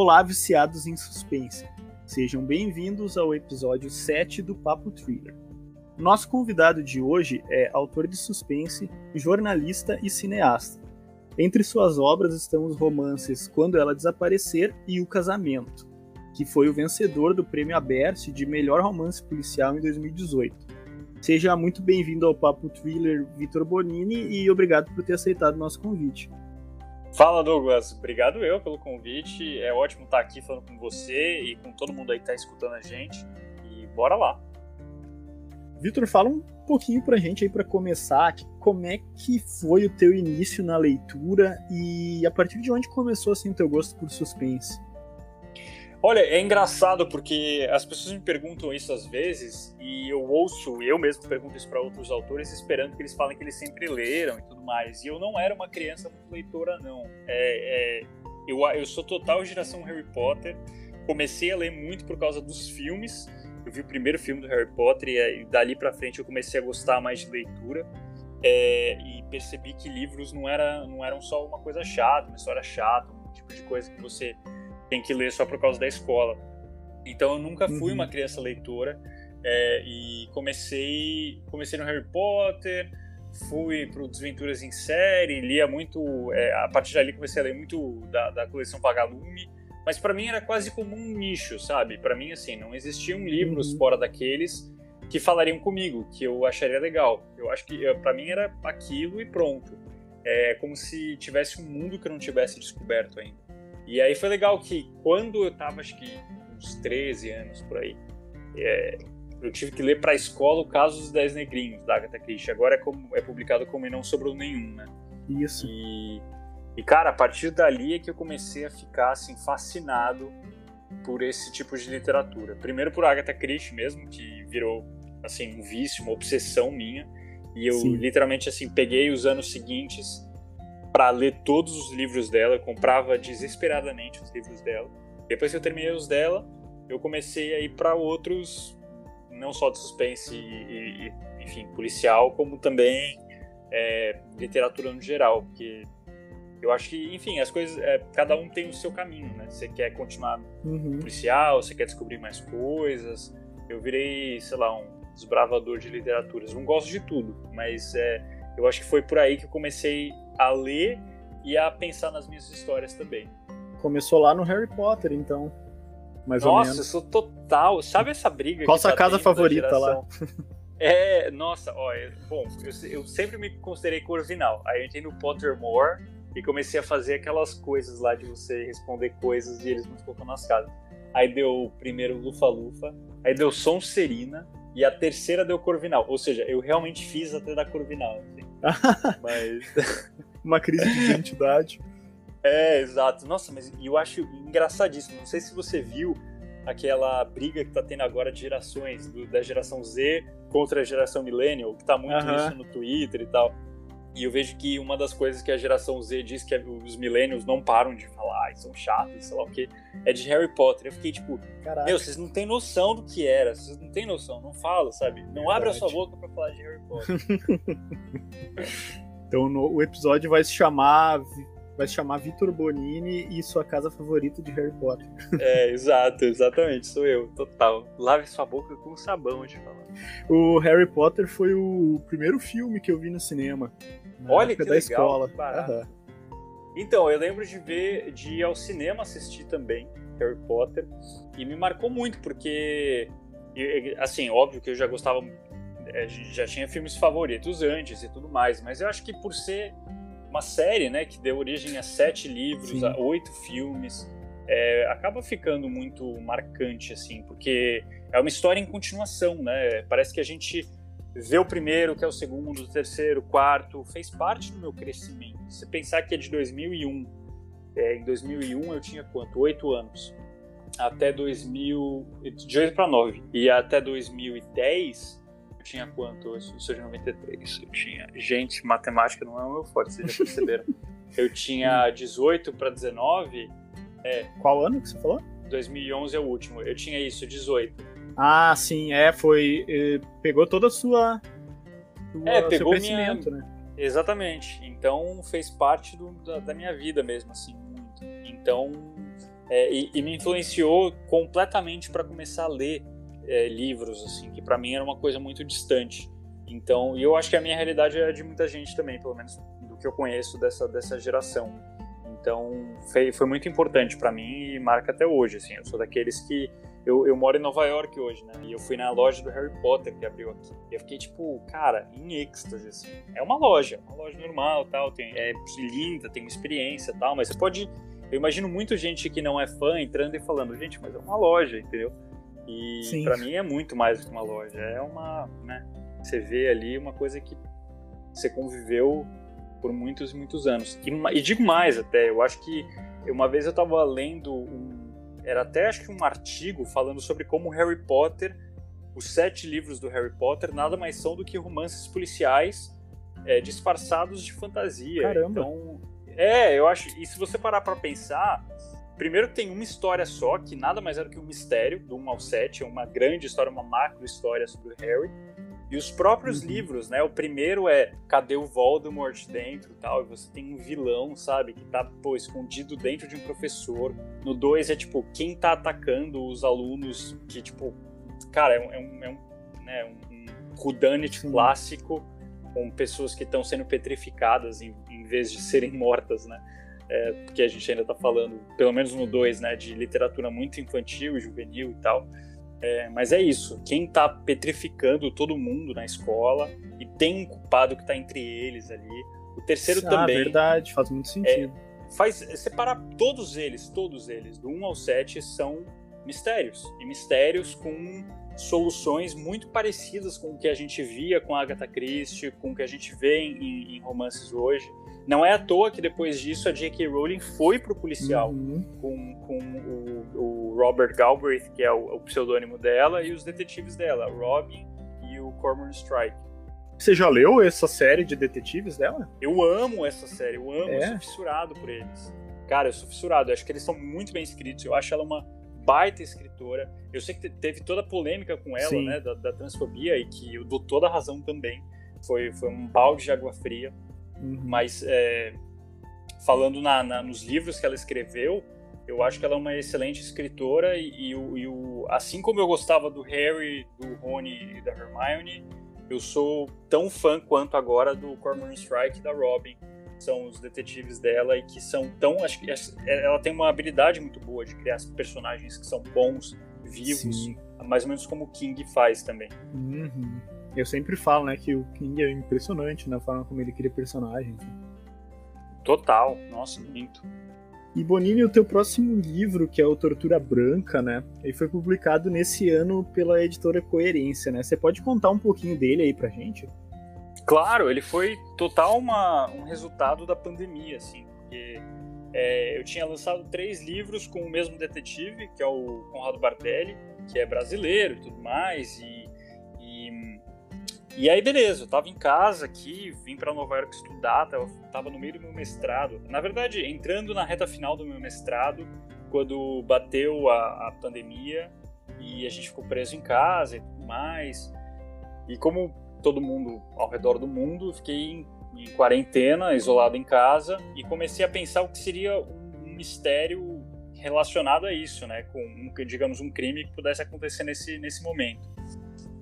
Olá, viciados em suspense. Sejam bem-vindos ao episódio 7 do Papo Thriller. Nosso convidado de hoje é autor de suspense, jornalista e cineasta. Entre suas obras estão os romances Quando Ela Desaparecer e O Casamento, que foi o vencedor do Prêmio Aberce de Melhor Romance Policial em 2018. Seja muito bem-vindo ao Papo Thriller, Vitor Bonini, e obrigado por ter aceitado nosso convite. Fala Douglas, obrigado eu pelo convite. É ótimo estar aqui falando com você e com todo mundo aí que está escutando a gente. E bora lá. Vitor, fala um pouquinho pra gente aí para começar, como é que foi o teu início na leitura e a partir de onde começou assim o teu gosto por suspense? Olha, é engraçado porque as pessoas me perguntam isso às vezes e eu ouço, eu mesmo pergunto isso para outros autores esperando que eles falem que eles sempre leram e tudo mais. E eu não era uma criança muito leitora, não. É, é, eu, eu sou total geração Harry Potter. Comecei a ler muito por causa dos filmes. Eu vi o primeiro filme do Harry Potter e, e dali para frente eu comecei a gostar mais de leitura. É, e percebi que livros não, era, não eram só uma coisa chata, uma história chata, um tipo de coisa que você tem que ler só por causa da escola. Então eu nunca fui uhum. uma criança leitora é, e comecei comecei no Harry Potter, fui para Desventuras em Série, lia muito, é, a partir dali comecei a ler muito da, da coleção Vagalume, mas para mim era quase como um nicho, sabe? Para mim assim, não existiam livros uhum. fora daqueles que falariam comigo, que eu acharia legal. Eu acho que para mim era aquilo e pronto. É como se tivesse um mundo que eu não tivesse descoberto ainda. E aí foi legal que quando eu tava, acho que uns 13 anos por aí, é, eu tive que ler para a escola o Caso dos Dez Negrinhos, da Agatha Christie. Agora é, como, é publicado como E Não Sobrou Nenhum, né? Isso. E, e, cara, a partir dali é que eu comecei a ficar, assim, fascinado por esse tipo de literatura. Primeiro por Agatha Christie mesmo, que virou, assim, um vício, uma obsessão minha. E eu, Sim. literalmente, assim, peguei os anos seguintes para ler todos os livros dela, eu comprava desesperadamente os livros dela. Depois que eu terminei os dela, eu comecei a ir para outros, não só de suspense e, e enfim, policial, como também é, literatura no geral, porque eu acho que, enfim, as coisas, é, cada um tem o seu caminho, né? Você quer continuar uhum. policial, você quer descobrir mais coisas. Eu virei, sei lá, um desbravador de literaturas. Não gosto de tudo, mas é, eu acho que foi por aí que eu comecei a ler e a pensar nas minhas histórias também. Começou lá no Harry Potter, então. Mais nossa, ou menos. eu sou total. Sabe essa briga? Qual sua tá casa favorita lá? É, nossa, ó, bom, eu, eu, sempre me considerei corvinal. Aí eu entrei no Pottermore e comecei a fazer aquelas coisas lá de você responder coisas e eles não colocando nas casas. Aí deu primeiro Lufa-Lufa, aí deu Sonserina e a terceira deu Corvinal. Ou seja, eu realmente fiz até da Corvinal. Assim. mas. Uma crise de identidade. É, exato. Nossa, mas eu acho engraçadíssimo. Não sei se você viu aquela briga que tá tendo agora de gerações, do, da geração Z contra a geração Millennial, que tá muito uhum. isso no Twitter e tal. E eu vejo que uma das coisas que a geração Z diz que é os millennials não param de falar, são chatos, sei lá o que, é de Harry Potter. Eu fiquei tipo, Caraca. meu, vocês não têm noção do que era, vocês não têm noção, não fala, sabe? Não abre a sua boca para falar de Harry Potter. então no, o episódio vai se chamar vai se chamar Vitor Bonini e sua casa favorita de Harry Potter. É, exato, exatamente, sou eu, total. Lave sua boca com sabão de falar. O Harry Potter foi o primeiro filme que eu vi no cinema. Olha que da legal, escola. Uhum. Então, eu lembro de ver, de ir ao cinema assistir também Harry Potter e me marcou muito porque, assim, óbvio que eu já gostava, é, já tinha filmes favoritos antes e tudo mais, mas eu acho que por ser uma série, né, que deu origem a sete livros, Sim. a oito filmes, é, acaba ficando muito marcante, assim, porque é uma história em continuação, né? Parece que a gente ver o primeiro, que é o segundo, o terceiro, o quarto, fez parte do meu crescimento. Se pensar que é de 2001, é, em 2001 eu tinha quanto? Oito anos. Até 2000, de 8 para 9. E até 2010 eu tinha quanto? Eu sou de 93. Eu tinha. Gente, matemática não é o meu forte, vocês já perceberam. eu tinha 18 para 19. É, Qual ano que você falou? 2011 é o último. Eu tinha isso, 18. Ah, sim, é, foi. Eh, pegou toda a sua. sua é, pegou minha. Né? Exatamente. Então fez parte do, da, da, minha vida mesmo, assim, muito. Então é, e, e, me influenciou completamente para começar a ler é, livros, assim, que para mim era uma coisa muito distante. Então, e eu acho que a minha realidade é de muita gente também, pelo menos do que eu conheço dessa, dessa geração. Então, foi, foi muito importante para mim e marca até hoje, assim. Eu sou daqueles que eu, eu, moro em Nova York hoje, né? E eu fui na loja do Harry Potter que abriu aqui. E eu fiquei, tipo, cara, em êxtase, assim. É uma loja, uma loja normal tal, tem, é linda, tem uma experiência tal, mas você pode. Eu imagino muito gente que não é fã entrando e falando, gente, mas é uma loja, entendeu? E para mim é muito mais do que uma loja. É uma. Né? Você vê ali uma coisa que você conviveu por muitos e muitos anos. E, e digo mais até, eu acho que uma vez eu estava lendo um era até acho que um artigo falando sobre como Harry Potter, os sete livros do Harry Potter, nada mais são do que romances policiais é, disfarçados de fantasia. Caramba. Então, é, eu acho. E se você parar para pensar, primeiro tem uma história só, que nada mais era que um mistério, do 1 ao 7, é uma grande história, uma macro história sobre o Harry. E os próprios uhum. livros, né? O primeiro é Cadê o Voldemort dentro e tal, e você tem um vilão, sabe? Que tá, pô, escondido dentro de um professor. No 2 é, tipo, quem tá atacando os alunos que, tipo... Cara, é um, é um, é um, né, um, um clássico com pessoas que estão sendo petrificadas em, em, vez de serem mortas, né? É, porque a gente ainda tá falando, pelo menos no 2, né? De literatura muito infantil e juvenil e tal. É, mas é isso. Quem está petrificando todo mundo na escola e tem um culpado que está entre eles ali. O terceiro ah, também. verdade, faz muito sentido. É, faz separar todos eles, todos eles, do 1 ao 7 são mistérios. E mistérios com soluções muito parecidas com o que a gente via com a Agatha Christie, com o que a gente vê em, em romances hoje. Não é à toa que depois disso a J.K. Rowling foi pro policial uhum. com, com o, o, Robert Galbraith, que é o, o pseudônimo dela, e os detetives dela, Robin e o Cormoran Strike. Você já leu essa série de detetives dela? Eu amo essa série, eu amo, é. eu sou fissurado por eles. Cara, eu sou fissurado, eu acho que eles são muito bem escritos, eu acho ela uma baita escritora. Eu sei que teve toda a polêmica com ela, Sim. né, da, da, transfobia, e que eu dou toda a razão também. Foi, foi um balde de água fria. Uhum. Mas é, falando na, na, nos livros que ela escreveu, eu acho que ela é uma excelente escritora e, e, o, e, o, assim como eu gostava do Harry, do Rony e da Hermione, eu sou tão fã quanto agora do Cormoran Strike e da Robin. São os detetives dela e que são tão. Acho que ela tem uma habilidade muito boa de criar personagens que são bons, vivos, Sim. mais ou menos como o King faz também. Uhum. Eu sempre falo, né, que o King é impressionante na forma como ele cria personagens. Total, nossa, muito. E Bonini, o teu próximo livro, que é o Tortura Branca, né? Ele foi publicado nesse ano pela editora Coerência, né? Você pode contar um pouquinho dele aí pra gente? Claro, ele foi total uma, um resultado da pandemia, assim, porque é, eu tinha lançado três livros com o mesmo detetive, que é o Conrado Bartelli, que é brasileiro e tudo mais, e e aí, beleza, eu tava em casa aqui, vim para Nova York estudar, tava, tava no meio do meu mestrado. Na verdade, entrando na reta final do meu mestrado, quando bateu a, a pandemia e a gente ficou preso em casa e tudo mais. E como todo mundo ao redor do mundo, fiquei em, em quarentena, isolado em casa e comecei a pensar o que seria um mistério relacionado a isso, né? Com, um, digamos, um crime que pudesse acontecer nesse, nesse momento.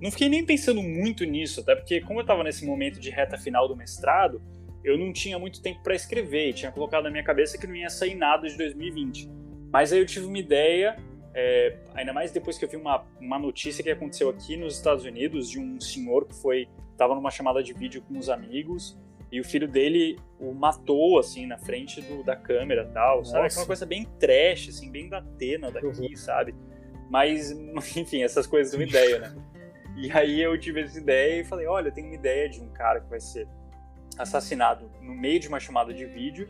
Não fiquei nem pensando muito nisso, até porque, como eu estava nesse momento de reta final do mestrado, eu não tinha muito tempo para escrever, e tinha colocado na minha cabeça que não ia sair nada de 2020. Mas aí eu tive uma ideia, é, ainda mais depois que eu vi uma, uma notícia que aconteceu aqui nos Estados Unidos de um senhor que foi estava numa chamada de vídeo com os amigos e o filho dele o matou assim na frente do, da câmera tal, Nossa. sabe? Uma coisa bem trash, assim, bem da Atena daqui, uhum. sabe? Mas, enfim, essas coisas são ideia, né? E aí eu tive essa ideia e falei, olha, eu tenho uma ideia de um cara que vai ser assassinado no meio de uma chamada de vídeo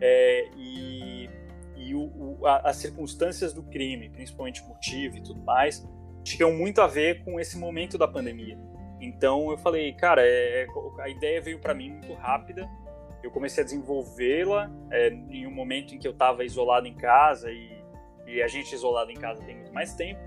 é, e, e o, o, a, as circunstâncias do crime, principalmente motivo e tudo mais, tinham muito a ver com esse momento da pandemia. Então eu falei, cara, é, é a ideia veio para mim muito rápida. Eu comecei a desenvolvê-la é, em um momento em que eu estava isolado em casa e, e a gente isolado em casa tem muito mais tempo.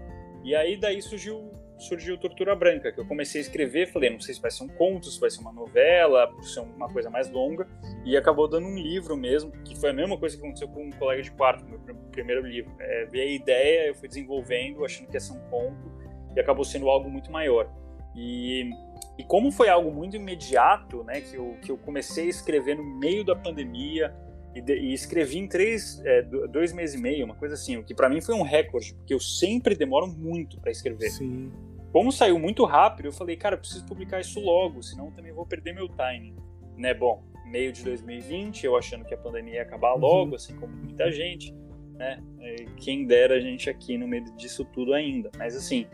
E aí daí surgiu surgiu Tortura Branca, que eu comecei a escrever, falei, não sei se vai ser um conto, se vai ser uma novela, por ser uma coisa mais longa, e acabou dando um livro mesmo, que foi a mesma coisa que aconteceu com um colega de quarto, meu primeiro livro. É, veio a ideia, eu fui desenvolvendo, achando que ia ser um conto, e acabou sendo algo muito maior. E, e como foi algo muito imediato, né, que eu, que eu comecei a escrever no meio da pandemia, e, de, e escrevi em três, é, dois meses e meio, uma coisa assim, o que para mim foi um recorde, porque eu sempre demoro muito para escrever. Sim. Como saiu muito rápido, eu falei, cara, eu preciso publicar isso logo, senão também vou perder meu timing. Né? Bom, meio de 2020, eu achando que a pandemia ia acabar logo, uhum. assim como muita gente, né? Quem dera a gente aqui no meio disso tudo ainda. Mas assim,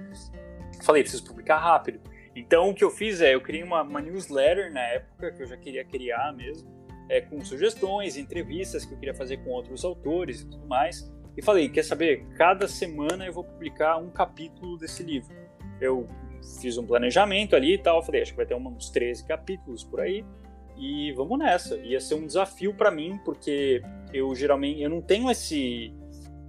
falei, preciso publicar rápido. Então o que eu fiz é, eu criei uma, uma newsletter na época, que eu já queria criar mesmo, é, com sugestões, entrevistas que eu queria fazer com outros autores e tudo mais. E falei, quer saber? Cada semana eu vou publicar um capítulo desse livro. Eu fiz um planejamento ali e tal, falei, acho que vai ter uns 13 capítulos por aí. E vamos nessa. Ia ser um desafio para mim, porque eu geralmente eu não tenho esse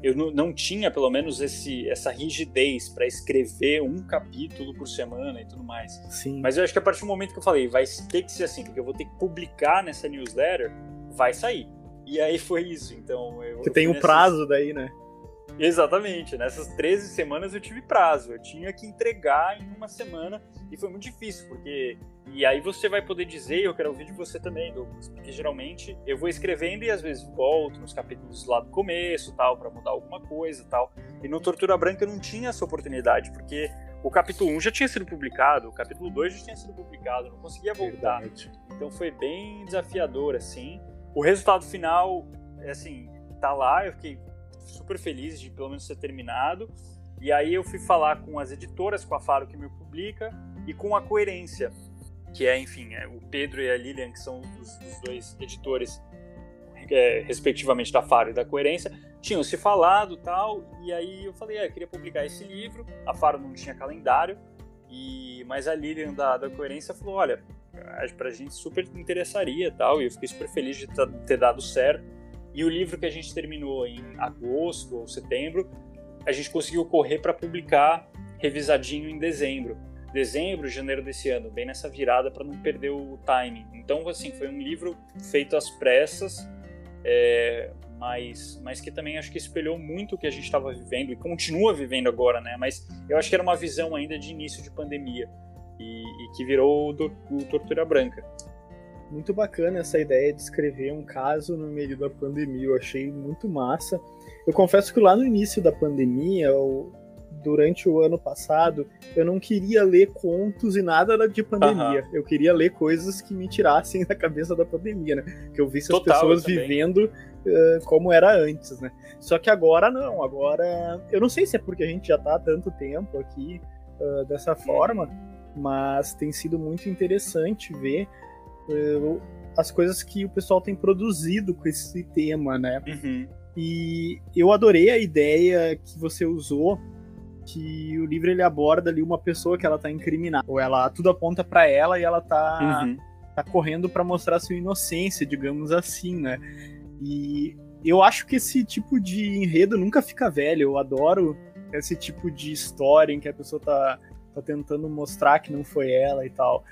eu não, não tinha pelo menos esse, essa rigidez para escrever um capítulo por semana e tudo mais. Sim. Mas eu acho que a partir do momento que eu falei, vai ter que ser assim, porque eu vou ter que publicar nessa newsletter, vai sair. E aí foi isso. Então eu. Que tem um prazo daí, né? Exatamente. Nessas 13 semanas eu tive prazo. Eu tinha que entregar em uma semana e foi muito difícil, porque. E aí você vai poder dizer, eu quero ouvir de você também, Douglas, porque geralmente eu vou escrevendo e às vezes volto nos capítulos lá do começo, tal, para mudar alguma coisa, tal. E no Tortura Branca eu não tinha essa oportunidade, porque o capítulo 1 já tinha sido publicado, o capítulo 2 já tinha sido publicado, eu não conseguia voltar. Verdade. Então foi bem desafiador, assim. O resultado final, é assim, tá lá, eu fiquei super feliz de pelo menos ser terminado. E aí eu fui falar com as editoras, com a Faro que me publica e com a Coerência, que é, enfim, é o Pedro e a Lilian, que são os, os dois editores, é, respectivamente da Faro e da Coerência, tinham se falado tal. E aí eu falei, é, eu queria publicar esse livro. A Faro não tinha calendário, e mas a Lilian da, da Coerência falou, olha, pra gente super interessaria tal. E eu fiquei super feliz de ter dado certo. E o livro que a gente terminou em agosto ou setembro, a gente conseguiu correr para publicar revisadinho em dezembro. Dezembro, janeiro desse ano, bem nessa virada para não perder o timing. Então, assim, foi um livro feito às pressas, é, mas, mas que também acho que espelhou muito o que a gente estava vivendo e continua vivendo agora, né? Mas eu acho que era uma visão ainda de início de pandemia e, e que virou o, o Tortura Branca muito bacana essa ideia de escrever um caso no meio da pandemia. Eu achei muito massa. Eu confesso que lá no início da pandemia, durante o ano passado, eu não queria ler contos e nada de pandemia. Uhum. Eu queria ler coisas que me tirassem da cabeça da pandemia, né? Que eu visse Total, as pessoas vivendo uh, como era antes, né? Só que agora não. Agora, eu não sei se é porque a gente já tá há tanto tempo aqui uh, dessa forma, mas tem sido muito interessante ver as coisas que o pessoal tem produzido com esse tema, né? Uhum. E eu adorei a ideia que você usou, que o livro ele aborda ali uma pessoa que ela tá incriminada, ou ela tudo aponta para ela e ela tá, uhum. tá correndo para mostrar sua inocência, digamos assim, né? E eu acho que esse tipo de enredo nunca fica velho. Eu adoro esse tipo de história em que a pessoa tá, tá tentando mostrar que não foi ela e tal.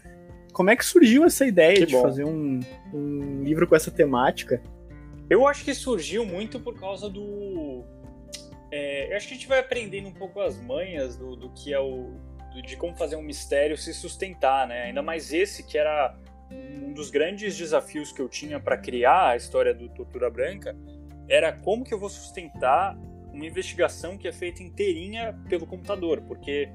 Como é que surgiu essa ideia que de bom. fazer um, um livro com essa temática? Eu acho que surgiu muito por causa do. É, eu acho que a gente vai aprendendo um pouco as manhas do, do que é o. Do, de como fazer um mistério se sustentar, né? Ainda mais esse que era um dos grandes desafios que eu tinha para criar a história do Tortura Branca era como que eu vou sustentar uma investigação que é feita inteirinha pelo computador, porque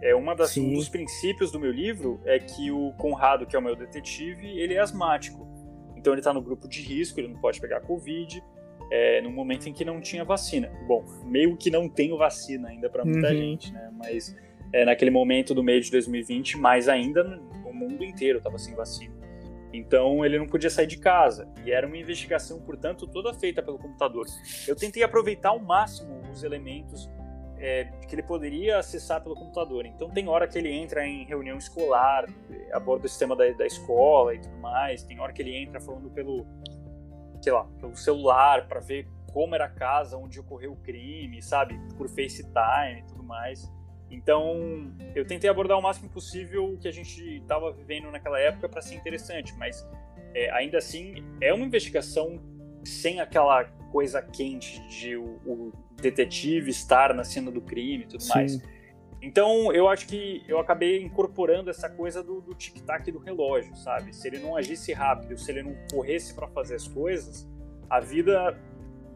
é uma das, um dos princípios do meu livro é que o Conrado, que é o meu detetive, ele é asmático. Então ele está no grupo de risco, ele não pode pegar Covid, é, no momento em que não tinha vacina. Bom, meio que não tem vacina ainda para muita uhum. gente, né? Mas é, naquele momento do meio de 2020, mais ainda, o mundo inteiro estava sem vacina. Então ele não podia sair de casa. E era uma investigação, portanto, toda feita pelo computador. Eu tentei aproveitar ao máximo os elementos é, que ele poderia acessar pelo computador. Então tem hora que ele entra em reunião escolar, aborda o sistema da, da escola e tudo mais. Tem hora que ele entra falando pelo, sei lá, pelo celular para ver como era a casa onde ocorreu o crime, sabe? Por FaceTime e tudo mais. Então, eu tentei abordar o máximo possível o que a gente estava vivendo naquela época para ser interessante, mas é, ainda assim é uma investigação sem aquela coisa quente de o, o detetive estar na cena do crime e tudo Sim. mais. Então, eu acho que eu acabei incorporando essa coisa do, do tic-tac do relógio, sabe? Se ele não agisse rápido, se ele não corresse para fazer as coisas, a vida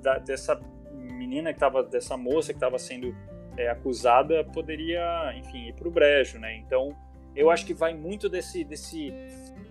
da, dessa menina que tava, dessa moça que estava sendo é, acusada poderia, enfim, ir para o brejo, né? Então, eu acho que vai muito desse, desse,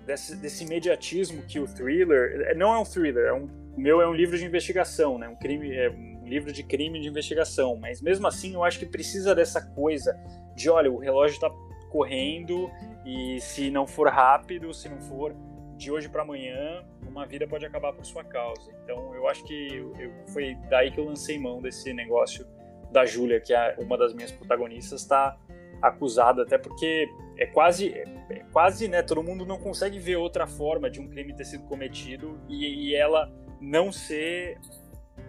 desse, desse imediatismo que o thriller. É, não é um thriller, é um, o meu é um livro de investigação, né? Um crime, é um livro de crime de investigação. Mas mesmo assim, eu acho que precisa dessa coisa de, olha, o relógio está correndo e se não for rápido, se não for de hoje para amanhã, uma vida pode acabar por sua causa. Então, eu acho que eu, eu, foi daí que eu lancei mão desse negócio da Júlia, que é uma das minhas protagonistas, está acusada, até porque é quase, é quase, né, todo mundo não consegue ver outra forma de um crime ter sido cometido e, e ela não ser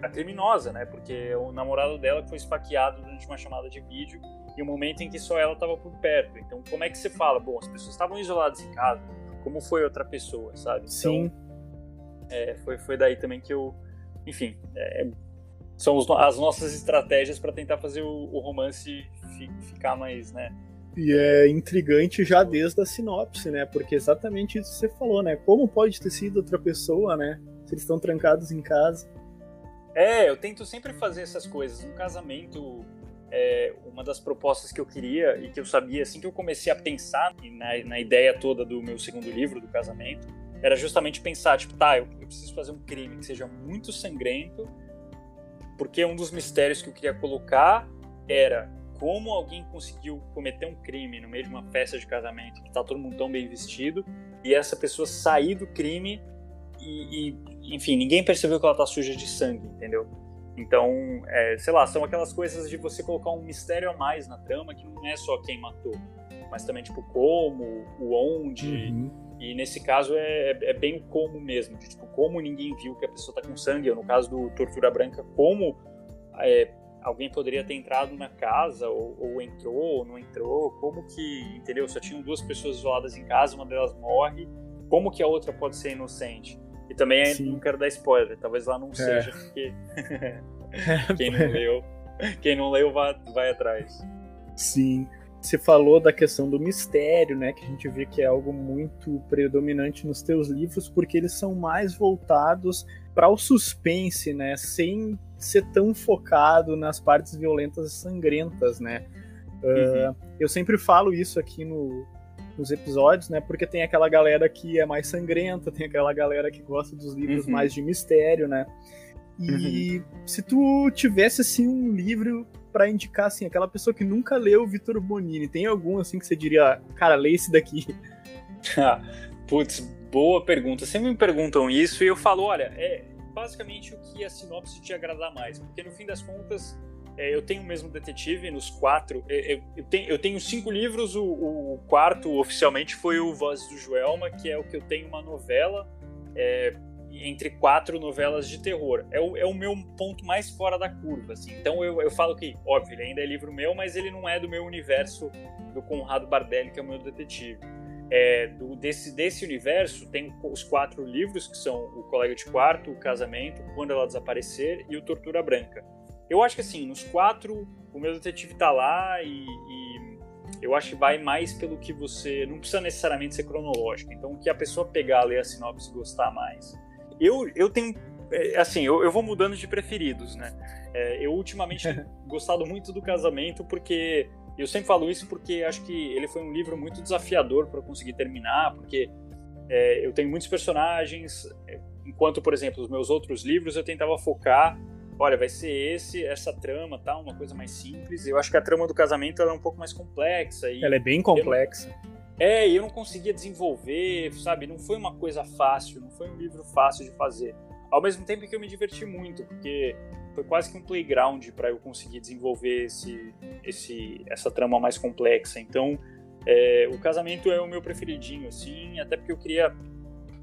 a criminosa, né, porque o namorado dela foi esfaqueado durante uma chamada de vídeo e o um momento em que só ela estava por perto. Então, como é que você fala? Bom, as pessoas estavam isoladas em casa, como foi outra pessoa, sabe? Então, Sim. É, foi, foi daí também que eu, enfim, é, são os, as nossas estratégias para tentar fazer o, o romance fi, ficar mais, né? E é intrigante já desde a sinopse, né? Porque exatamente isso que você falou, né? Como pode ter sido outra pessoa, né? Eles estão trancados em casa. É, eu tento sempre fazer essas coisas. No casamento, é, uma das propostas que eu queria e que eu sabia assim que eu comecei a pensar na, na ideia toda do meu segundo livro, do casamento, era justamente pensar, tipo, tá, eu, eu preciso fazer um crime que seja muito sangrento porque um dos mistérios que eu queria colocar era como alguém conseguiu cometer um crime no meio de uma festa de casamento que tá todo mundo tão bem vestido e essa pessoa sair do crime e, e enfim, ninguém percebeu que ela tá suja de sangue, entendeu? Então, é, sei lá, são aquelas coisas de você colocar um mistério a mais na trama que não é só quem matou, mas também, tipo, como, o onde. Uhum. E nesse caso é, é, é bem o como mesmo, de, tipo, como ninguém viu que a pessoa tá com sangue, ou no caso do Tortura Branca, como é, alguém poderia ter entrado na casa, ou, ou, entrou, ou não entrou, como que, entendeu? Só tinham duas pessoas isoladas em casa, uma delas morre, como que a outra pode ser inocente? E também é, não quero dar spoiler, talvez lá não é. seja, porque quem não leu, quem não leu vai, vai atrás. Sim. Você falou da questão do mistério, né? Que a gente vê que é algo muito predominante nos teus livros, porque eles são mais voltados para o suspense, né? Sem ser tão focado nas partes violentas e sangrentas, né? Uhum. Uh, eu sempre falo isso aqui no, nos episódios, né? Porque tem aquela galera que é mais sangrenta, tem aquela galera que gosta dos livros uhum. mais de mistério, né? E uhum. se tu tivesse assim um livro para indicar, assim, aquela pessoa que nunca leu o Vitor Bonini? Tem algum, assim, que você diria, cara, lê esse daqui? Putz, boa pergunta. Sempre me perguntam isso e eu falo, olha, é basicamente o que a sinopse te agradar mais. Porque no fim das contas, eu tenho o mesmo detetive nos quatro. É, eu, eu, tenho, eu tenho cinco livros, o, o, quarto oficialmente foi o Voz do Joelma, que é o que eu tenho uma novela. É, entre quatro novelas de terror. É o, é o meu ponto mais fora da curva, assim. Então eu, eu falo que, óbvio, ele ainda é livro meu, mas ele não é do meu universo do Conrado Bardelli, que é o meu detetive. É, do, desse, desse universo tem os quatro livros, que são O Colega de Quarto, O Casamento, Quando Ela Desaparecer e O Tortura Branca. Eu acho que, assim, nos quatro, o meu detetive tá lá e, e eu acho que vai mais pelo que você. Não precisa necessariamente ser cronológico. Então, o que a pessoa pegar, ler a sinopse e gostar mais. Eu, eu tenho. É, assim, eu, eu vou mudando de preferidos, né? É, eu ultimamente tenho gostado muito do casamento porque. Eu sempre falo isso porque acho que ele foi um livro muito desafiador para conseguir terminar, porque é, eu tenho muitos personagens, é, enquanto, por exemplo, os meus outros livros eu tentava focar olha, vai ser esse, essa trama, tá? Uma coisa mais simples. Eu acho que a trama do casamento é um pouco mais complexa. E ela é bem complexa. É, e eu não conseguia desenvolver, sabe? Não foi uma coisa fácil, não foi um livro fácil de fazer. Ao mesmo tempo que eu me diverti muito, porque foi quase que um playground para eu conseguir desenvolver esse, esse, essa trama mais complexa. Então, é, o casamento é o meu preferidinho, assim, até porque eu queria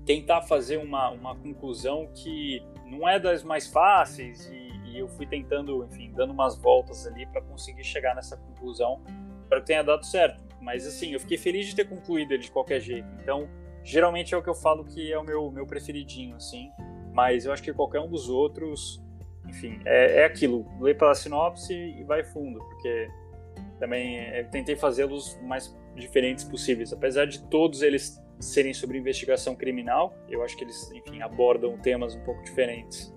tentar fazer uma, uma conclusão que não é das mais fáceis e, e eu fui tentando, enfim, dando umas voltas ali para conseguir chegar nessa conclusão Espero que tenha dado certo. Mas assim, eu fiquei feliz de ter concluído ele de qualquer jeito. Então, geralmente é o que eu falo que é o meu, meu preferidinho, assim. Mas eu acho que qualquer um dos outros, enfim, é, é aquilo. Lê pela sinopse e vai fundo, porque também é, tentei fazê-los mais diferentes possíveis. Apesar de todos eles serem sobre investigação criminal, eu acho que eles, enfim, abordam temas um pouco diferentes.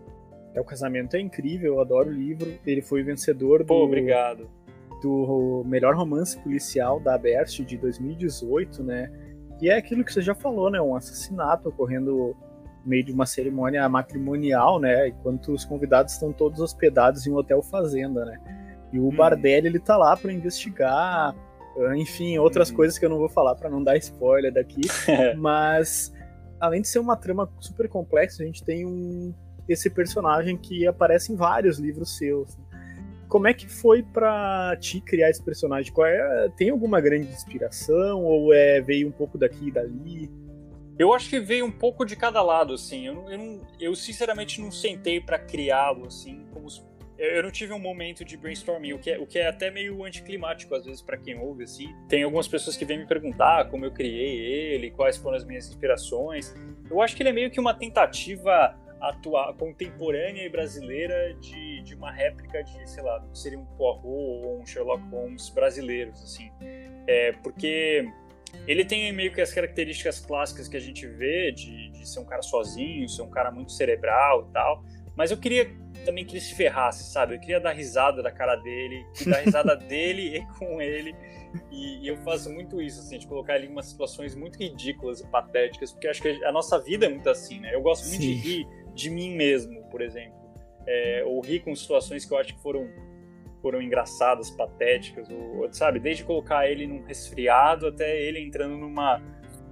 É, o casamento é incrível, eu adoro o livro. Ele foi vencedor do. Pô, obrigado. Do melhor romance policial da Aberst de 2018, né? E é aquilo que você já falou, né? Um assassinato ocorrendo no meio de uma cerimônia matrimonial, né? Enquanto os convidados estão todos hospedados em um hotel fazenda, né? E o hum. Bardelli, ele tá lá para investigar, enfim, outras hum. coisas que eu não vou falar para não dar spoiler daqui. mas, além de ser uma trama super complexa, a gente tem um, esse personagem que aparece em vários livros seus. Como é que foi para ti criar esse personagem? É, tem alguma grande inspiração ou é veio um pouco daqui e dali? Eu acho que veio um pouco de cada lado, assim. Eu, eu, eu sinceramente não sentei para criá-lo, assim, como eu não tive um momento de brainstorming, o que é, o que é até meio anticlimático às vezes para quem ouve assim. Tem algumas pessoas que vêm me perguntar como eu criei ele, quais foram as minhas inspirações. Eu acho que ele é meio que uma tentativa atual, contemporânea e brasileira de, de uma réplica de, sei lá, seria um Poirot ou um Sherlock Holmes brasileiros, assim. É, porque ele tem meio que as características clássicas que a gente vê de, de ser um cara sozinho, ser um cara muito cerebral e tal, mas eu queria também que ele se ferrasse, sabe? Eu queria dar risada da cara dele, dar risada dele e com ele. E, e, eu faço muito isso, assim, de colocar ele em umas situações muito ridículas e patéticas, porque acho que a nossa vida é muito assim, né? Eu gosto muito Sim. de rir de mim mesmo, por exemplo. É, ou rir com situações que eu acho que foram, foram engraçadas, patéticas, ou, sabe? Desde colocar ele num resfriado até ele entrando numa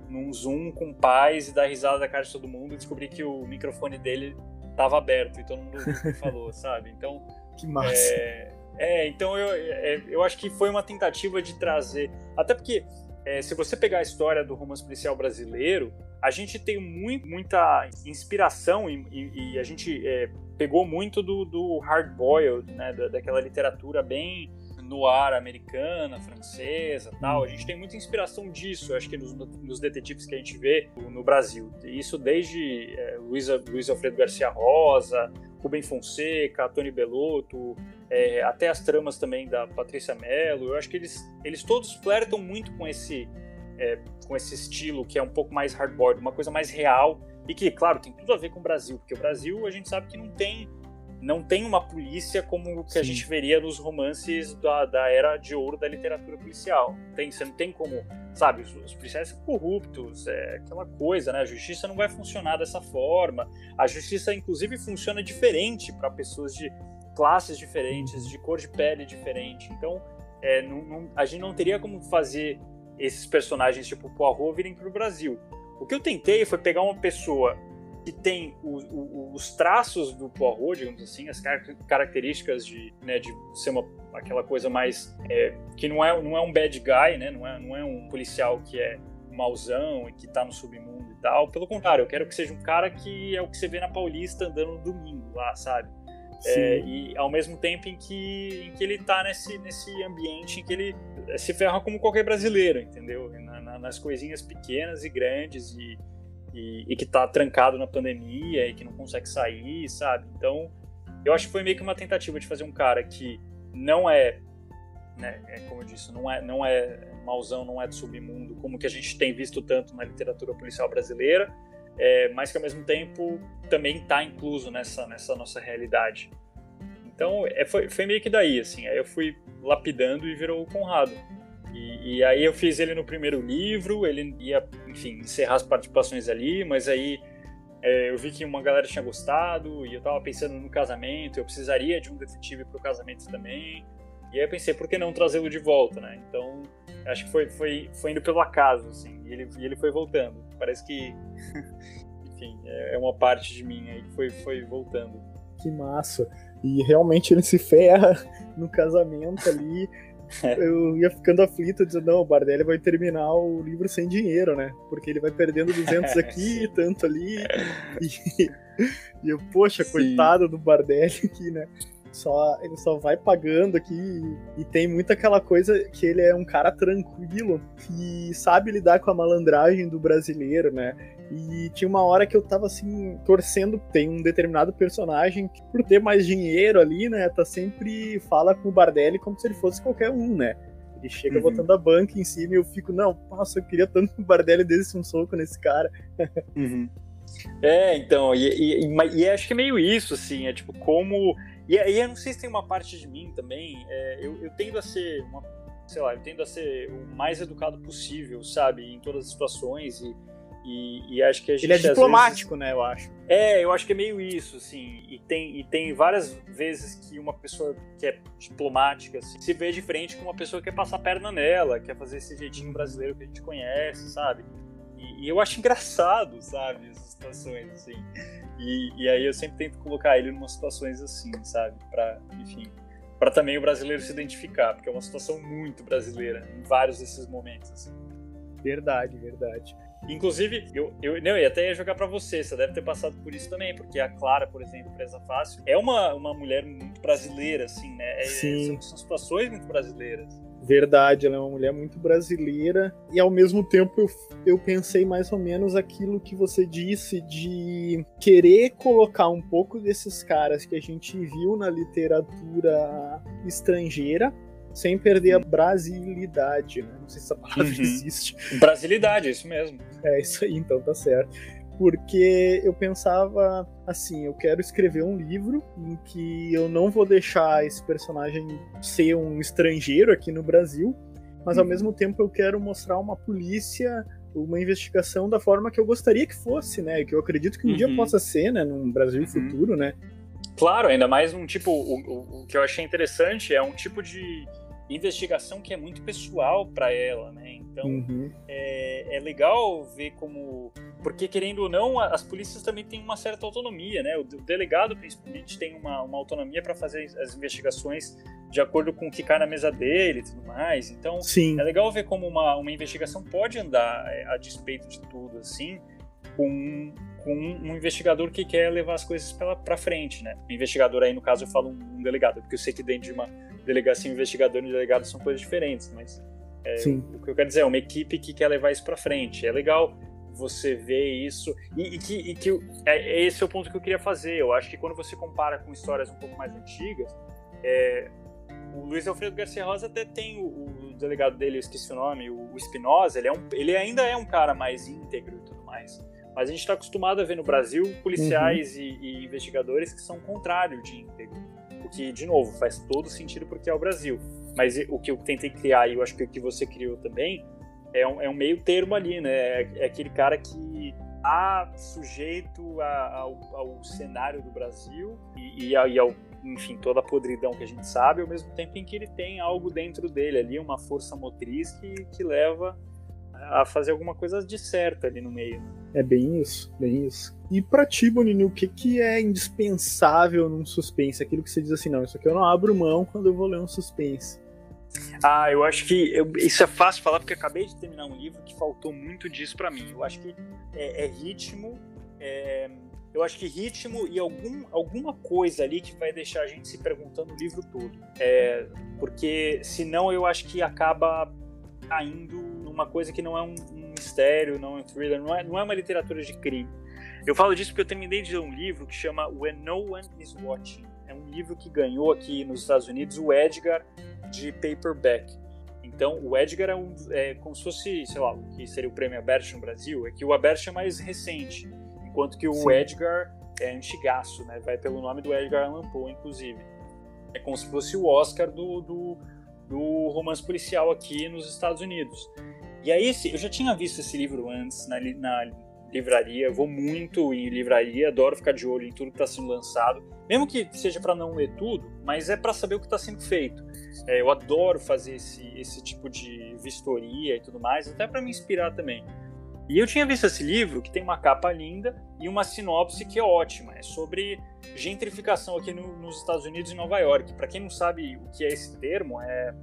num Zoom com paz e dar risada da cara de todo mundo e descobrir que o microfone dele estava aberto e todo mundo falou, sabe? Então. Que massa. É, é então eu, é, eu acho que foi uma tentativa de trazer. Até porque, é, se você pegar a história do romance policial brasileiro, a gente tem muito, muita inspiração e, e, e a gente é, pegou muito do, do hard-boiled, né, da, daquela literatura bem no ar americana, francesa tal. A gente tem muita inspiração disso, acho que nos, nos detetives que a gente vê no Brasil. Isso desde é, Luiz, Luiz Alfredo Garcia Rosa, Rubem Fonseca, Tony Bellotto, é, até as tramas também da Patrícia Mello. Eu acho que eles, eles todos flertam muito com esse é, com esse estilo que é um pouco mais hardboard, uma coisa mais real e que, claro, tem tudo a ver com o Brasil, porque o Brasil a gente sabe que não tem não tem uma polícia como que Sim. a gente veria nos romances da, da era de ouro da literatura policial. Tem, você não tem como, sabe, os, os, policiais são corruptos, é aquela coisa, né? A justiça não vai funcionar dessa forma. A justiça, inclusive, funciona diferente para pessoas de classes diferentes, de cor de pele diferente. Então, é, não, não, a gente não teria como fazer esses personagens tipo Poirot virem para o Brasil. O que eu tentei foi pegar uma pessoa que tem o, o, os traços do Poirot, digamos assim, as car características de, né, de ser uma, aquela coisa mais é, que não é, não é um bad guy, né, não é, não é um policial que é mauzão e que tá no submundo e tal. Pelo contrário, eu quero que seja um cara que é o que você vê na Paulista andando no domingo lá, sabe? É, e ao mesmo tempo em que, em que ele tá nesse, nesse ambiente em que ele se ferra como qualquer brasileiro, entendeu? Na, na, nas coisinhas pequenas e grandes e, e, e, que tá trancado na pandemia e que não consegue sair, sabe? Então, eu acho que foi meio que uma tentativa de fazer um cara que não é, né, é como eu disse, não é, não é mauzão, não é do submundo, como que a gente tem visto tanto na literatura policial brasileira, é, mas que ao mesmo tempo também está incluso nessa, nessa nossa realidade. Então é, foi, foi meio que daí, assim, aí eu fui lapidando e virou o Conrado. E, e, aí eu fiz ele no primeiro livro, ele ia, enfim, encerrar as participações ali, mas aí é, eu vi que uma galera tinha gostado e eu tava pensando no casamento, eu precisaria de um detetive pro casamento também. E aí eu pensei, por que não trazê-lo de volta, né? Então, acho que foi, foi, foi indo pelo acaso, assim, e ele, e ele foi voltando. Parece que, enfim, é, é uma parte de mim aí que foi, foi voltando. Que massa! E realmente ele se ferra no casamento ali. Eu ia ficando aflito, dizendo, não, o Bardelli vai terminar o livro sem dinheiro, né? Porque ele vai perdendo 200 aqui, tanto ali. E, e eu, poxa, Sim. coitado do Bardelli aqui, né? Só, ele só vai pagando aqui e, e tem muito aquela coisa que ele é um cara tranquilo, que sabe lidar com a malandragem do brasileiro, né? E tinha uma hora que eu tava assim, torcendo. Tem um determinado personagem que, por ter mais dinheiro ali, né, tá sempre fala com o Bardelli como se ele fosse qualquer um, né? Ele chega uhum. botando a banca em cima e eu fico, não, nossa, eu queria tanto que o Bardelli desse um soco nesse cara. Uhum. É, então, e, e, e, acho que é meio isso, assim, é tipo, como. E, e eu não sei se tem uma parte de mim também, é, eu, eu tendo a ser uma sei lá, eu tendo a ser o mais educado possível, sabe, em todas as situações e e, e, acho que a gente. Ele é diplomático, vezes... né? Eu acho. É, eu acho que é meio isso, assim. E tem, e tem várias vezes que uma pessoa que é diplomática assim, se vê de frente com uma pessoa que quer passar a perna nela, quer fazer esse jeitinho brasileiro que a gente conhece, sabe? E, e eu acho engraçado, sabe? Essas situações, assim. E, e aí eu sempre tento colocar ele em umas situações assim, sabe? Pra, enfim. Para também o brasileiro se identificar, porque é uma situação muito brasileira em vários desses momentos. Assim. Verdade, verdade. Inclusive, eu, eu, não, eu ia até jogar para você, você deve ter passado por isso também, porque a Clara, por exemplo, Presa Fácil, é uma, uma mulher muito brasileira, assim, né? É, Sim. São, são situações muito brasileiras. Verdade, ela é uma mulher muito brasileira e ao mesmo tempo eu, eu pensei mais ou menos aquilo que você disse de querer colocar um pouco desses caras que a gente viu na literatura estrangeira sem perder a brasilidade, né? Não sei se essa palavra uhum. existe. Brasilidade, é isso mesmo. É isso aí, então tá certo. Porque eu pensava assim, eu quero escrever um livro em que eu não vou deixar esse personagem ser um estrangeiro aqui no Brasil, mas ao uhum. mesmo tempo eu quero mostrar uma polícia uma investigação da forma que eu gostaria que fosse, né? Que eu acredito que um uhum. dia possa ser, né? Num Brasil uhum. futuro, né? Claro, ainda mais um tipo. O, o, o, que eu achei interessante é um tipo de investigação que é muito pessoal para ela, né? Então uhum. é, é, legal ver como. Porque, querendo ou não, as polícias também têm uma certa autonomia, né? O delegado, principalmente, tem uma, uma autonomia para fazer as investigações de acordo com o que cai na mesa dele e tudo mais. Então, Sim. é legal ver como uma, uma investigação pode andar é, a despeito de tudo, assim, com, com um investigador que quer levar as coisas para frente, né? O investigador aí, no caso, eu falo um delegado, porque eu sei que dentro de uma delegacia, investigador e delegado são coisas diferentes, mas é, o que eu quero dizer é uma equipe que quer levar isso para frente. É legal você ver isso e, e que, e que é, é, esse é o ponto que eu queria fazer. Eu acho que quando você compara com histórias um pouco mais antigas, é, o Luiz Alfredo Garcia Rosa até tem o, o delegado dele, eu esqueci o nome, o, o Espinosa, ele, é um, ele ainda é um cara mais íntegro e tudo mais. Mas a gente está acostumado a ver no Brasil policiais uhum. e, e, investigadores que são contrário de íntegro. O que, de novo, faz todo sentido porque é o Brasil. Mas o que eu tentei criar, e eu acho que o que você criou também, é um, é um meio termo ali, né? É, é aquele cara que está sujeito a, ao, ao, cenário do Brasil e, e, e ao enfim, toda a podridão que a gente sabe, ao mesmo tempo em que ele tem algo dentro dele ali, uma força motriz que, que leva a fazer alguma coisa de certo ali no meio. É bem isso, bem isso. E pra ti, Bonini, o que, que é indispensável num suspense? Aquilo que você diz assim, não, isso aqui eu não abro mão quando eu vou ler um suspense. Ah, eu acho que eu, isso é fácil falar porque acabei de terminar um livro que faltou muito disso para mim. Eu acho que é, é ritmo, é, eu acho que ritmo e algum, alguma coisa ali que vai deixar a gente se perguntando o livro todo. É, porque senão eu acho que acaba caindo numa coisa que não é um, um mistério, não é um thriller, não é, não é uma literatura de crime. Eu falo disso porque eu terminei de ler um livro que chama When No One Is Watching. É um livro que ganhou aqui nos Estados Unidos o Edgar de paperback. Então, o Edgar é, um, é como se fosse, sei lá, o que seria o prêmio Abert no Brasil, é que o Abert é mais recente, enquanto que o Sim. Edgar é antigaço, né? Vai pelo nome do Edgar Allan Poe, inclusive. É como se fosse o Oscar do, do, do romance policial aqui nos Estados Unidos. E aí, eu já tinha visto esse livro antes na, na livraria, eu vou muito em livraria, adoro ficar de olho em tudo que está sendo lançado, mesmo que seja para não ler tudo, mas é para saber o que está sendo feito. É, eu adoro fazer esse, esse tipo de vistoria e tudo mais, até para me inspirar também. E eu tinha visto esse livro, que tem uma capa linda e uma sinopse que é ótima. É sobre gentrificação aqui no, nos Estados Unidos e Nova York. Para quem não sabe o que é esse termo, é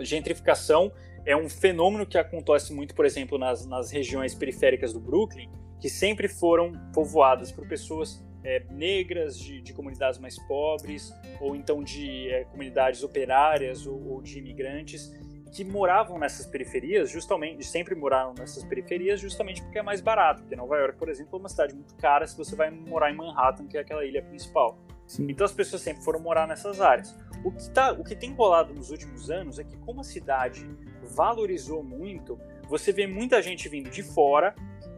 gentrificação é um fenômeno que acontece muito, por exemplo, nas, nas regiões periféricas do Brooklyn, que sempre foram povoadas por pessoas é, negras, de, de, comunidades mais pobres, ou então de é, comunidades operárias ou, ou, de imigrantes, que moravam nessas periferias, justamente, sempre moraram nessas periferias, justamente porque é mais barato. Porque Nova York, por exemplo, é uma cidade muito cara se você vai morar em Manhattan, que é aquela ilha principal. Sim. Então as pessoas sempre foram morar nessas áreas. O que, tá, o que tem rolado nos últimos anos é que, como a cidade valorizou muito, você vê muita gente vindo de fora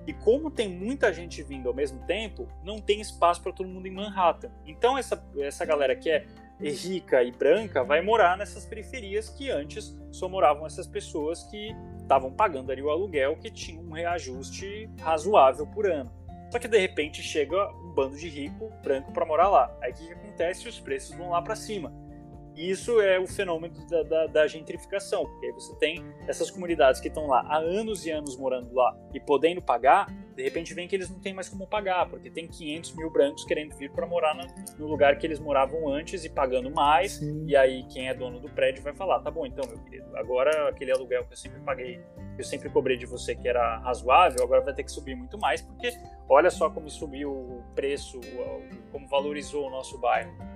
e como tem muita gente vindo ao mesmo tempo, não tem espaço para todo mundo em Manhattan. Então essa, essa galera que é rica e branca vai morar nessas periferias que antes só moravam essas pessoas que estavam pagando ali o aluguel, que tinha um reajuste razoável por ano. Só que de repente chega um bando de rico branco para morar lá. Aí o que, que acontece? Os preços vão lá para cima. Isso é o fenômeno da, da, da, gentrificação, porque aí você tem essas comunidades que estão lá há anos e anos morando lá e podendo pagar, de repente vem que eles não têm mais como pagar, porque tem 500 mil brancos querendo vir para morar no, no, lugar que eles moravam antes e pagando mais, Sim. e aí quem é dono do prédio vai falar, tá bom então, meu querido, agora aquele aluguel que eu sempre paguei, que eu sempre cobrei de você que era razoável, agora vai ter que subir muito mais, porque olha só como subiu o preço, como valorizou o nosso bairro.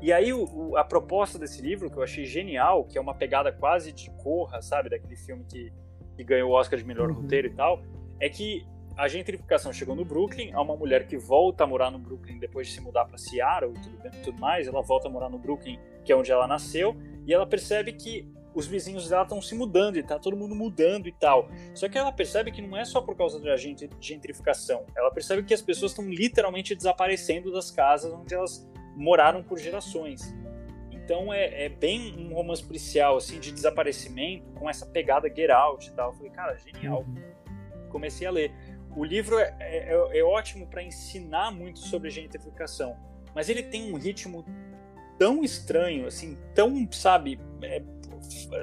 E aí o, o, a proposta desse livro, que eu achei genial, que é uma pegada quase de Corra, sabe? Daquele filme que, que ganhou o Oscar de melhor uhum. roteiro e tal, é que a gentrificação chegou no Brooklyn, há uma mulher que volta a morar no Brooklyn depois de se mudar para Seattle e tudo, tudo mais, ela volta a morar no Brooklyn, que é onde ela nasceu, e ela percebe que os vizinhos dela estão se mudando e tá todo mundo mudando e tal. Só que ela percebe que não é só por causa da gentrificação. Ela percebe que as pessoas estão literalmente desaparecendo das casas onde elas moraram por gerações. Então é, é, bem um romance policial, assim, de desaparecimento, com essa pegada Get Out e tal. Eu falei, cara, genial. Uhum. Comecei a ler. O livro é, é, é, é ótimo para ensinar muito sobre gentrificação, mas ele tem um ritmo tão estranho, assim, tão, sabe, é,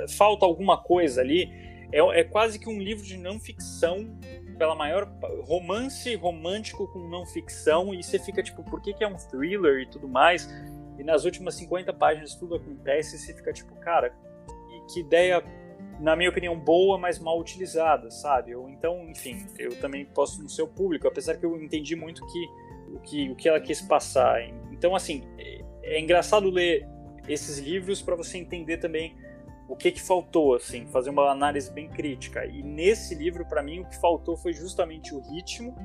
falta alguma coisa ali. É, é quase que um livro de não ficção pela maior romance romântico com não ficção e você fica tipo, por que, que é um thriller e tudo mais? E nas últimas 50 páginas tudo acontece e você fica tipo, cara, que, ideia, na minha opinião, boa, mas mal utilizada, sabe? Ou então, enfim, eu também posso no seu público, apesar que eu entendi muito que, o, que, o que ela quis passar. Então, assim, é, é engraçado ler esses livros para você entender também o que que faltou, assim, fazer uma análise bem crítica. E nesse livro, para mim, o que faltou foi justamente o ritmo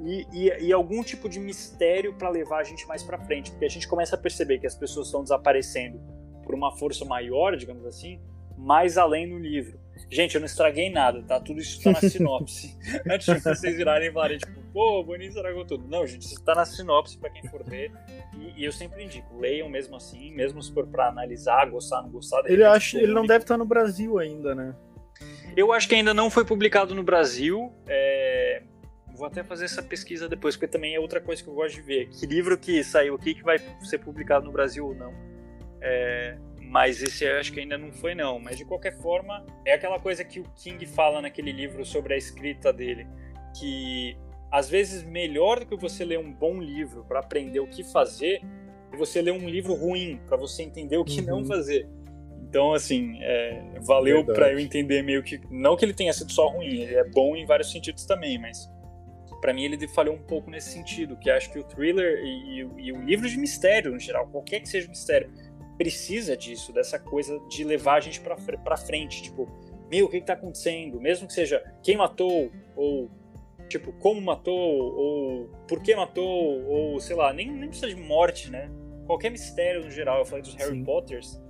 e, e, e algum tipo de mistério para levar a gente mais para frente, porque a gente começa a perceber que as pessoas estão desaparecendo por uma força maior, digamos assim, mais além no livro. Gente, eu não estraguei nada, tá? Tudo isso tá na sinopse. Antes de vocês virarem e falarem, tipo, pô, bonito estragou tudo. Não, gente, isso tá na sinopse para quem for ver. E, e, eu sempre indico, leiam mesmo assim, mesmo se for pra analisar, gostar, não gostar. Ele, acha, ele não deve estar no Brasil ainda, né? Eu acho que ainda não foi publicado no Brasil. É... Vou até fazer essa pesquisa depois, porque também é outra coisa que eu gosto de ver. Que livro que saiu aqui que vai ser publicado no Brasil ou não. É mas esse eu acho que ainda não foi não. Mas de qualquer forma, é aquela coisa que o King fala naquele livro sobre a escrita dele, que às vezes melhor do que você ler um bom livro para aprender o que fazer, é você ler um livro ruim para você entender o que uhum. não fazer. Então, assim, é, valeu para eu entender meio que. Não que ele tenha sido só ruim, ele é bom em vários sentidos também, mas para mim ele falhou um pouco nesse sentido, que acho que o thriller e, e, e, o livro de mistério, no geral, qualquer que seja o mistério, precisa disso, dessa coisa de levar a gente para frente, tipo, meu, o que, está acontecendo? Mesmo que seja quem matou, ou tipo, como matou, ou por que matou, ou sei lá, nem, nem precisa de morte, né? Qualquer mistério no geral, eu falei dos Harry Sim. Potters,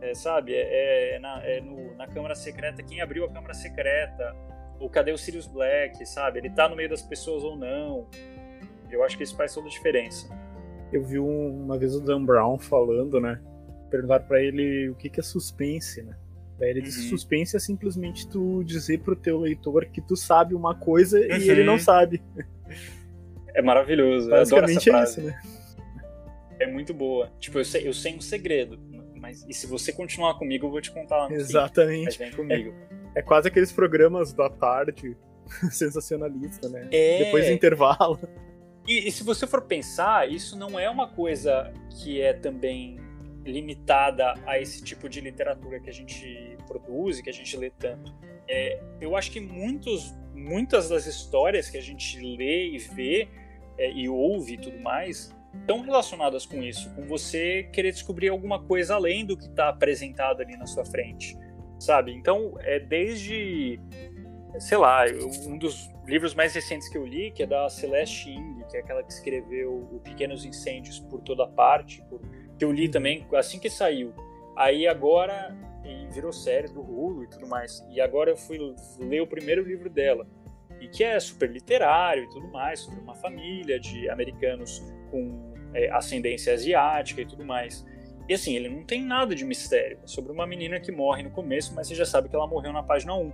é, sabe? É, é, na, é no, na Câmara Secreta, quem abriu a Câmara Secreta, ou cadê o Sirius Black, sabe? Ele tá no meio das pessoas ou não. Eu acho que isso faz toda a diferença. Eu vi um, uma vez o Dan Brown falando, né? perguntaram para ele o que, que é suspense, né? Ele uhum. disse: suspense é simplesmente tu dizer pro teu leitor que tu sabe uma coisa uhum. e ele não sabe. É maravilhoso. Basicamente é isso, né? É muito boa. Tipo, eu sei, eu sei um segredo, mas e se você continuar comigo, eu vou te contar lá no Exatamente. Fim, mas vem comigo. É, é, quase aqueles programas da tarde sensacionalista, né? É... Depois do intervalo. E, e se você for pensar, isso não é uma coisa que é também limitada a esse tipo de literatura que a gente produz e que a gente lê tanto. É, eu acho que muitos, muitas das histórias que a gente lê e vê é, e ouve e tudo mais estão relacionadas com isso, com você querer descobrir alguma coisa além do que está apresentado ali na sua frente, sabe? Então, é desde, sei lá, um dos livros mais recentes que eu li, que é da Celeste Ing, que é aquela que escreveu o Pequenos Incêndios por Toda Parte, por, que eu li também assim que saiu. Aí agora virou série do Hulu e tudo mais. E agora eu fui ler o primeiro livro dela, e que é super literário e tudo mais, sobre uma família de americanos com é, ascendência asiática e tudo mais. E assim, ele não tem nada de mistério. É sobre uma menina que morre no começo, mas você já sabe que ela morreu na página 1.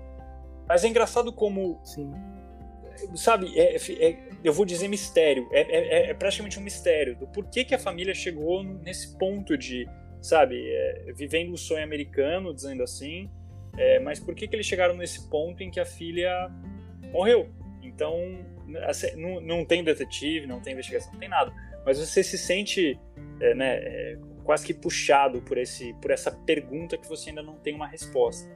Mas é engraçado como. Sim. Sabe, é, é, eu vou dizer mistério. É, é, é, praticamente um mistério do porquê que a família chegou nesse ponto de, sabe, é, vivendo o sonho americano, dizendo assim. É, mas por que, que eles chegaram nesse ponto em que a filha morreu? Então, assim, não, não tem detetive, não tem investigação, não tem nada mas você se sente é, né, é, quase que puxado por, esse, por essa pergunta que você ainda não tem uma resposta.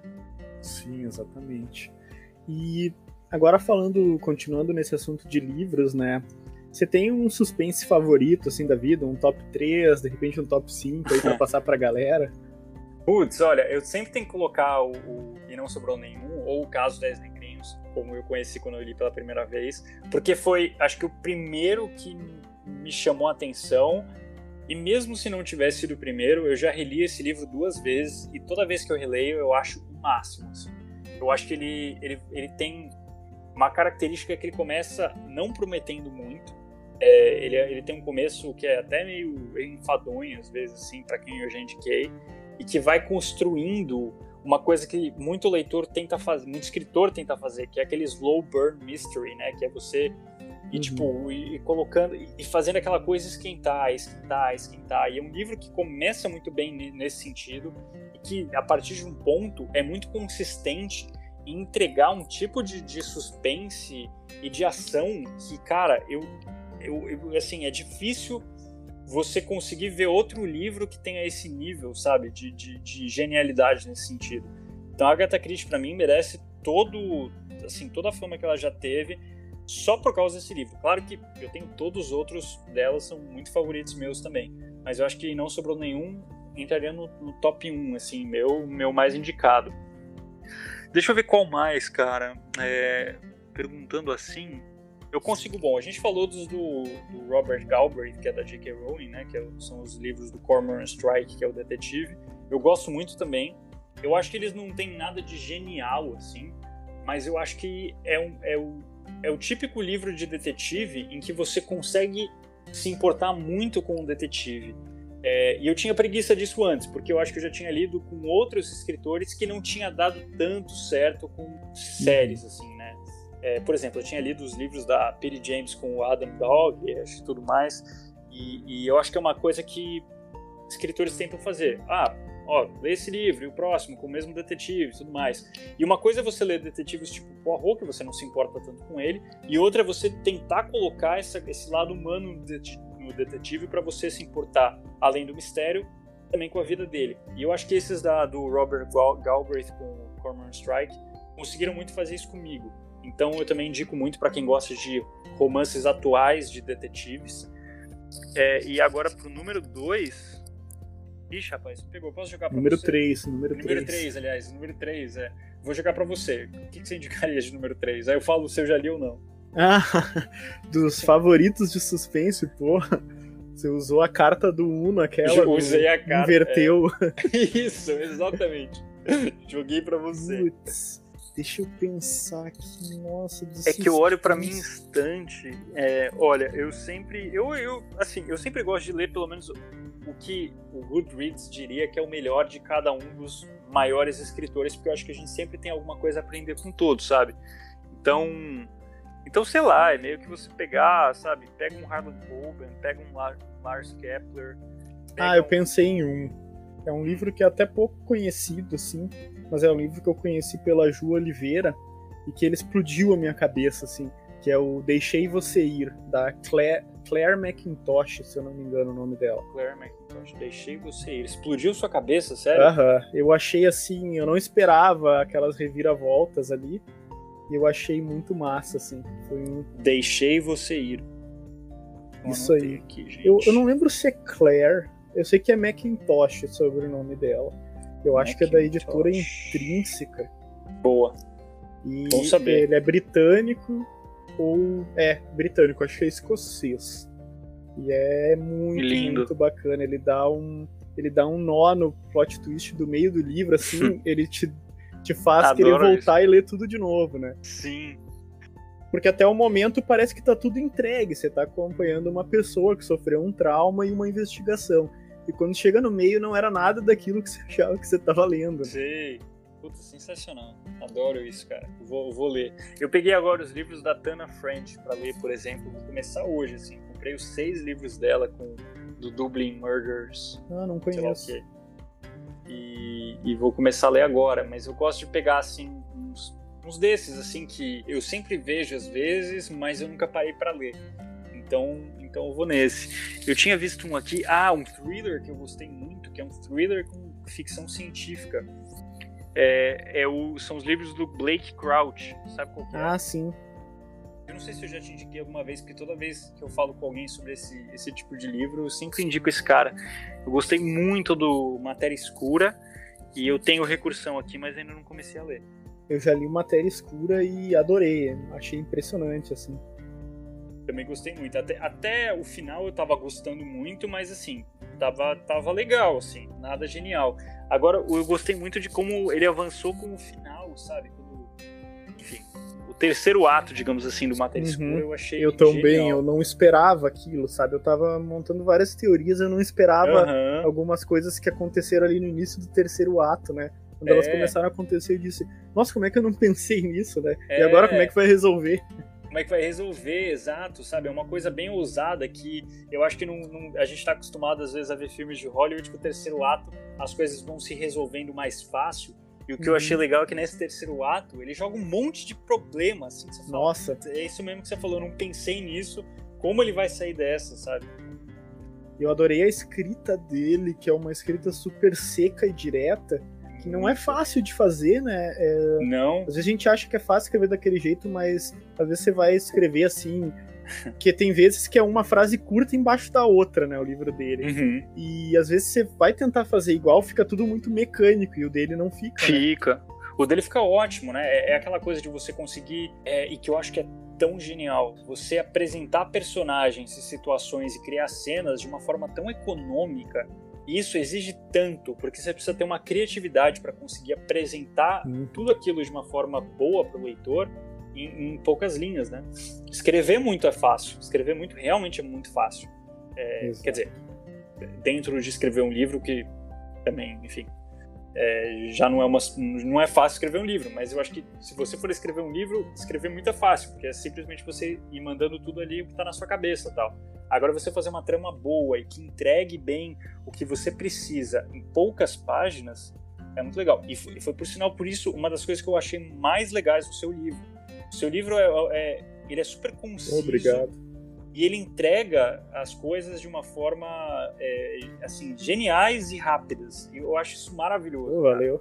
Sim, exatamente. E agora falando, continuando nesse assunto de livros, né? Você tem um suspense favorito, assim, da vida? Um top 3, de repente um top 5 aí pra passar pra galera? Putz, olha, eu sempre tenho que colocar o, o E Não Sobrou Nenhum, ou o Caso 10 Negrinhos, como eu conheci quando eu li pela primeira vez, porque foi, acho que o primeiro que me chamou a atenção. E mesmo se não tivesse sido o primeiro, eu já reli esse livro duas vezes e toda vez que eu releio eu acho o máximo. Assim. Eu acho que ele, ele, ele tem uma característica que ele começa não prometendo muito. É, ele, ele tem um começo que é até meio enfadonho às vezes assim para quem eu já indiquei e que vai construindo uma coisa que muito leitor tenta fazer, muito escritor tenta fazer, que é aquele slow burn mystery, né? Que é você e, uhum. tipo, e, colocando e fazendo aquela coisa esquentar, esquentar, esquentar. E é um livro que começa muito bem nesse sentido e que, a partir de um ponto, é muito consistente entregar um tipo de, de suspense e de ação que, cara, eu, eu, eu, assim, é difícil você conseguir ver outro livro que tenha esse nível, sabe, de, de, de genialidade nesse sentido. Então, a Agatha Christie, para mim, merece todo, assim, toda a fama que ela já teve só por causa desse livro. Claro que eu tenho todos os outros delas, são muito favoritos meus também. Mas eu acho que não sobrou nenhum, entraria no, no top 1, assim, meu, meu mais indicado. Deixa eu ver qual mais, cara. É, perguntando assim, eu consigo. Bom, a gente falou dos do, do Robert Galbraith, que é da J.K. Rowling, né? Que é, são os livros do Cormoran Strike, que é o detetive. Eu gosto muito também. Eu acho que eles não têm nada de genial, assim, mas eu acho que é, um, é o é o típico livro de detetive em que você consegue se importar muito com o detetive. É, e eu tinha preguiça disso antes, porque eu acho que eu já tinha lido com outros escritores que não tinha dado tanto certo com séries, assim, né? É, por exemplo, eu tinha lido os livros da Perry James com o Adam Dog e tudo mais, e, e eu acho que é uma coisa que escritores tentam fazer. Ah, ó, lê esse livro e o próximo com o mesmo detetive e tudo mais. E uma coisa é você ler detetives tipo Poirot, que você não se importa tanto com ele, e outra é você tentar colocar essa, esse lado humano no detetive para você se importar, além do mistério, também com a vida dele. E eu acho que esses da, do Robert Galbraith com Cormoran Strike conseguiram muito fazer isso comigo. Então eu também indico muito para quem gosta de romances atuais de detetives. É, e agora pro número 2, Ixi, rapaz, pegou. Posso jogar pra número você? 3, número 3. Número 3, aliás. Número 3, é. Vou jogar pra você. O que, você indicaria de número 3? Aí eu falo se eu já li ou não. Ah, dos favoritos de suspense, porra. Você usou a carta do Uno, aquela. Eu usei a carta. Inverteu. É. Isso, exatamente. Joguei pra você. Putz, deixa eu pensar aqui. Nossa, do É suspense. que eu olho pra mim instante. É, olha, eu sempre. Eu, eu, assim, eu sempre gosto de ler pelo menos o que o Goodreads diria que é o melhor de cada um dos maiores escritores, porque eu acho que a gente sempre tem alguma coisa a aprender com todos, sabe? Então, então sei lá, é meio que você pegar, sabe? Pega um Harlan Coben, pega um Lars Kepler. Ah, eu um... pensei em um. É um livro que é até pouco conhecido, assim, mas é um livro que eu conheci pela Ju Oliveira e que ele explodiu a minha cabeça, assim, que é o Deixei Você Ir, da Claire, Claire McIntosh, se eu não me engano o nome dela. Claire McIntosh, deixei você ir. Explodiu sua cabeça, sério? Aham. Eu achei assim, eu não esperava aquelas reviravoltas ali. E eu achei muito massa, assim. Foi um... Deixei você ir. Isso aí. Aqui, eu, eu não lembro se é Claire. Eu sei que é Macintosh sobre o nome dela. Eu acho que é da editora Intrínseca. Boa. E Bom saber. ele é britânico ou. É, britânico, acho que é escocês. E é muito, Lindo. muito bacana. Ele dá um. Ele dá um nó no plot twist do meio do livro, assim, ele te, te faz Adoro querer voltar isso. e ler tudo de novo, né? Sim. Porque até o momento parece que tá tudo entregue. Você tá acompanhando uma pessoa que sofreu um trauma e uma investigação. E quando chega no meio, não era nada daquilo que você achava que você tava lendo. Sei. Puta, sensacional. Adoro isso, cara. Vou, vou ler. Eu peguei agora os livros da Tana French para ler, por exemplo. Vou começar hoje, assim. Comprei os seis livros dela com do Dublin Murders. Ah, não conheço. Sei lá o quê. E, e vou começar a ler agora, mas eu gosto de pegar, assim, uns, uns desses, assim, que eu sempre vejo às vezes, mas eu nunca parei para ler. Então, então eu vou nesse. Eu tinha visto um aqui, ah, um thriller que eu gostei muito, que é um thriller com ficção científica é, é o, são os livros do Blake Crouch, sabe qual que é? Ah, sim. Eu não sei se eu já te indiquei alguma vez, porque toda vez que eu falo com alguém sobre esse, esse tipo de livro, eu sempre indico esse cara. Eu gostei muito do Matéria Escura e eu tenho recursão aqui, mas ainda não comecei a ler. Eu já li Matéria Escura e adorei, achei impressionante, assim. Também gostei muito. Até, até o final eu tava gostando muito, mas assim, tava, tava legal, assim, nada genial. Agora, eu gostei muito de como ele avançou com o final, sabe? Quando, enfim, o terceiro ato, digamos assim, do Matéria uhum. Escura, eu achei Eu também, eu não esperava aquilo, sabe? Eu tava montando várias teorias, eu não esperava uhum. algumas coisas que aconteceram ali no início do terceiro ato, né? Quando é. elas começaram a acontecer, eu disse, nossa, como é que eu não pensei nisso, né? É. E agora como é que vai resolver? como é que vai resolver, exato, sabe? É uma coisa bem ousada que eu acho que não, não, a gente está acostumado às vezes a ver filmes de Hollywood que o terceiro ato as coisas vão se resolvendo mais fácil. E o que uhum. eu achei uhum. legal é que nesse terceiro ato ele joga um monte de problema, assim, que você fala, Nossa. É isso mesmo que você falou, eu não pensei nisso, como ele vai sair dessa, sabe? Eu adorei a escrita dele, que é uma escrita super seca e direta que não é fácil de fazer, né? É, não. Às vezes a gente acha que é fácil escrever daquele jeito, mas às vezes você vai escrever assim. Que tem vezes que é uma frase curta embaixo da outra, né? O livro dele. Uhum. E às vezes você vai tentar fazer igual, fica tudo muito mecânico, e o dele não fica. Né? Fica. Né? O dele fica ótimo, né? É, é aquela coisa de você conseguir. É, e que eu acho que é tão genial. Você apresentar personagens e situações e criar cenas de uma forma tão econômica isso exige tanto, porque você precisa ter uma criatividade para conseguir apresentar hum. tudo aquilo de uma forma boa para o leitor em, em, poucas linhas, né? Escrever muito é fácil, escrever muito realmente é muito fácil. É, quer dizer, dentro de escrever um livro que também, enfim, é, já não é, uma, não é fácil escrever um livro, mas eu acho que se você for escrever um livro, escrever muito é fácil, porque é simplesmente você ir mandando tudo ali o que está na sua cabeça tal. Agora, você fazer uma trama boa e que entregue bem o que você precisa em poucas páginas é muito legal. E foi, foi por sinal, por isso, uma das coisas que eu achei mais legais do seu livro. O seu livro é, é ele é super conciso. Obrigado. E ele entrega as coisas de uma forma é, assim geniais e rápidas. Eu acho isso maravilhoso. Oh, valeu.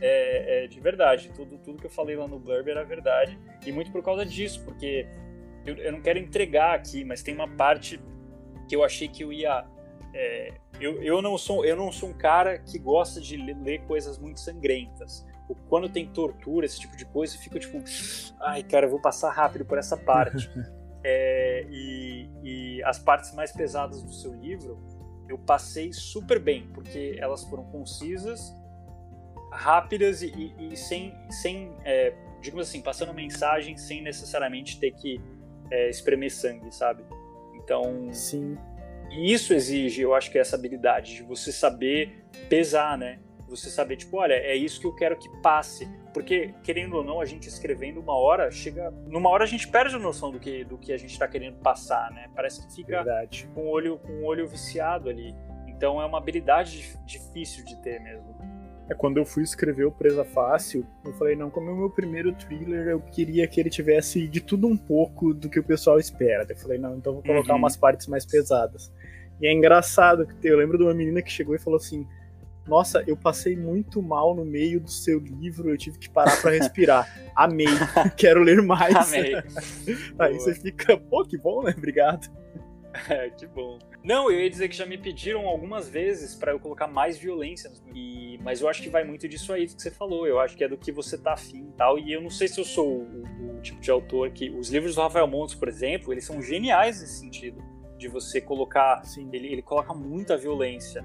É, é, de verdade. Tudo, tudo que eu falei lá no blurb era verdade. E muito por causa disso, porque eu, eu, não quero entregar aqui, mas tem uma parte que eu achei que eu ia. É, eu, eu, não sou, eu não sou um cara que gosta de ler coisas muito sangrentas. Quando tem tortura, esse tipo de coisa, eu fico tipo, ai cara, eu vou passar rápido por essa parte. é, e, e as partes mais pesadas do seu livro, eu passei super bem, porque elas foram concisas, rápidas e, e, e sem, sem é, digamos assim, passando mensagem sem necessariamente ter que é, espremer sangue, sabe? Então. Sim. E isso exige, eu acho que essa habilidade de você saber pesar, né? Você saber, tipo, olha, é isso que eu quero que passe. Porque, querendo ou não, a gente escrevendo uma hora, chega. Numa hora a gente perde a noção do que, do que a gente está querendo passar, né? Parece que fica Verdade. com o olho, com o olho viciado ali. Então é uma habilidade difícil de ter mesmo. É quando eu fui escrever o Presa Fácil, eu falei, não, como é o meu primeiro thriller, eu queria que ele tivesse de tudo um pouco do que o pessoal espera. Eu falei, não, então vou colocar uhum. umas partes mais pesadas. E é engraçado que eu lembro de uma menina que chegou e falou assim: nossa, eu passei muito mal no meio do seu livro, eu tive que parar para respirar. Amei, quero ler mais. Amei. Aí você fica, pô, que bom, né? Obrigado. É, que bom. Não, eu ia dizer que já me pediram algumas vezes para eu colocar mais violência nos e, mas eu acho que vai muito disso aí que você falou. Eu acho que é do que você tá afim e tal. E eu não sei se eu sou o, o tipo de autor que. Os livros do Rafael Montes, por exemplo, eles são geniais nesse sentido. De você colocar. Ele, ele coloca muita violência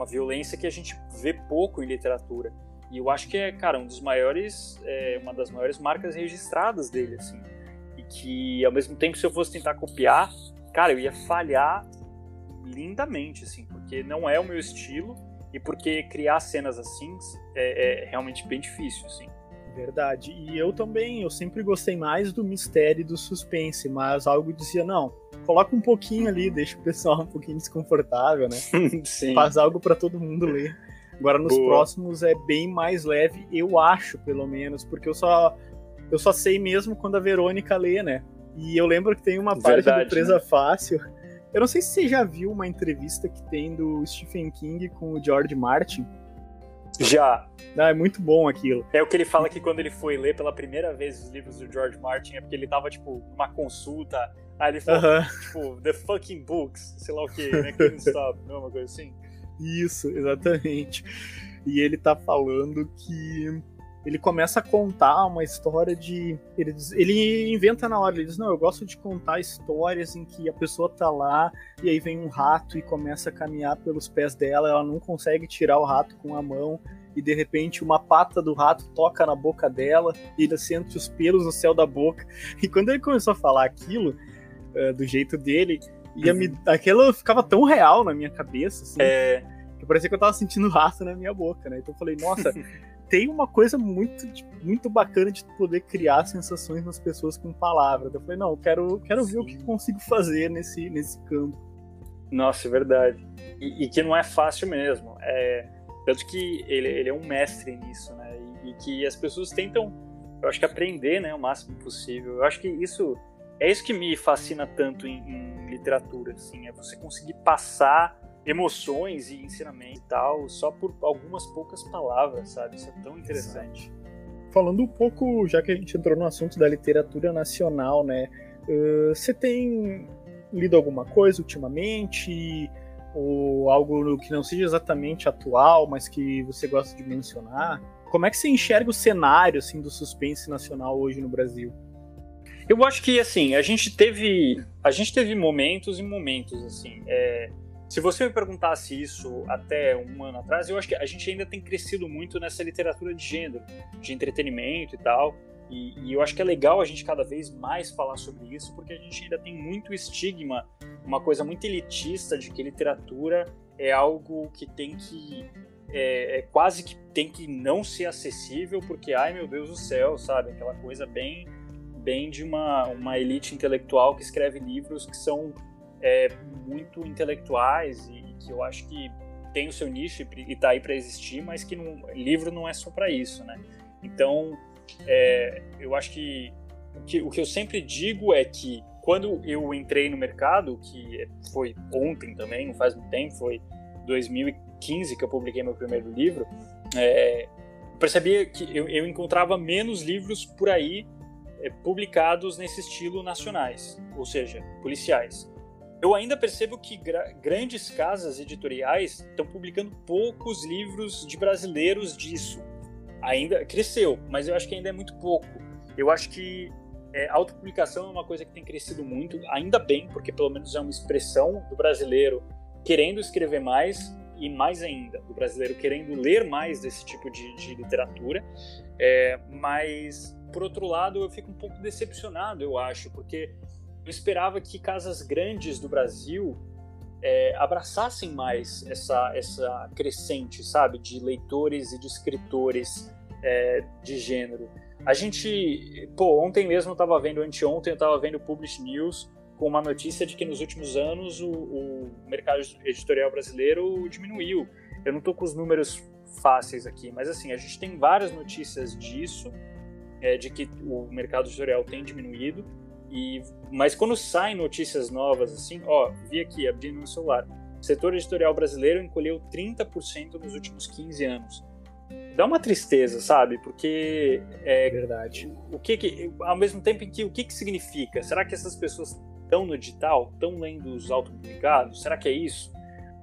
uma violência que a gente vê pouco em literatura. E eu acho que é, cara, um dos maiores, é, uma das maiores marcas registradas dele, assim. E que, ao mesmo tempo, se eu fosse tentar copiar, cara, eu ia falhar lindamente, assim, porque não é o meu estilo e porque criar cenas assim é, é realmente bem difícil, assim. Verdade. E eu também, eu sempre gostei mais do mistério e do suspense, mas algo dizia, não, coloca um pouquinho ali, deixa o pessoal um pouquinho desconfortável, né? Sim. Faz algo para todo mundo ler. Agora nos Boa. próximos é bem mais leve, eu acho, pelo menos, porque eu só eu só sei mesmo quando a Verônica lê, né? E eu lembro que tem uma parte Verdade, do Presa né? Fácil. Eu não sei se você já viu uma entrevista que tem do Stephen King com o George Martin. Já. Ah, é muito bom aquilo. É o que ele fala que quando ele foi ler pela primeira vez os livros do George Martin é porque ele tava, tipo, numa consulta Aí ele falou, uh -huh. tipo, the fucking books, sei lá o que, né? Stop, não é uma coisa assim? Isso, exatamente. E ele tá falando que ele começa a contar uma história de. Ele, diz, ele inventa na hora, ele diz: Não, eu gosto de contar histórias em que a pessoa tá lá e aí vem um rato e começa a caminhar pelos pés dela, ela não consegue tirar o rato com a mão e de repente uma pata do rato toca na boca dela e ele sente os pelos no céu da boca. E quando ele começou a falar aquilo, uh, do jeito dele. E me, aquilo ficava tão real na minha cabeça, assim, é... que parecia que eu tava sentindo rato na minha boca, né? Então eu falei, nossa, tem uma coisa muito, muito bacana de poder criar sensações nas pessoas com palavras. Eu falei, não, eu quero, quero ver o que consigo fazer nesse, nesse campo. Nossa, é verdade. E, e que não é fácil mesmo. É, tanto que ele, ele é um mestre nisso, né? E, e que as pessoas tentam, eu acho que aprender, né, o máximo possível. Eu acho que isso é isso que me fascina tanto em, em literatura, assim, é você conseguir passar emoções e ensinamento e tal só por algumas poucas palavras, sabe? Isso é tão interessante. Falando um pouco, já que a gente entrou no assunto da literatura nacional, né? Uh, você tem lido alguma coisa ultimamente? Ou algo que não seja exatamente atual, mas que você gosta de mencionar? Como é que você enxerga o cenário assim, do suspense nacional hoje no Brasil? Eu acho que assim, a gente teve. A gente teve momentos e momentos, assim. É, se você me perguntasse isso até um ano atrás, eu acho que a gente ainda tem crescido muito nessa literatura de gênero, de entretenimento e tal. E, e, eu acho que é legal a gente cada vez mais falar sobre isso, porque a gente ainda tem muito estigma, uma coisa muito elitista de que literatura é algo que tem que. É, é quase que tem que não ser acessível, porque, ai meu Deus do céu, sabe? Aquela coisa bem bem de uma, uma elite intelectual que escreve livros que são é, muito intelectuais e, que eu acho que tem o seu nicho e está aí para existir, mas que não, livro não é só para isso, né? Então, é, eu acho que o, que o que eu sempre digo é que quando eu entrei no mercado, que foi ontem também, não faz muito tempo, foi 2015 que eu publiquei meu primeiro livro, é, percebia que eu, eu encontrava menos livros por aí publicados nesse estilo nacionais, ou seja, policiais. Eu ainda percebo que grandes casas editoriais estão publicando poucos livros de brasileiros disso. Ainda cresceu, mas eu acho que ainda é muito pouco. Eu acho que é, autopublicação é uma coisa que tem crescido muito, ainda bem, porque pelo menos é uma expressão do brasileiro querendo escrever mais e mais ainda, do brasileiro querendo ler mais desse tipo de, de literatura. É, mas por outro lado, eu fico um pouco decepcionado, eu acho, porque eu esperava que casas grandes do Brasil é, abraçassem mais essa, essa crescente, sabe, de leitores e de escritores é, de gênero. A gente, pô, ontem mesmo eu estava vendo, anteontem eu estava vendo o Publish News com uma notícia de que nos últimos anos o, o mercado editorial brasileiro diminuiu. Eu não estou com os números fáceis aqui, mas assim, a gente tem várias notícias disso é, de que o mercado editorial tem diminuído. E, mas quando saem notícias novas, assim, ó, vi aqui, abri no celular, o setor editorial brasileiro encolheu 30% nos últimos 15 anos. Dá uma tristeza, sabe? Porque é verdade. O que, que ao mesmo tempo em que o que, que significa? Será que essas pessoas estão no digital, estão lendo os autopublicados? Será que é isso?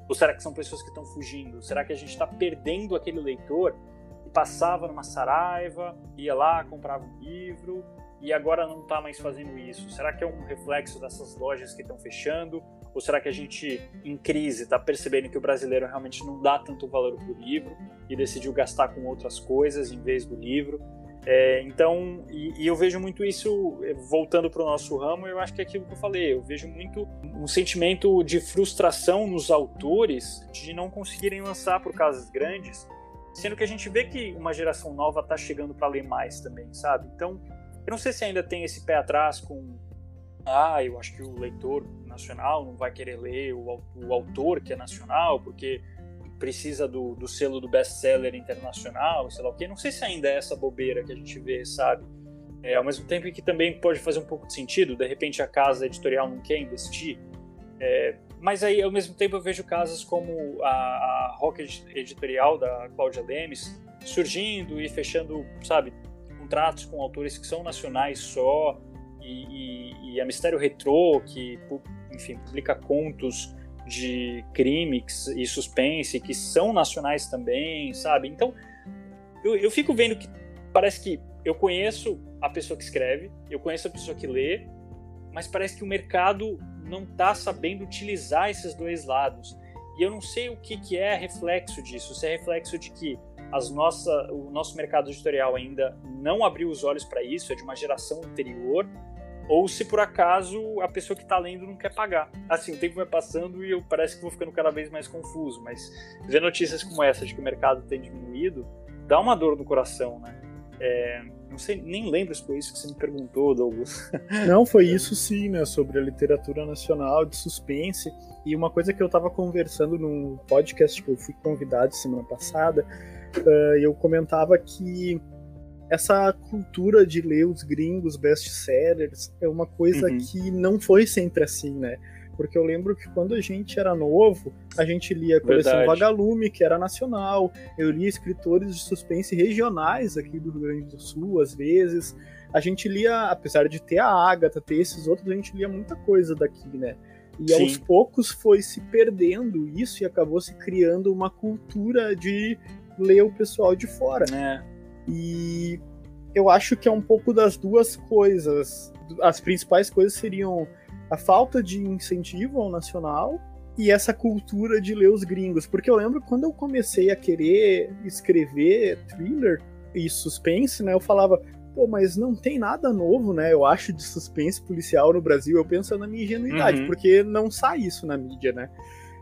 Ou será que são pessoas que estão fugindo? Será que a gente está perdendo aquele leitor passava numa saraiva, ia lá, comprava um livro e agora não está mais fazendo isso? Será que é um reflexo dessas lojas que estão fechando? Ou será que a gente, em crise, está percebendo que o brasileiro realmente não dá tanto valor para o livro e decidiu gastar com outras coisas em vez do livro? É, então, e, e, eu vejo muito isso, é, voltando para o nosso ramo, eu acho que é aquilo que eu falei, eu vejo muito um sentimento de frustração nos autores de não conseguirem lançar por casas grandes, sendo que a gente vê que uma geração nova está chegando para ler mais também, sabe? Então, eu não sei se ainda tem esse pé atrás com ah, eu acho que o leitor nacional não vai querer ler o, o autor que é nacional, porque precisa do, do selo do best-seller internacional, sei lá o quê. Não sei se ainda é essa bobeira que a gente vê, sabe? É, ao mesmo tempo que também pode fazer um pouco de sentido, de repente a casa editorial não quer investir. É, mas aí, ao mesmo tempo, eu vejo casos como a, a Rocket Editorial da Cláudia Lemes surgindo e fechando, sabe, contratos com autores que são nacionais só, e, e, e a Mistério Retrô, que, enfim, publica contos de crime e suspense que são nacionais também, sabe? Então, eu, eu fico vendo que parece que eu conheço a pessoa que escreve, eu conheço a pessoa que lê, mas parece que o mercado não está sabendo utilizar esses dois lados. E eu não sei o que, que é reflexo disso. Se é reflexo de que as nossa, o nosso mercado editorial ainda não abriu os olhos para isso, é de uma geração anterior, ou se por acaso a pessoa que está lendo não quer pagar. Assim, o tempo vai passando e eu parece que vou ficando cada vez mais confuso, mas ver notícias como essa de que o mercado tem diminuído dá uma dor no coração, né? É, não sei, nem lembro se foi isso que você me perguntou, Douglas. Não, foi isso sim, né? Sobre a literatura nacional de suspense. E uma coisa que eu estava conversando num podcast que eu fui convidado semana passada, uh, eu comentava que essa cultura de ler os gringos best-sellers é uma coisa uhum. que não foi sempre assim, né? Porque eu lembro que quando a gente era novo, a gente lia a coleção Verdade. Vagalume, que era nacional, eu lia escritores de suspense regionais aqui do Rio Grande do Sul, às vezes. A gente lia, apesar de ter a Agatha, ter esses outros, a gente lia muita coisa daqui, né? E Sim. aos poucos foi se perdendo isso e acabou se criando uma cultura de ler o pessoal de fora. É. E eu acho que é um pouco das duas coisas. As principais coisas seriam a falta de incentivo ao nacional e essa cultura de ler os gringos. Porque eu lembro quando eu comecei a querer escrever thriller e suspense, né? Eu falava, pô, mas não tem nada novo, né? Eu acho de suspense policial no Brasil. Eu penso na minha ingenuidade, uhum. porque não sai isso na mídia, né?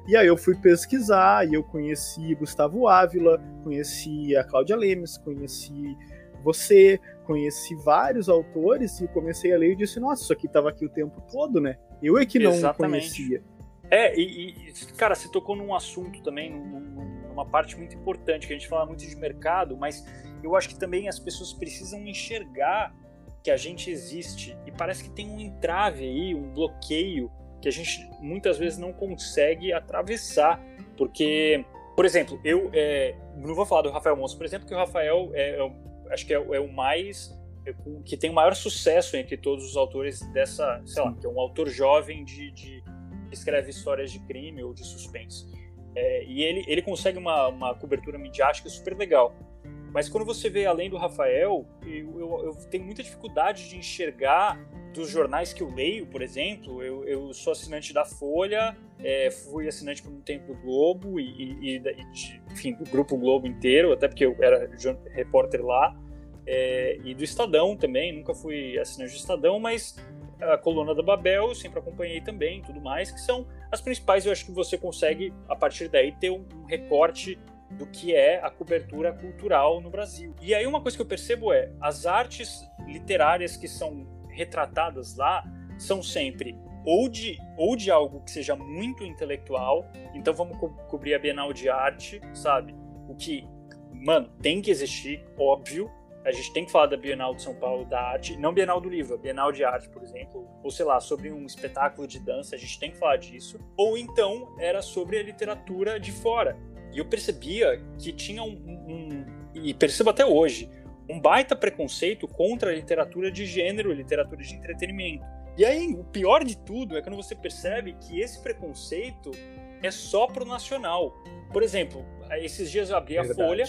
E aí eu fui pesquisar e eu conheci Gustavo Ávila, conheci a Cláudia Lemes, conheci você, conheci vários autores e comecei a ler e disse, nossa, isso aqui estava aqui o tempo todo, né? Eu é que não Exatamente. conhecia. É, e, e, cara, você tocou num assunto também, numa parte muito importante, que a gente fala muito de mercado, mas eu acho que também as pessoas precisam enxergar que a gente existe e parece que tem um entrave aí, um bloqueio que a gente muitas vezes não consegue atravessar, porque, por exemplo, eu é, não vou falar do Rafael Monson, por exemplo, que o Rafael é, é acho que é, é o mais é, que tem o maior sucesso entre todos os autores dessa, sei lá, que é um autor jovem de, de que escreve histórias de crime ou de suspense. É, e ele, ele consegue uma, uma cobertura midiática super legal. Mas quando você vê além do Rafael, eu, eu, eu tenho muita dificuldade de enxergar dos jornais que eu leio, por exemplo, eu, eu sou assinante da Folha, é, fui assinante por um tempo do Globo e, e, e de, enfim, do Grupo Globo inteiro, até porque eu era repórter lá, é, e do Estadão também, nunca fui assinante do Estadão, mas a coluna da Babel eu sempre acompanhei também, tudo mais, que são as principais, eu acho que você consegue, a partir daí, ter um, um recorte do que é a cobertura cultural no Brasil. E aí uma coisa que eu percebo é, as artes literárias que são retratadas lá são sempre ou de, ou de algo que seja muito intelectual, então vamos co cobrir a Bienal de Arte, sabe? O que, mano, tem que existir, óbvio, a gente tem que falar da Bienal de São Paulo da arte, não Bienal do livro, Bienal de arte, por exemplo, ou sei lá, sobre um espetáculo de dança, a gente tem que falar disso. Ou então era sobre a literatura de fora. E eu percebia que tinha um, um e percebo até hoje, um baita preconceito contra a literatura de gênero, literatura de entretenimento. E aí, o pior de tudo é quando você percebe que esse preconceito é só pro nacional. Por exemplo, esses dias eu abri a Folha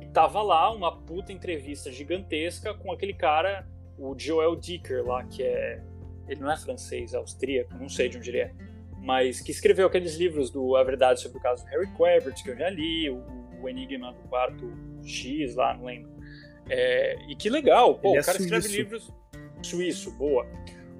e tava lá uma puta entrevista gigantesca com aquele cara, o Joel Dicker lá, que é. Ele não é francês, é austríaco, não sei de onde ele é. Mas que escreveu aqueles livros do A Verdade sobre o caso do Harry Quebert, que eu já li, o, o Enigma do Quarto X lá, não lembro. É, e que legal, pô, ele o cara é escreve livros. Suíço, boa.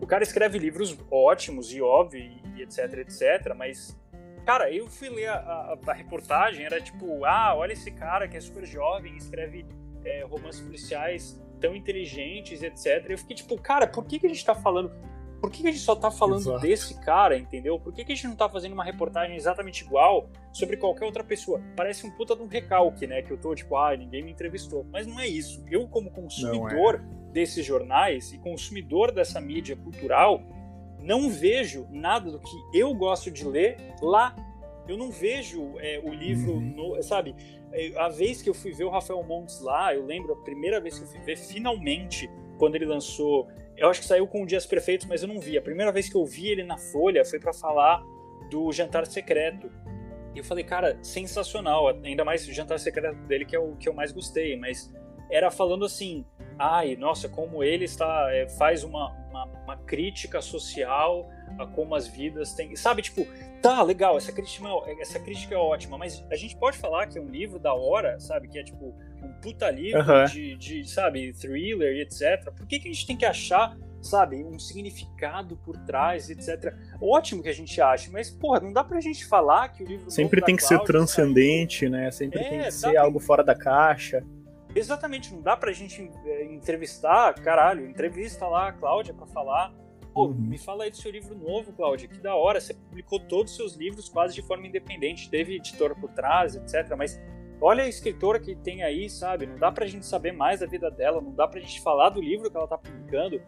O cara escreve livros ótimos e óbvio, e etc, etc, mas Cara, eu fui ler a, a, a, reportagem, era tipo, ah, olha esse cara que é super jovem, escreve é, romances policiais tão inteligentes, etc. Eu fiquei tipo, cara, por que, que a gente tá falando. Por que, que a gente só tá falando Exato. desse cara, entendeu? Por que, que a gente não tá fazendo uma reportagem exatamente igual sobre qualquer outra pessoa? Parece um puta de um recalque, né? Que eu tô tipo, ah, ninguém me entrevistou. Mas não é isso. Eu, como consumidor é. desses jornais e consumidor dessa mídia cultural, não vejo nada do que eu gosto de ler lá. Eu não vejo é, o livro, uhum. no, sabe? É, a vez que eu fui ver o Rafael Montes lá, eu lembro a primeira vez que eu fui ver, finalmente, quando ele lançou. Eu acho que saiu com Dias Perfeitos, mas eu não vi. A primeira vez que eu vi ele na Folha foi para falar do Jantar Secreto. E eu falei, cara, sensacional. Ainda mais o Jantar Secreto dele, que é o que eu mais gostei. Mas era falando assim: ai, nossa, como ele está é, faz uma, uma, uma, crítica social a como as vidas têm, sabe, tipo, tá legal, essa crítica, é, essa crítica é ótima, mas a gente pode falar que é um livro da hora, sabe, que é tipo puta livro uhum. de, de, sabe, thriller e etc. Por que, que a gente tem que achar sabe, um significado por trás, etc. Ótimo que a gente ache, mas, porra, não dá pra gente falar que o livro. Sempre tem que Cláudia, ser transcendente, sabe? né? Sempre é, tem que ser algo fora da caixa. Exatamente, não dá pra gente é, entrevistar, caralho, entrevista lá a Cláudia pra falar. Pô, uhum. me fala aí do seu livro novo, Cláudia, que da hora, você publicou todos os seus livros quase de forma independente, teve editor por trás, etc. Mas olha a escritora que tem aí, sabe? Não dá pra gente saber mais da vida dela, não dá pra gente falar do livro que ela tá publicando.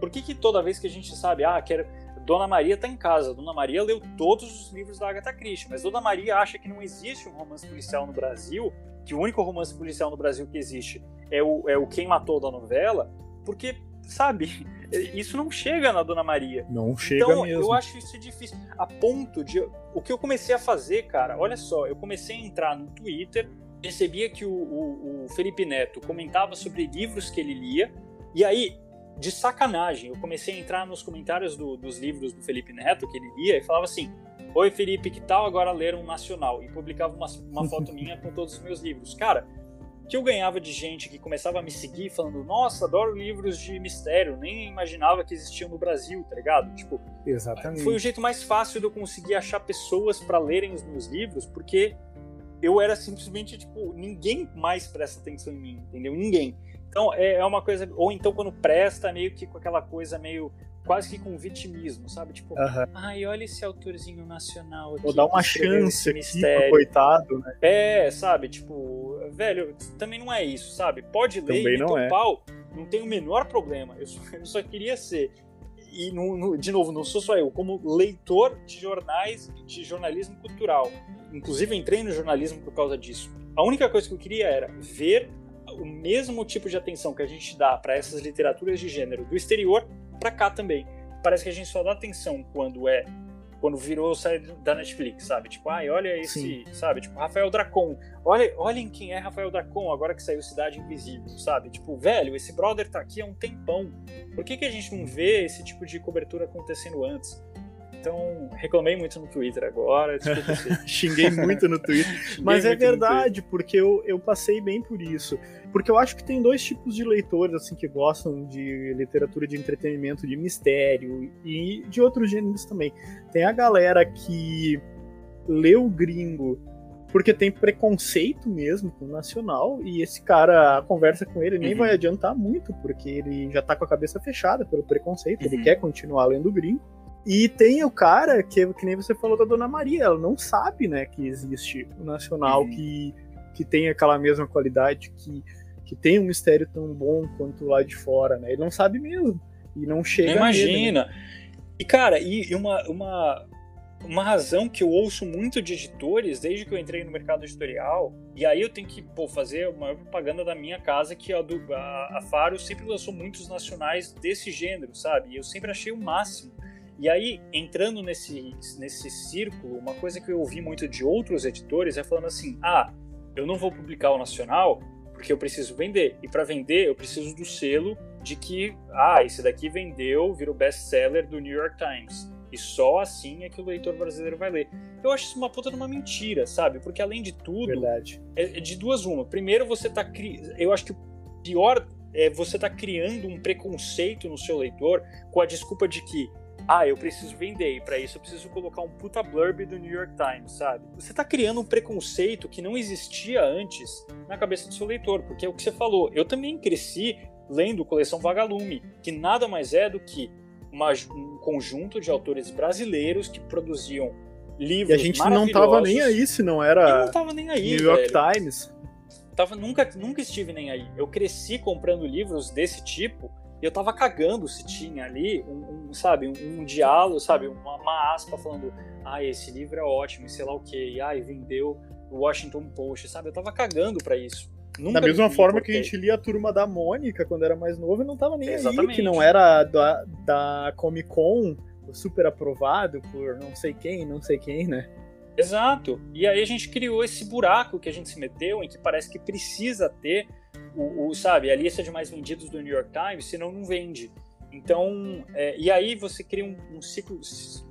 Por que, que toda vez que a gente sabe, ah, quero. Dona Maria tá em casa. Dona Maria leu todos os livros da Agatha Christie, mas Dona Maria acha que não existe um romance policial no Brasil que o único romance policial no Brasil que existe é o, é o Quem Matou da novela, porque, sabe, isso não chega na Dona Maria. Não chega então, mesmo. eu acho isso difícil. A ponto de. O que eu comecei a fazer, cara, olha só, eu comecei a entrar no Twitter, percebia que o, o, o Felipe Neto comentava sobre livros que ele lia, e aí de sacanagem. Eu comecei a entrar nos comentários do, dos livros do Felipe Neto que ele lia e falava assim: Oi, Felipe, que tal agora ler um nacional? E publicava uma, uma foto minha com todos os meus livros. Cara, que eu ganhava de gente que começava a me seguir falando, nossa, adoro livros de mistério, nem imaginava que existiam no Brasil, tá ligado? Tipo, Exatamente. foi o jeito mais fácil de eu conseguir achar pessoas para lerem os meus livros, porque eu era simplesmente, tipo, ninguém mais presta atenção em mim, entendeu? Ninguém. Então é, é uma coisa. Ou então quando presta, meio que com aquela coisa meio quase que com vitimismo, sabe? Tipo, uhum. ai, olha esse autorzinho nacional aqui. Ou dá uma chance aqui pro coitado, né? É, sabe? Tipo, velho, também não é isso, sabe? Pode ler também e não é. pau, não tem o menor problema. Eu só, eu só queria ser. E, no, no, de novo, não sou só eu, como leitor de jornais, de jornalismo cultural. Inclusive, entrei no jornalismo por causa disso. A única coisa que eu queria era ver o mesmo tipo de atenção que a gente dá para essas literaturas de gênero do exterior para cá também. Parece que a gente só dá atenção quando é quando virou série da Netflix, sabe? Tipo, ai, olha esse, Sim. sabe? Tipo, Rafael Dracon. Olha, olhem quem é Rafael Dracon agora que saiu Cidade Invisível, sabe? Tipo, velho, esse brother tá aqui há um tempão. Por que, que a gente não vê esse tipo de cobertura acontecendo antes? Então, reclamei muito no Twitter agora, Xinguei muito no Twitter. Mas é verdade, porque eu, eu passei bem por isso. Porque eu acho que tem dois tipos de leitores assim que gostam de literatura de entretenimento, de mistério e de outros gêneros também. Tem a galera que lê o gringo porque tem preconceito mesmo com o nacional e esse cara, a conversa com ele nem uhum. vai adiantar muito, porque ele já tá com a cabeça fechada pelo preconceito, uhum. ele quer continuar lendo o gringo. E tem o cara que, que nem você falou da Dona Maria, ela não sabe, né, que existe o nacional uhum. que, que tem aquela mesma qualidade que que tem um mistério tão bom quanto lá de fora, né? Ele não sabe mesmo. E não chega Imagina. Nele, né? E, cara, e uma, uma, uma razão que eu ouço muito de editores desde que eu entrei no mercado editorial, e aí eu tenho que pô, fazer uma propaganda da minha casa, que a, do, a, a Faro sempre lançou muitos nacionais desse gênero, sabe? E eu sempre achei o máximo. E aí, entrando nesse, nesse círculo, uma coisa que eu ouvi muito de outros editores é falando assim: ah, eu não vou publicar o nacional porque eu preciso vender. E para vender, eu preciso do selo de que, ah, esse daqui vendeu, virou best-seller do New York Times. E só assim é que o leitor brasileiro vai ler. Eu acho isso uma puta de uma mentira, sabe? Porque além de tudo, Verdade. É, é de duas uma. Primeiro, você tá cri... eu acho que o pior é você tá criando um preconceito no seu leitor com a desculpa de que ah, eu preciso vender, e para isso eu preciso colocar um puta blurb do New York Times, sabe? Você tá criando um preconceito que não existia antes na cabeça do seu leitor, porque é o que você falou. Eu também cresci lendo Coleção Vagalume, que nada mais é do que uma, um conjunto de autores brasileiros que produziam livros E a gente não tava nem aí se não era não tava nem aí, New York velho. Times. Tava, nunca, nunca estive nem aí. Eu cresci comprando livros desse tipo eu tava cagando se tinha ali um, um sabe, um, um, diálogo, sabe, uma, uma, aspa falando, ah, esse livro é ótimo, e sei lá o que, ai, vendeu o Washington Post, sabe? Eu tava cagando para isso. Nunca da mesma forma que a gente lia a turma da Mônica quando era mais novo e não tava nem Exatamente. aí, que não era da, da Comic Con super aprovado por não sei quem, não sei quem, né? Exato. E aí a gente criou esse buraco que a gente se meteu em que parece que precisa ter o, o, sabe, a lista de mais vendidos do New York Times, senão não vende. Então, é, e aí você cria um, um, ciclo, um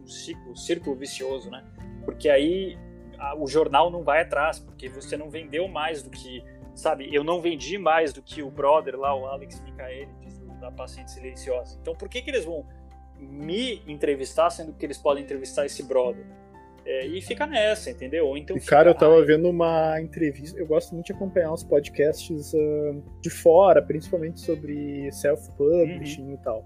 ciclo, um círculo vicioso, né? Porque aí a, o jornal não vai atrás, porque você não vendeu mais do que, sabe, eu não vendi mais do que o brother lá, o Alex Michaelides, da Paciente Silenciosa. Então, por que que eles vão me entrevistar, sendo que eles podem entrevistar esse brother? É, e fica nessa, entendeu? Então e, cara, eu tava vendo uma entrevista. Eu gosto muito de acompanhar os podcasts uh, de fora, principalmente sobre self-publishing uhum. e tal.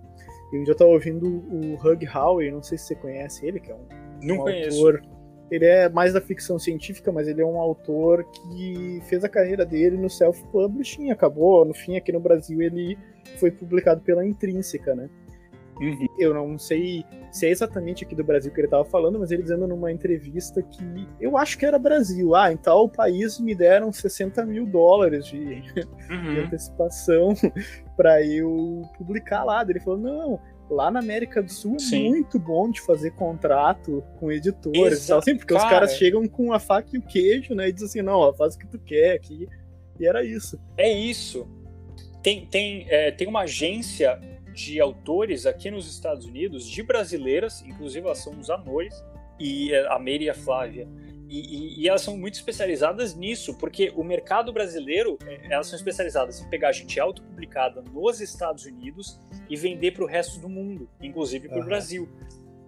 E um dia eu tava ouvindo o Hug Howey, não sei se você conhece ele, que é um, não um conheço. autor. Ele é mais da ficção científica, mas ele é um autor que fez a carreira dele no self-publishing. Acabou, no fim, aqui no Brasil, ele foi publicado pela Intrínseca, né? Uhum. Eu não sei se é exatamente aqui do Brasil que ele estava falando, mas ele dizendo numa entrevista que eu acho que era Brasil. Ah, em tal país me deram 60 mil dólares de, uhum. de antecipação para eu publicar lá. Ele falou: não, lá na América do Sul é Sim. muito bom de fazer contrato com editores e tal, assim, porque cara. os caras chegam com a faca e o queijo, né? E dizem assim, não, ó, faz o que tu quer aqui. E era isso. É isso. Tem, tem, é, tem uma agência de autores aqui nos Estados Unidos, de brasileiras, inclusive elas são uns amores, e eh, a Meire e a Flávia. E, e, e, elas são muito especializadas nisso, porque o mercado brasileiro, eh, elas são especializadas em pegar gente autopublicada nos Estados Unidos e vender para o resto do mundo, inclusive para o uhum. Brasil.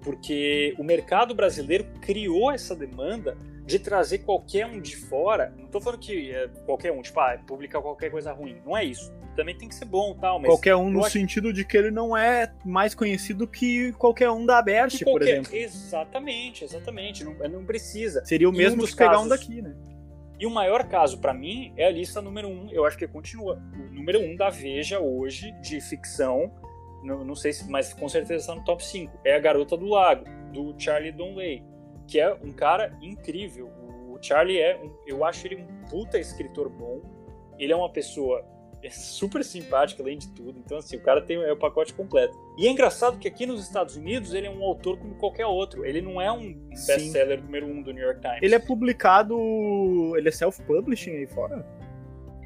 Porque o mercado brasileiro criou essa demanda de trazer qualquer um de fora. Não estou falando que é qualquer um, tipo, ah, publicar qualquer coisa ruim. Não é isso também tem que ser bom tal, mas. Qualquer um no acho... sentido de que ele não é mais conhecido que qualquer um da Aberte, qualquer... por exemplo. Exatamente, exatamente. Não, não precisa. Seria o mesmo um que pegar casos... um daqui, né? E o maior caso para mim é a lista número um. Eu acho que continua. O número um da Veja hoje, de ficção. Não, não sei se, mas com certeza está no top 5. É a Garota do Lago, do Charlie Donley, que é um cara incrível. O Charlie é, um, eu acho ele um puta escritor bom. Ele é uma pessoa super simpático além de tudo. Então, assim, o cara tem é o pacote completo. E é engraçado que aqui nos Estados Unidos ele é um autor como qualquer outro. Ele não é um best-seller número um do New York Times. Ele é publicado. Ele é self-publishing aí fora?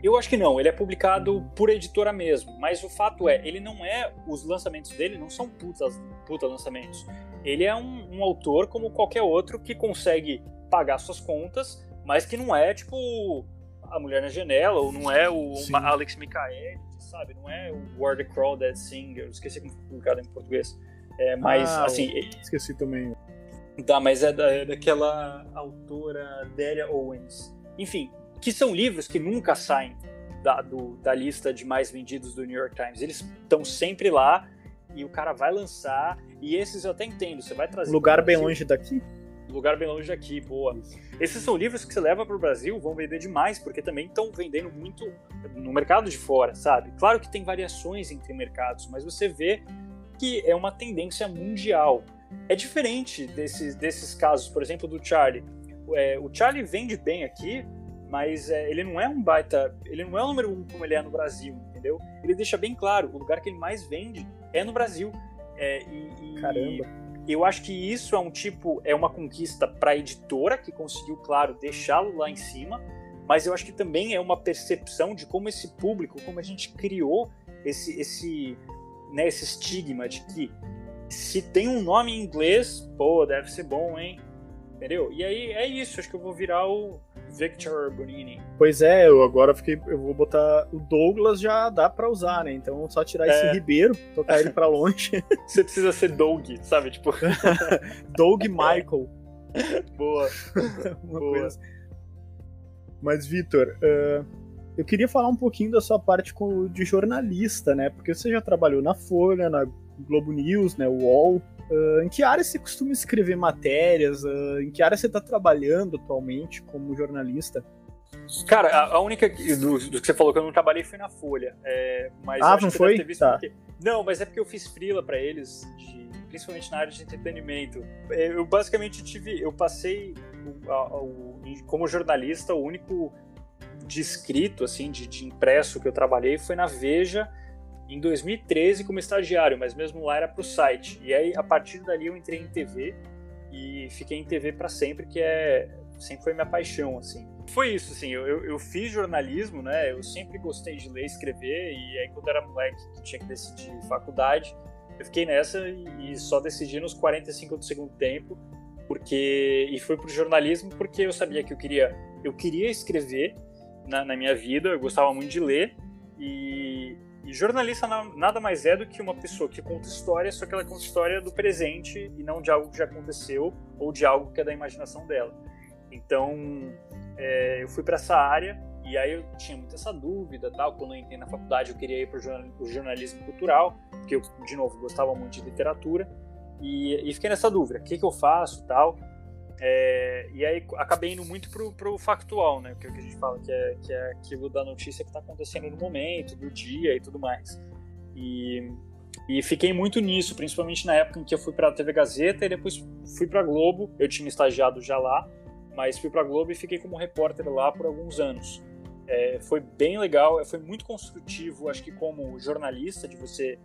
Eu acho que não, ele é publicado por editora mesmo. Mas o fato é, ele não é. Os lançamentos dele não são putas, puta lançamentos. Ele é um, um autor como qualquer outro que consegue pagar suas contas, mas que não é tipo a Mulher na Janela, ou não é o Sim. Alex Michael, sabe? Não é o Where the Crawdad Sing, eu esqueci como foi publicado em português. É, mas, ah, assim... Esqueci também. Tá, mas é, da, é daquela autora Delia Owens. Enfim, que são livros que nunca saem da, do, da lista de mais vendidos do New York Times. Eles estão sempre lá e o cara vai lançar. E esses eu até entendo. Você vai trazer. Lugar bem longe daqui? Lugar Bem Longe Daqui, boa. Esses são livros que você leva para o Brasil, vão vender demais, porque também estão vendendo muito no mercado de fora, sabe? Claro que tem variações entre mercados, mas você vê que é uma tendência mundial. É diferente desses, desses casos, por exemplo, do Charlie. É, o Charlie vende bem aqui, mas é, ele não é um baita. Ele não é o número um como ele é no Brasil, entendeu? Ele deixa bem claro: o lugar que ele mais vende é no Brasil. É, e, e, Caramba eu acho que isso é um tipo, é uma conquista para a editora, que conseguiu, claro, deixá-lo lá em cima, mas eu acho que também é uma percepção de como esse público, como a gente criou esse, esse, né, esse estigma de que se tem um nome em inglês, pô, deve ser bom, hein? Entendeu? E aí é isso, acho que eu vou virar o Victor Bonini. Pois é, eu agora fiquei, eu vou botar o Douglas já dá para usar, né? Então só tirar é. esse Ribeiro, tocar ele para longe. Você precisa ser Doug, sabe? Tipo Doug Michael. Boa. Uma Boa. Coisa. Assim. Mas Vitor, uh, eu queria falar um pouquinho da sua parte de jornalista, né? Porque você já trabalhou na Folha, na Globo News, né? UOL. Uh, em que área você costuma escrever matérias? Uh, em que área você está trabalhando atualmente como jornalista? Cara, a, a única do, do, que você falou que eu não trabalhei foi na Folha. É, mas ah, não foi? Tá. Porque... Não, mas é porque eu fiz frila para eles, de, principalmente na área de entretenimento. É, eu basicamente tive, eu passei o, como jornalista, o único de escrito, assim, de, de impresso que eu trabalhei foi na Veja em 2013 como estagiário, mas mesmo lá era para o site. E aí, a partir dali, eu entrei em TV e fiquei em TV para sempre, que é sempre foi minha paixão, assim. Foi isso, assim, eu, eu, fiz jornalismo, né, eu sempre gostei de ler e escrever, e aí quando era moleque que tinha que decidir faculdade, eu fiquei nessa e, só decidi nos 45 do segundo tempo, porque, e fui pro jornalismo porque eu sabia que eu queria, eu queria escrever na, na minha vida, eu gostava muito de ler, e, jornalista nada mais é do que uma pessoa que conta história, só que ela conta história do presente e não de algo que já aconteceu ou de algo que é da imaginação dela. Então, é, eu fui para essa área e aí eu tinha muita essa dúvida, tal. Quando eu entrei na faculdade, eu queria ir para o jornalismo cultural, porque eu, de novo, gostava muito de literatura. E, e fiquei nessa dúvida: o que, que eu faço, tal. É, e aí acabei indo muito pro, pro factual, né? É o que a gente fala, que é, que é aquilo da notícia que está acontecendo no momento, do dia e tudo mais. E, e fiquei muito nisso, principalmente na época em que eu fui para a TV Gazeta e depois fui para Globo. Eu tinha estagiado já lá mas fui para Globo e fiquei como repórter lá por alguns anos. É, foi bem legal, foi muito construtivo, acho que como jornalista, de você,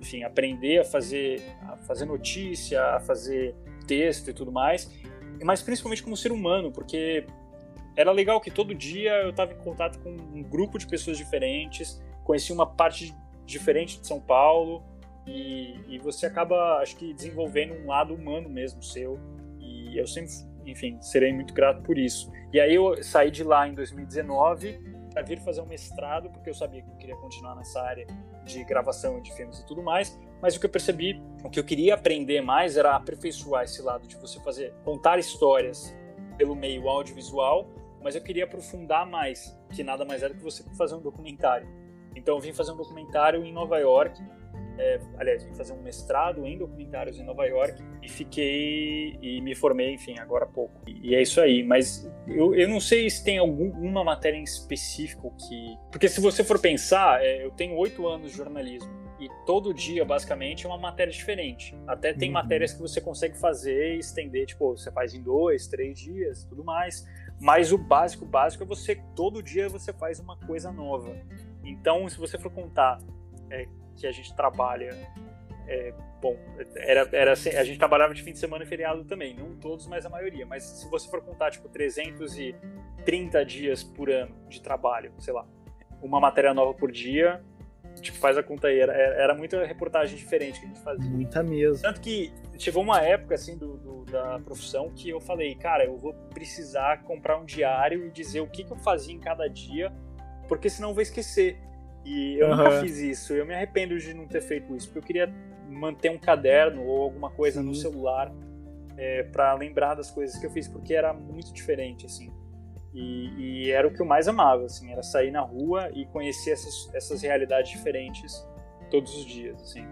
enfim, aprender a fazer, a fazer notícia, a fazer texto e tudo mais, mas principalmente como ser humano, porque era legal que todo dia eu estava em contato com um grupo de pessoas diferentes, conheci uma parte diferente de São Paulo e, e você acaba, acho que, desenvolvendo um lado humano mesmo seu. E eu sempre enfim, serei muito grato por isso. E aí eu saí de lá em 2019 para vir fazer um mestrado, porque eu sabia que eu queria continuar nessa área de gravação de filmes e tudo mais. Mas o que eu percebi, o que eu queria aprender mais era aperfeiçoar esse lado de você fazer, contar histórias pelo meio audiovisual, mas eu queria aprofundar mais, que nada mais era que você fazer um documentário. Então eu vim fazer um documentário em Nova York, é, aliás, vim fazer um mestrado em documentários em Nova York e fiquei e me formei, enfim, agora há pouco. E, é isso aí, mas eu, eu não sei se tem alguma matéria em específico que. Porque se você for pensar, é, eu tenho oito anos de jornalismo e todo dia, basicamente, é uma matéria diferente. Até tem uhum. matérias que você consegue fazer e estender, tipo, você faz em dois, três dias tudo mais. Mas o básico, básico é você, todo dia você faz uma coisa nova. Então, se você for contar é, que a gente trabalha. É, bom, era, era assim, a gente trabalhava de fim de semana e feriado também, não todos, mas a maioria. Mas se você for contar, tipo, 330 dias por ano de trabalho, sei lá, uma matéria nova por dia, tipo, faz a conta aí. Era, era muita reportagem diferente que a gente fazia. Muita mesmo. Tanto que chegou uma época, assim, do, do, da profissão que eu falei, cara, eu vou precisar comprar um diário e dizer o que, que eu fazia em cada dia, porque senão eu vou esquecer. E eu uhum. nunca fiz isso. Eu me arrependo de não ter feito isso, porque eu queria manter um caderno ou alguma coisa Sim. no celular é, para lembrar das coisas que eu fiz, porque era muito diferente, assim. E, e, era o que eu mais amava, assim, era sair na rua e conhecer essas, essas realidades diferentes todos os dias, assim.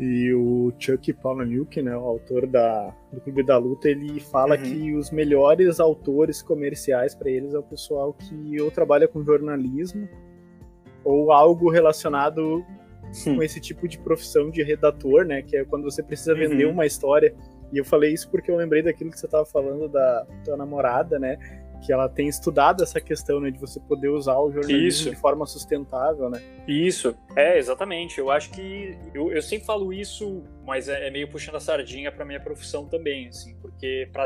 E o Chuck Palahniuk, né, o autor da, do Clube da Luta, ele fala uhum. que os melhores autores comerciais para eles é o pessoal que ou trabalha com jornalismo ou algo relacionado com esse tipo de profissão de redator, né, que é quando você precisa vender uhum. uma história. E eu falei isso porque eu lembrei daquilo que você estava falando da tua namorada, né, que ela tem estudado essa questão, né, de você poder usar o jornalismo isso. de forma sustentável, né? Isso, é, exatamente. Eu acho que eu, eu sempre falo isso, mas é, é meio puxando a sardinha para minha profissão também, assim, porque para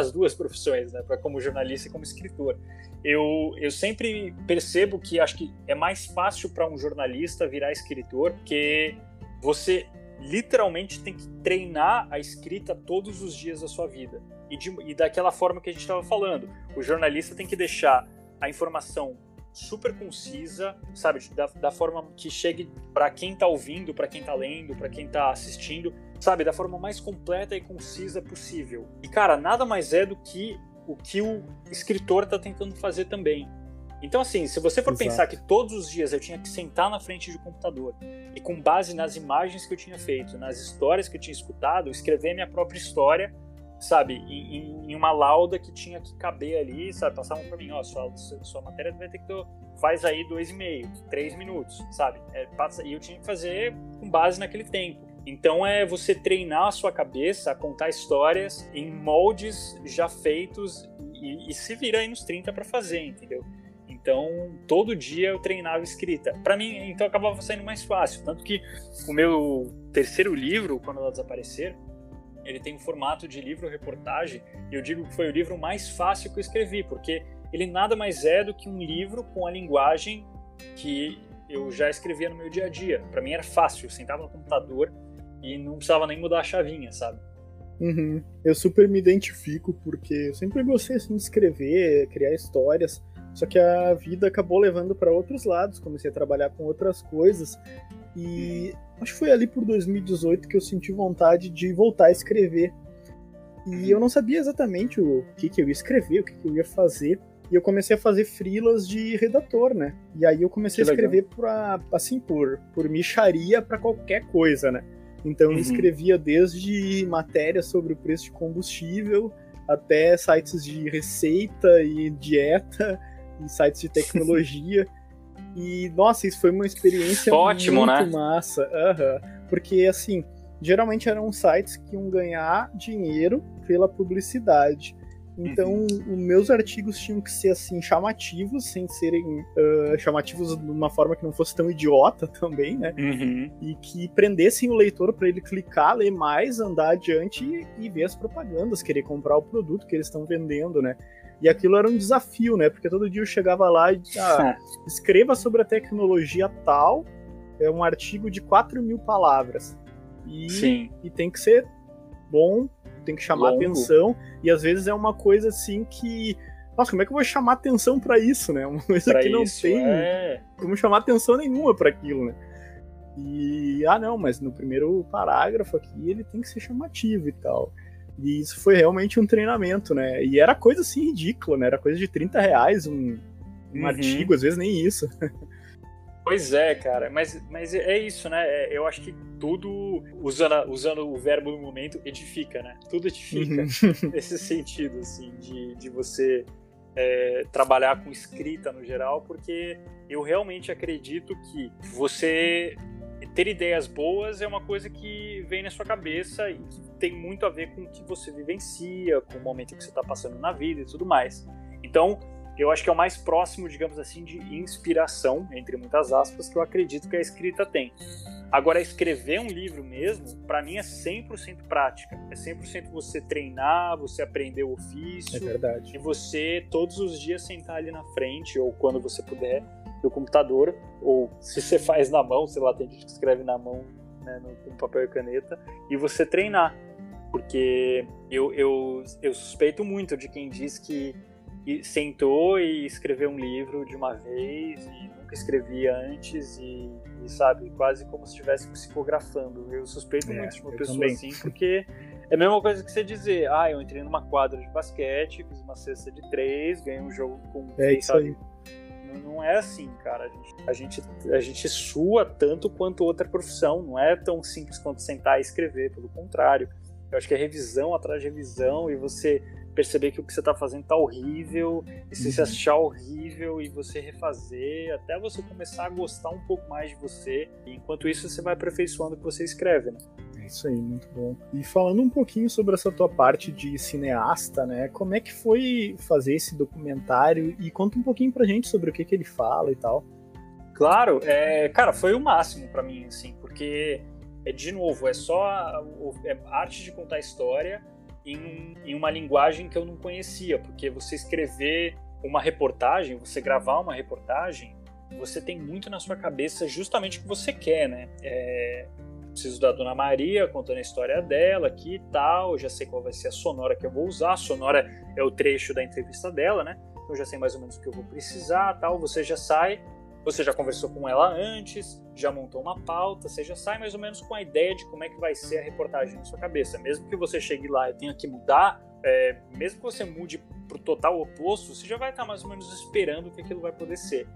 as duas profissões, né, para como jornalista e como escritor. Eu, eu sempre percebo que acho que é mais fácil para um jornalista virar escritor, porque você literalmente tem que treinar a escrita todos os dias da sua vida e, de, e daquela forma que a gente estava falando. O jornalista tem que deixar a informação super concisa, sabe, da, da forma que chegue para quem está ouvindo, para quem está lendo, para quem está assistindo, sabe, da forma mais completa e concisa possível. E cara, nada mais é do que o que o escritor está tentando fazer também. Então, assim, se você for Exato. pensar que todos os dias eu tinha que sentar na frente do computador e, com base nas imagens que eu tinha feito, nas histórias que eu tinha escutado, escrever minha própria história sabe, em, em, uma lauda que tinha que caber ali, sabe, passavam para mim, ó, sua, sua matéria vai ter que ter, faz aí dois e meio, três minutos, sabe, é, passa, e eu tinha que fazer com base naquele tempo. Então é você treinar a sua cabeça a contar histórias em moldes já feitos e, e se vira aí nos 30 para fazer, entendeu? Então, todo dia eu treinava escrita. Para mim, então acabava saindo mais fácil. Tanto que o meu terceiro livro, Quando Ela Desaparecer, ele tem um formato de livro-reportagem, e eu digo que foi o livro mais fácil que eu escrevi, porque ele nada mais é do que um livro com a linguagem que eu já escrevia no meu dia a dia. Para mim era fácil, eu sentava no computador e não precisava nem mudar a chavinha, sabe? Uhum. Eu super me identifico porque eu sempre gostei assim, de escrever, criar histórias. Só que a vida acabou levando para outros lados, comecei a trabalhar com outras coisas e acho que foi ali por 2018 que eu senti vontade de voltar a escrever. E eu não sabia exatamente o que, que eu ia escrever, o que, que eu ia fazer. E eu comecei a fazer frilas de redator, né? E aí eu comecei que a escrever pra, assim, por, por micharia para qualquer coisa, né? Então eu uhum. escrevia desde matérias sobre o preço de combustível até sites de receita e dieta e sites de tecnologia. E, nossa, isso foi uma experiência Ótimo, muito né? massa. Uhum. Porque, assim, geralmente eram sites que iam ganhar dinheiro pela publicidade. Então, uhum. os meus artigos tinham que ser, assim, chamativos, sem serem uh, chamativos de uma forma que não fosse tão idiota também, né? Uhum. E que prendessem o leitor para ele clicar, ler mais, andar adiante e, e ver as propagandas, querer comprar o produto que eles estão vendendo, né? E aquilo era um desafio, né? Porque todo dia eu chegava lá e ah, escreva sobre a tecnologia tal, é um artigo de 4 mil palavras. E, Sim. e tem que ser bom, tem que chamar Longo. atenção. E às vezes é uma coisa assim que. Nossa, como é que eu vou chamar atenção para isso, né? Uma coisa pra que não isso, tem é... como chamar atenção nenhuma para aquilo, né? E, ah, não, mas no primeiro parágrafo aqui ele tem que ser chamativo e tal. E isso foi realmente um treinamento, né? E era coisa assim ridícula, né? Era coisa de 30 reais um, um uhum. artigo, às vezes nem isso. Pois é, cara, mas, mas é isso, né? É, eu acho que tudo, usando, usando o verbo no momento, edifica, né? Tudo edifica uhum. nesse sentido, assim, de, de você é, trabalhar com escrita no geral, porque eu realmente acredito que você ter ideias boas é uma coisa que vem na sua cabeça e que tem muito a ver com o que você vivencia, com o momento que você está passando na vida e tudo mais. Então, eu acho que é o mais próximo, digamos assim, de inspiração, entre muitas aspas, que eu acredito que a escrita tem. Agora, escrever um livro mesmo, para mim é 100% prática. É 100% você treinar, você aprender o ofício. É verdade. E você, todos os dias, sentar ali na frente, ou quando você puder, do computador, ou se você faz na mão, sei lá, tem gente que escreve na mão, né, no, com papel e caneta, e você treinar. Porque eu, eu, eu suspeito muito de quem diz que sentou e escreveu um livro de uma vez e nunca escrevia antes e, e sabe, quase como se estivesse psicografando. Eu suspeito é, muito de uma pessoa também. assim, porque é a mesma coisa que você dizer, ah, eu entrei numa quadra de basquete, fiz uma cesta de três, ganhei um jogo com, é isso sabe, aí não é assim, cara. A gente, a gente, a gente sua tanto quanto outra profissão. Não é tão simples quanto sentar e escrever, pelo contrário. Eu acho que é revisão atrás de revisão e você perceber que o que você está fazendo está horrível, e se uhum. você achar horrível e você refazer, até você começar a gostar um pouco mais de você. E enquanto isso, você vai aperfeiçoando o que você escreve, né? Isso aí, muito bom. E falando um pouquinho sobre essa tua parte de cineasta, né? Como é que foi fazer esse documentário e conta um pouquinho pra gente sobre o que, que ele fala e tal. Claro, é, cara, foi o máximo para mim, assim, porque é de novo, é só é arte de contar história em, em uma linguagem que eu não conhecia, porque você escrever uma reportagem, você gravar uma reportagem, você tem muito na sua cabeça justamente o que você quer, né? É, preciso da Dona Maria contando a história dela aqui e tal, já sei qual vai ser a sonora que eu vou usar, a sonora é o trecho da entrevista dela, né? Então já sei mais ou menos o que eu vou precisar, tal, você já sai você já conversou com ela antes, já montou uma pauta, você já sai mais ou menos com a ideia de como é que vai ser a reportagem na sua cabeça. Mesmo que você chegue lá e tenha que mudar, é, mesmo que você mude para o total oposto, você já vai estar mais ou menos esperando que aquilo vai poder ser.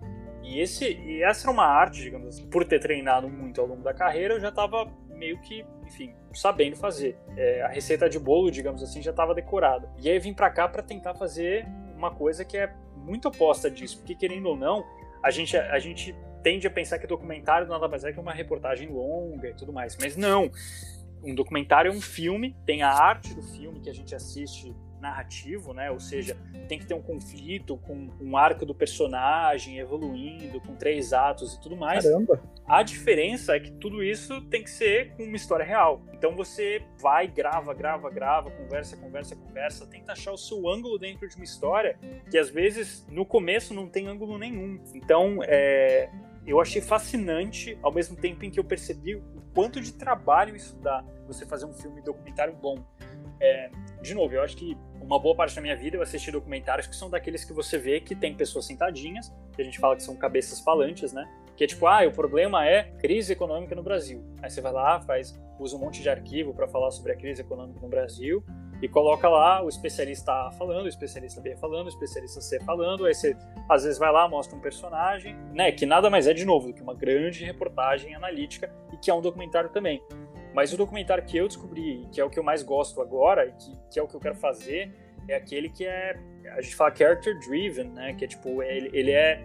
E, esse, e essa era uma arte, digamos assim. Por ter treinado muito ao longo da carreira, eu já estava meio que, enfim, sabendo fazer. É, a receita de bolo, digamos assim, já estava decorada. E aí eu vim para cá para tentar fazer uma coisa que é muito oposta disso, porque querendo ou não, a gente, a gente tende a pensar que documentário nada mais é que uma reportagem longa e tudo mais. Mas não. Um documentário é um filme, tem a arte do filme que a gente assiste narrativo, né? Ou seja, tem que ter um conflito com um arco do personagem evoluindo, com três atos e tudo mais. Caramba! A diferença é que tudo isso tem que ser com uma história real. Então você vai, grava, grava, grava, conversa, conversa, conversa, tenta achar o seu ângulo dentro de uma história que às vezes no começo não tem ângulo nenhum. Então é, eu achei fascinante, ao mesmo tempo em que eu percebi o quanto de trabalho isso dá, você fazer um filme documentário bom. É, de novo, eu acho que uma boa parte da minha vida eu assisti documentários que são daqueles que você vê que tem pessoas sentadinhas, que a gente fala que são cabeças falantes, né? Que é tipo, ah, o problema é crise econômica no Brasil. Aí você vai lá, faz, usa um monte de arquivo para falar sobre a crise econômica no Brasil e coloca lá o especialista A falando, o especialista B falando, o especialista C falando, aí você às vezes vai lá, mostra um personagem, né, que nada mais é de novo do que uma grande reportagem analítica e que é um documentário também. Mas o documentário que eu descobri, que é o que eu mais gosto agora, e que, que é o que eu quero fazer, é aquele que é. A gente fala character driven, né? Que é tipo, ele, ele é.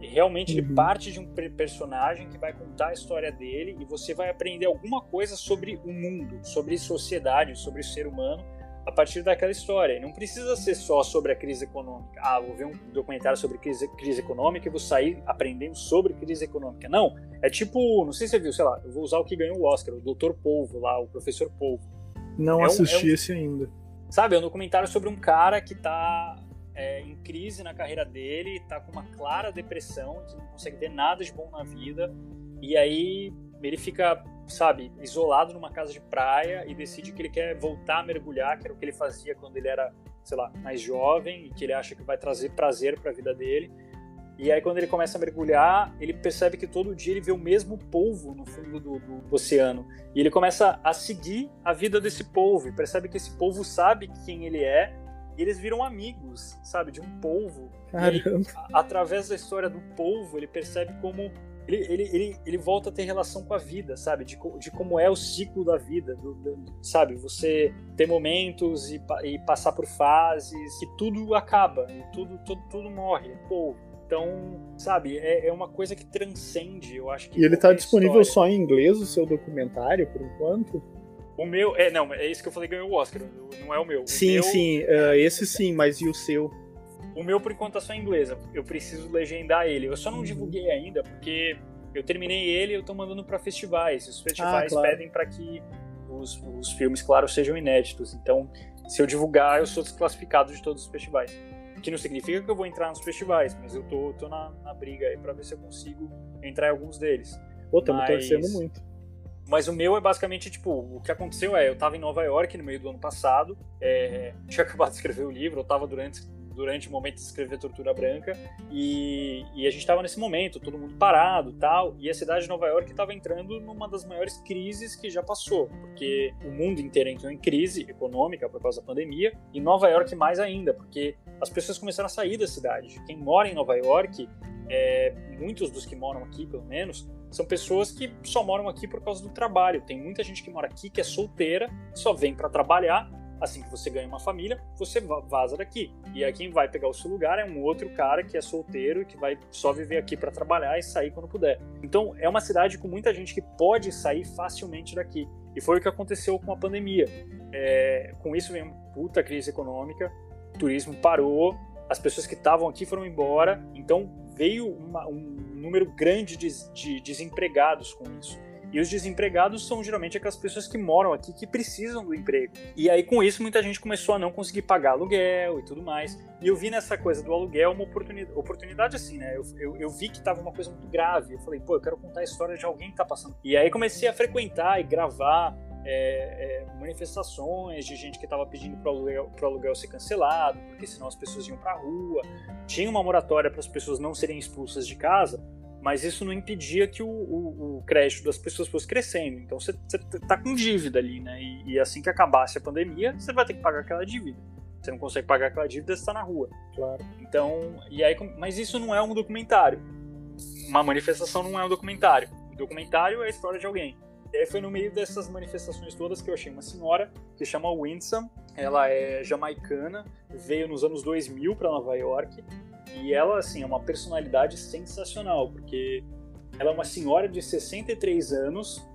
Realmente uhum. ele parte de um personagem que vai contar a história dele e você vai aprender alguma coisa sobre o mundo, sobre sociedade, sobre o ser humano a partir daquela história. E não precisa ser só sobre a crise econômica. Ah, vou ver um documentário sobre crise, crise econômica e vou sair aprendendo sobre crise econômica. Não, é tipo, não sei se você viu, sei lá, eu vou usar o que ganhou o Oscar, o Dr. Polvo lá, o Professor Polvo. Não é assisti um, é um, esse ainda. Sabe, é um documentário sobre um cara que tá é, em crise na carreira dele, tá com uma clara depressão, que não consegue ter nada de bom na vida, e aí ele fica sabe, isolado numa casa de praia e decide que ele quer voltar a mergulhar, que era o que ele fazia quando ele era, sei lá, mais jovem e que ele acha que vai trazer prazer para a vida dele. E aí, quando ele começa a mergulhar, ele percebe que todo dia ele vê o mesmo polvo no fundo do, do, do oceano. E ele começa a seguir a vida desse polvo e percebe que esse polvo sabe quem ele é e eles viram amigos, sabe, de um polvo. Caramba. E, através da história do polvo, ele percebe como ele, ele, ele, ele volta a ter relação com a vida, sabe? De, de como é o ciclo da vida, do, do, sabe? Você ter momentos e, e, passar por fases, que tudo acaba, e tudo, tudo, tudo morre, pô. Então, sabe, é, é uma coisa que transcende, eu acho que. E ele está disponível história. só em inglês, o seu documentário, por enquanto? O meu, é, não, é isso que eu falei ganhou o Oscar, não é o meu. O sim, meu, sim, uh, esse sim, mas e o seu? O meu, por enquanto, é só em inglês. Eu preciso legendar ele. Eu só não divulguei ainda, porque eu terminei ele e eu tô mandando para festivais. Os festivais ah, claro. pedem para que os, os filmes, claro, sejam inéditos. Então, se eu divulgar, eu sou desclassificado de todos os festivais. Que não significa que eu vou entrar nos festivais, mas eu tô, tô na, na briga aí pra ver se eu consigo entrar em alguns deles. Pô, estamos mas... torcendo muito. Mas o meu é basicamente, tipo, o que aconteceu é, eu tava em Nova York no meio do ano passado, é, tinha acabado de escrever o livro, eu tava durante durante o momento de escrever Tortura Branca e, e a gente estava nesse momento, todo mundo parado tal, e a cidade de Nova York estava entrando numa das maiores crises que já passou, porque o mundo inteiro entrou em crise econômica por causa da pandemia e Nova York mais ainda, porque as pessoas começaram a sair da cidade. Quem mora em Nova York é, muitos dos que moram aqui, pelo menos, são pessoas que só moram aqui por causa do trabalho. Tem muita gente que mora aqui que é solteira, só vem para trabalhar. Assim que você ganha uma família, você vaza daqui. E aí quem vai pegar o seu lugar é um outro cara que é solteiro e que vai só viver aqui para trabalhar e sair quando puder. Então é uma cidade com muita gente que pode sair facilmente daqui. E foi o que aconteceu com a pandemia. É, com isso vem uma puta crise econômica, o turismo parou, as pessoas que estavam aqui foram embora, então veio uma, um número grande de, de desempregados com isso. E os desempregados são geralmente aquelas pessoas que moram aqui que precisam do emprego. E aí, com isso, muita gente começou a não conseguir pagar aluguel e tudo mais. E eu vi nessa coisa do aluguel uma oportunidade, oportunidade assim, né? Eu, eu, eu vi que tava uma coisa muito grave. Eu falei, pô, eu quero contar a história de alguém que tá passando. E aí comecei a frequentar e gravar é, é, manifestações de gente que estava pedindo para o aluguel, aluguel, ser cancelado, porque senão as pessoas iam para a rua. Tinha uma moratória para as pessoas não serem expulsas de casa, mas isso não impedia que o, o, o crédito das pessoas fosse crescendo. Então você está com dívida ali, né? E, e, assim que acabasse a pandemia, você vai ter que pagar aquela dívida. Você não consegue pagar aquela dívida, você está na rua. Claro. Então, e aí, mas isso não é um documentário. Uma manifestação não é um documentário. O documentário é a história de alguém. E aí foi no meio dessas manifestações todas que eu achei uma senhora que chama Winsome. Ela é jamaicana, veio nos anos 2000 para Nova York e ela assim é uma personalidade sensacional porque ela é uma senhora de 63 anos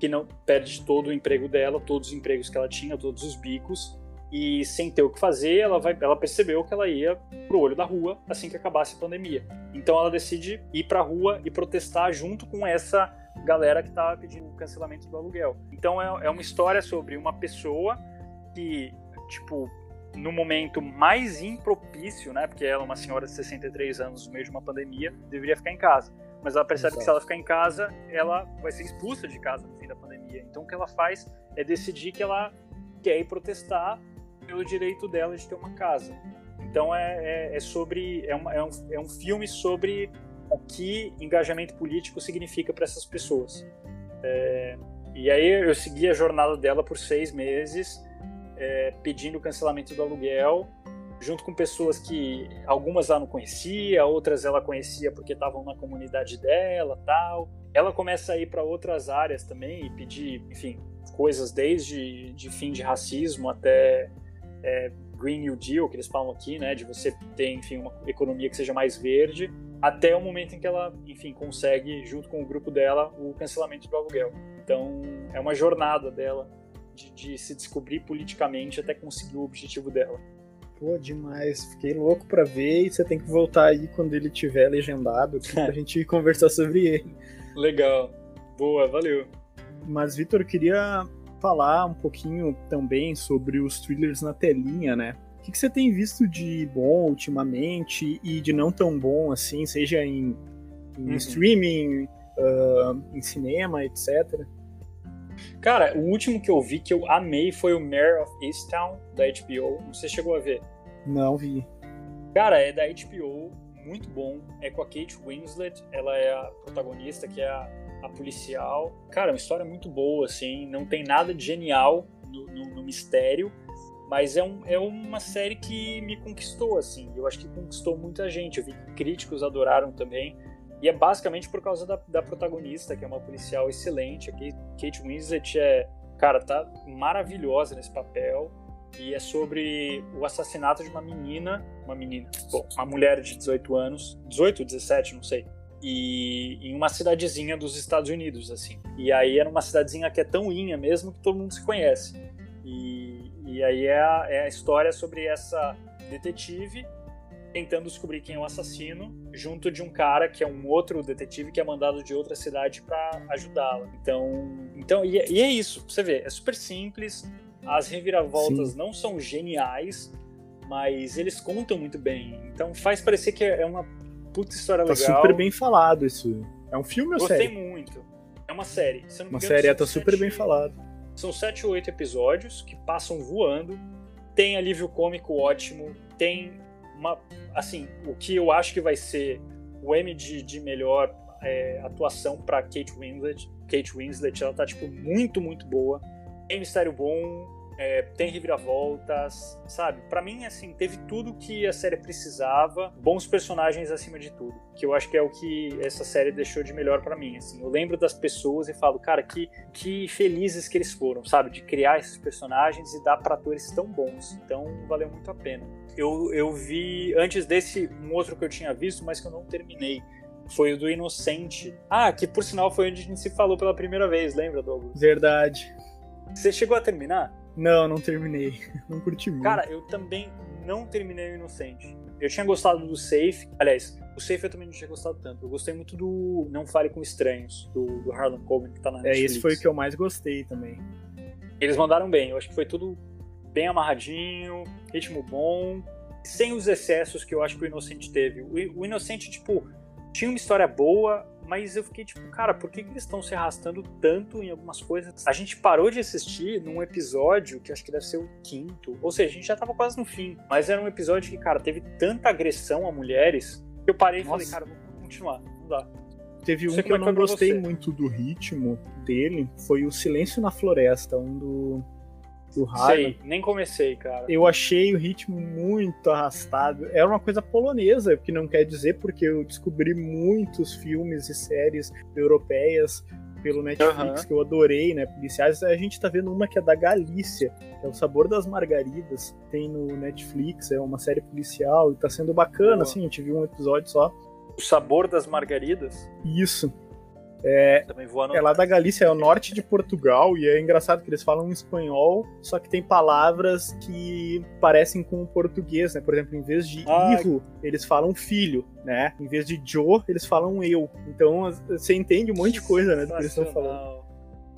que não perde todo o emprego dela, todos os empregos que ela tinha, todos os bicos e sem ter o que fazer, ela vai, ela percebeu que ela ia pro olho da rua assim que acabasse a pandemia. Então ela decide ir para a rua e protestar junto com essa galera que estava pedindo o cancelamento do aluguel. Então é, é uma história sobre uma pessoa que, tipo, no momento mais impropício, né? Porque ela é uma senhora de 63 anos no meio de uma pandemia, deveria ficar em casa. Mas ela percebe Exato. que se ela ficar em casa, ela vai ser expulsa de casa no fim da pandemia. Então o que ela faz é decidir que ela quer ir protestar pelo direito dela de ter uma casa. Então é, é, é sobre é, uma, é, um, é um filme sobre o que engajamento político significa para essas pessoas. É, e aí eu segui a jornada dela por seis meses, é, pedindo o cancelamento do aluguel, junto com pessoas que algumas ela não conhecia, outras ela conhecia porque estavam na comunidade dela, tal. Ela começa a ir para outras áreas também e pedir, enfim, coisas desde de fim de racismo até é, Green New Deal, que eles falam aqui, né, de você ter, enfim, uma economia que seja mais verde até o momento em que ela, enfim, consegue, junto com o grupo dela, o cancelamento do aluguel. Então, é uma jornada dela de, de se descobrir politicamente até conseguir o objetivo dela. Pô, demais. Fiquei louco para ver e você tem que voltar aí quando ele tiver legendado pra gente conversar sobre ele. Legal. Boa, valeu. Mas, Vitor, eu queria falar um pouquinho também sobre os thrillers na telinha, né? que, que você tem visto de bom ultimamente e de não tão bom, assim, seja em, em uhum. streaming, uh, em cinema, etc? Cara, o último que eu vi que eu amei foi o Mayor of Easttown, da HBO. Você chegou a ver? Não vi. Cara, é da HBO, muito bom. É com a Kate Winslet, ela é a protagonista, que é a, a policial. Cara, é uma história muito boa, assim. Não tem nada de genial no, no, no mistério, mas é, um, é uma série que me conquistou, assim. Eu acho que conquistou muita gente. Eu vi que críticos adoraram também. E é basicamente por causa da, da protagonista, que é uma policial excelente. A Kate Winslet é, cara, tá maravilhosa nesse papel. E é sobre o assassinato de uma menina, uma menina, bom, uma mulher de 18 anos, 18, 17, não sei. E em uma cidadezinha dos Estados Unidos, assim. E aí era uma cidadezinha que é tão inha mesmo que todo mundo se conhece. E, e aí é a, é a história sobre essa detetive tentando descobrir quem é o assassino, junto de um cara que é um outro detetive que é mandado de outra cidade para ajudá-la. Então, então e, é, e, é isso. Você vê, é super simples. As reviravoltas Sim. não são geniais, mas eles contam muito bem. Então faz parecer que é uma puta história tá legal. Tá super bem falado isso. É um filme ou Gostei série? Gostei muito. É uma série. uma série, é, tá super bem falado. São sete ou oito episódios que passam voando. Tem alívio cômico ótimo. Tem uma. Assim, o que eu acho que vai ser o M de, de melhor é, atuação para Kate Winslet. Kate Winslet, ela tá, tipo, muito, muito boa. Tem mistério bom. É, tem reviravoltas, sabe? Para mim, assim, teve tudo que a série precisava, bons personagens acima de tudo, que eu acho que é o que essa série deixou de melhor para mim, assim. Eu lembro das pessoas e falo, cara, que, que felizes que eles foram, sabe? De criar esses personagens e dar para atores tão bons. Então, valeu muito a pena. Eu, eu vi, antes desse, um outro que eu tinha visto, mas que eu não terminei, foi o do Inocente. Ah, que por sinal foi onde a gente se falou pela primeira vez, lembra, Douglas? Verdade. Você chegou a terminar? Não, não terminei. Não curti muito. Cara, eu também não terminei o Inocente. Eu tinha gostado do Safe. Aliás, o Safe eu também não tinha gostado tanto. Eu gostei muito do Não Fale com Estranhos, do, do Harlan Coben, que tá na Netflix. É, esse foi o que eu mais gostei também. Eles mandaram bem. Eu acho que foi tudo bem amarradinho, ritmo bom, sem os excessos que eu acho que o Inocente teve. O, o Inocente, tipo, tinha uma história boa, mas eu fiquei tipo, cara, por que, que eles estão se arrastando tanto em algumas coisas? A gente parou de assistir num episódio que acho que deve ser o quinto, ou seja, a gente já tava quase no fim, mas era um episódio que, cara, teve tanta agressão a mulheres que eu parei e falei, cara, vou continuar, não dá. Teve um que eu não gostei muito do ritmo dele, foi o Silêncio na Floresta, um do do Harlan. Sei, nem comecei, cara. Eu achei o ritmo muito arrastado. Era uma coisa polonesa, que não quer dizer, porque eu descobri muitos filmes e séries europeias pelo Netflix uhum. que eu adorei, né? Policiais. A gente tá vendo uma que é da Galícia, que é o Sabor das Margaridas. Tem no Netflix, é uma série policial e tá sendo bacana, assim. A gente viu um episódio só. O Sabor das Margaridas? Isso. É, é lá da Galícia, é o norte de Portugal, e é engraçado que eles falam espanhol, só que tem palavras que parecem com o português, né? Por exemplo, em vez de ah, eles falam filho, né? Em vez de Joe, eles falam eu. Então você entende um monte de coisa, né? Do que eles estão falando.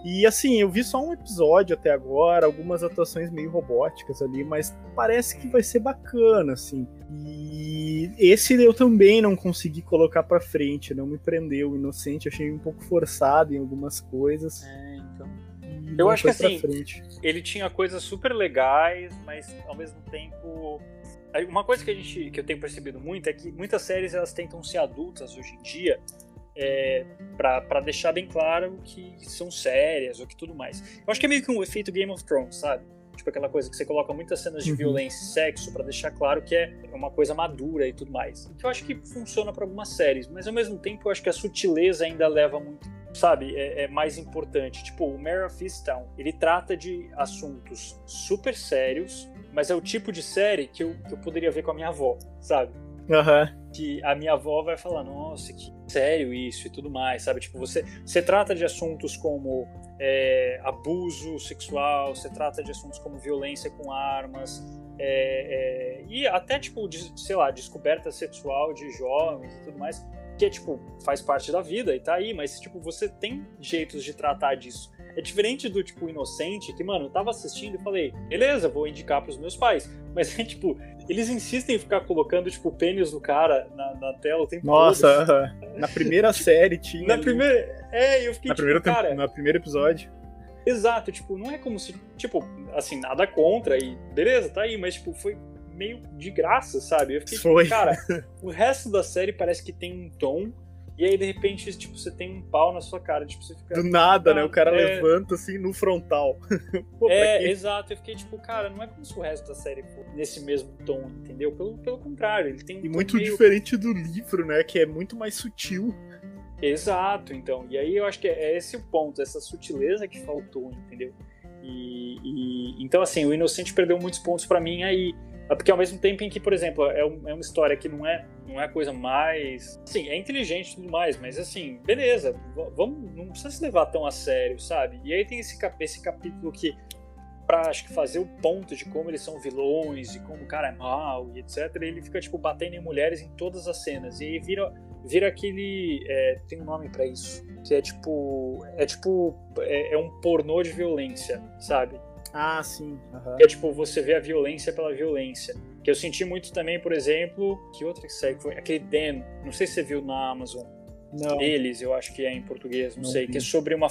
E assim, eu vi só um episódio até agora, algumas atuações meio robóticas ali, mas parece que vai ser bacana, assim. E esse eu também não consegui colocar pra frente, não me prendeu. O Inocente achei um pouco forçado em algumas coisas. É, então. Eu acho que assim, ele tinha coisas super legais, mas ao mesmo tempo uma coisa que a gente que eu tenho percebido muito é que muitas séries elas tentam ser adultas hoje em dia é, para deixar bem claro que são sérias ou que tudo mais. Eu acho que é meio que um efeito Game of Thrones, sabe? Tipo aquela coisa que você coloca muitas cenas de uhum. violência e sexo para deixar claro que é uma coisa madura e tudo mais. Que eu acho que funciona para algumas séries, mas ao mesmo tempo eu acho que a sutileza ainda leva muito, sabe? É, é mais importante. Tipo, o Mare of Easttown, ele trata de assuntos super sérios, mas é o tipo de série que eu, que eu poderia ver com a minha avó, sabe? Uhum. Que a minha avó vai falar, nossa, que sério isso e tudo mais, sabe? Tipo, você, você trata de assuntos como é, abuso sexual, você trata de assuntos como violência com armas, é, é, e até, tipo, de, sei lá, descoberta sexual de jovens e tudo mais, que tipo, faz parte da vida e tá aí, mas, tipo, você tem jeitos de tratar disso. É diferente do, tipo, inocente, que, mano, eu tava assistindo e falei, beleza, vou indicar pros meus pais. Mas é, tipo, eles insistem em ficar colocando, tipo, o pênis do cara na, na tela o tempo Nossa, todo. Nossa, na primeira série tinha. na ali. primeira. É, eu fiquei, na tipo, primeira cara. No primeiro episódio. Exato, tipo, não é como se. Tipo, assim, nada contra e beleza, tá aí, mas, tipo, foi meio de graça, sabe? Eu fiquei, tipo, foi. Tipo, cara, o resto da série parece que tem um tom e aí, de repente, tipo, você tem um pau na sua cara. Tipo, você fica. Do nada, né? O cara é... levanta assim no frontal. Pô, é, exato. Eu fiquei tipo, cara, não é como se o resto da série fosse nesse mesmo tom, entendeu? Pelo, pelo contrário, ele tem um E muito meio... diferente do livro, né? Que é muito mais sutil. Exato, então. E aí eu acho que é esse o ponto, essa sutileza que faltou, entendeu? E, e então, assim, o Inocente perdeu muitos pontos para mim aí. É porque ao mesmo tempo em que, por exemplo, é, um, é uma história que não é, não é a coisa mais. Sim, é inteligente e tudo mais, mas assim, beleza, vamos, não precisa se levar tão a sério, sabe? E aí tem esse, cap, esse capítulo que, pra acho que fazer o ponto de como eles são vilões e como o cara é mal e etc., ele fica, tipo, batendo em mulheres em todas as cenas. E aí vira, vira aquele. É, tem um nome para isso. Que é tipo. É tipo. É, é um pornô de violência, sabe? Ah, sim. Uhum. É tipo, você vê a violência pela violência. Que eu senti muito também, por exemplo, que outra série foi? Aquele Den, não sei se você viu na Amazon. Não. Eles, eu acho que é em português, não, não sei, vi. que é sobre, uma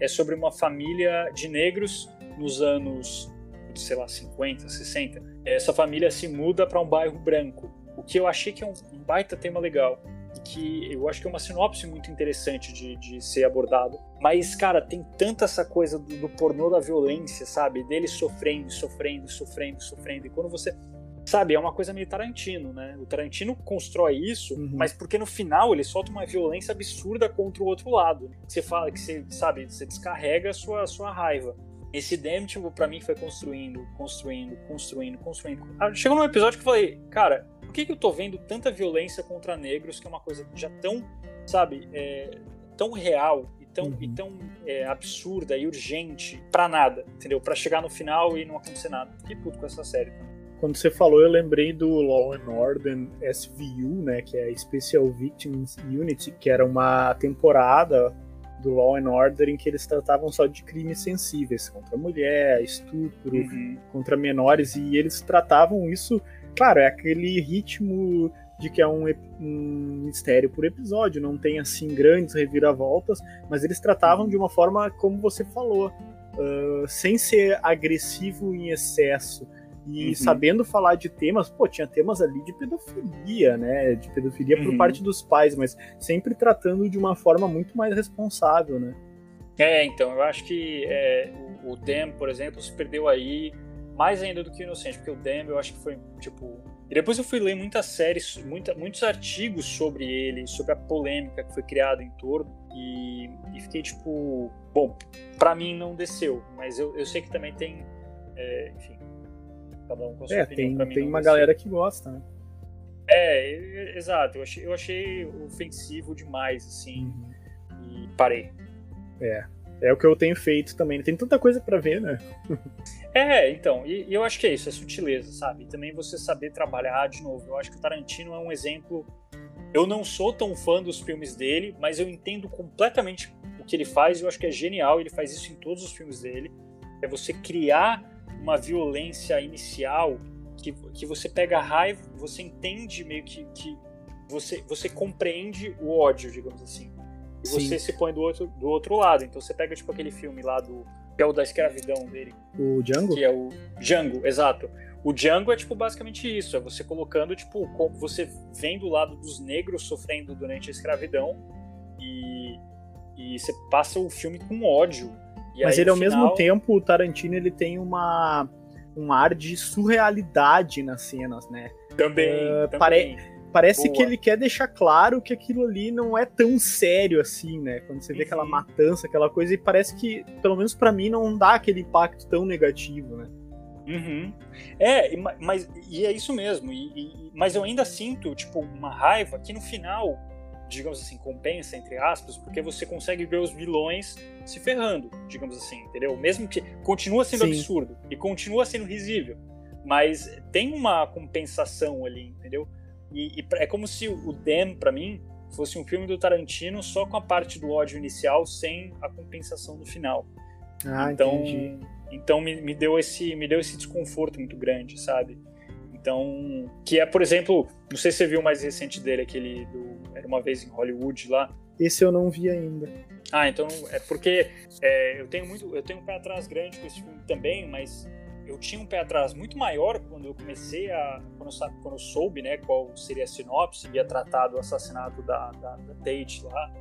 é sobre uma família de negros nos anos, sei lá, 50, 60. Essa família se muda para um bairro branco. O que eu achei que é um, um baita tema legal. Que eu acho que é uma sinopse muito interessante de, de ser abordado. Mas, cara, tem tanta essa coisa do, do pornô da violência, sabe? Dele sofrendo, sofrendo, sofrendo, sofrendo. E quando você sabe, é uma coisa meio Tarantino, né? O Tarantino constrói isso, uhum. mas porque no final ele solta uma violência absurda contra o outro lado. Você fala que você, sabe, você descarrega a sua, sua raiva. Esse Damnable, tipo, pra mim, foi construindo, construindo, construindo, construindo. Ah, chegou num episódio que eu falei, cara, por que, que eu tô vendo tanta violência contra negros, que é uma coisa já tão, sabe, é, tão real e tão, uhum. e tão é, absurda e urgente pra nada, entendeu? Pra chegar no final e não acontecer nada. Fiquei puto com essa série também. Quando você falou, eu lembrei do Law and Order SVU, né, que é Special Victims Unit, que era uma temporada do Law and Order em que eles tratavam só de crimes sensíveis contra mulher, estupro, uhum. contra menores e eles tratavam isso, claro, é aquele ritmo de que é um, um mistério por episódio, não tem assim grandes reviravoltas, mas eles tratavam de uma forma como você falou, uh, sem ser agressivo em excesso e uhum. sabendo falar de temas, pô, tinha temas ali de pedofilia, né? De pedofilia uhum. por parte dos pais, mas sempre tratando de uma forma muito mais responsável, né? É, então, eu acho que é, o, o Dem, por exemplo, se perdeu aí mais ainda do que o Inocente, porque o Dem eu acho que foi, tipo... E depois eu fui ler muitas séries, muita, muitos artigos sobre ele, sobre a polêmica que foi criada em torno, e, e fiquei tipo... Bom, para mim não desceu, mas eu, eu sei que também tem, é, enfim, Cada um com a sua é, opinião. Tem, tem uma galera que gosta, né? É, exato. Eu achei, eu achei ofensivo demais, assim. Uhum. E parei. É. É o que eu tenho feito também. Tem tanta coisa para ver, né? é, então. E, e, eu acho que é isso, é sutileza, sabe? E também você saber trabalhar de novo. Eu acho que o Tarantino é um exemplo. Eu não sou tão fã dos filmes dele, mas eu entendo completamente o que ele faz. Eu acho que é genial. Ele faz isso em todos os filmes dele. É você criar uma violência inicial que, que você pega a raiva, você entende meio que, que você, você compreende o ódio, digamos assim. E Sim. você se põe do outro, do outro lado. Então você pega tipo aquele filme lá do que é o da escravidão dele. O Django? Que é o Django, exato. O Django é tipo basicamente isso, é você colocando tipo você vem do lado dos negros sofrendo durante a escravidão e e você passa o filme com ódio e Mas aí, ele, ao final... mesmo tempo, o Tarantino, ele tem uma, um ar de surrealidade nas cenas, né? Também, uh, também. Pare... Parece Boa. que ele quer deixar claro que aquilo ali não é tão sério assim, né? Quando você vê uhum. aquela matança, aquela coisa, e parece que, pelo menos para mim, não dá aquele impacto tão negativo, né? Uhum. É, mas e é isso mesmo. E, e, mas eu ainda sinto, tipo, uma raiva que no final digamos assim, compensa, entre aspas, porque você consegue ver os vilões se ferrando, digamos assim, entendeu? Mesmo que continua sendo Sim. absurdo e continua sendo risível, mas tem uma compensação ali, entendeu? E, e é como se o Dem, para mim, fosse um filme do Tarantino só com a parte do ódio inicial, sem a compensação do final. Ah, então, entendi. então me, me deu esse me deu esse desconforto muito grande, sabe? Então, que é, por exemplo, não sei se você viu o mais recente dele, aquele do Era uma vez em Hollywood lá. Esse eu não vi ainda. Ah, então é porque é, eu tenho muito, eu tenho um pé atrás grande com esse filme também, mas eu tinha um pé atrás muito maior quando eu comecei a, quando eu, quando eu soube, né, qual seria a sinopse, ia tratar do assassinato da, da, da Tate lá,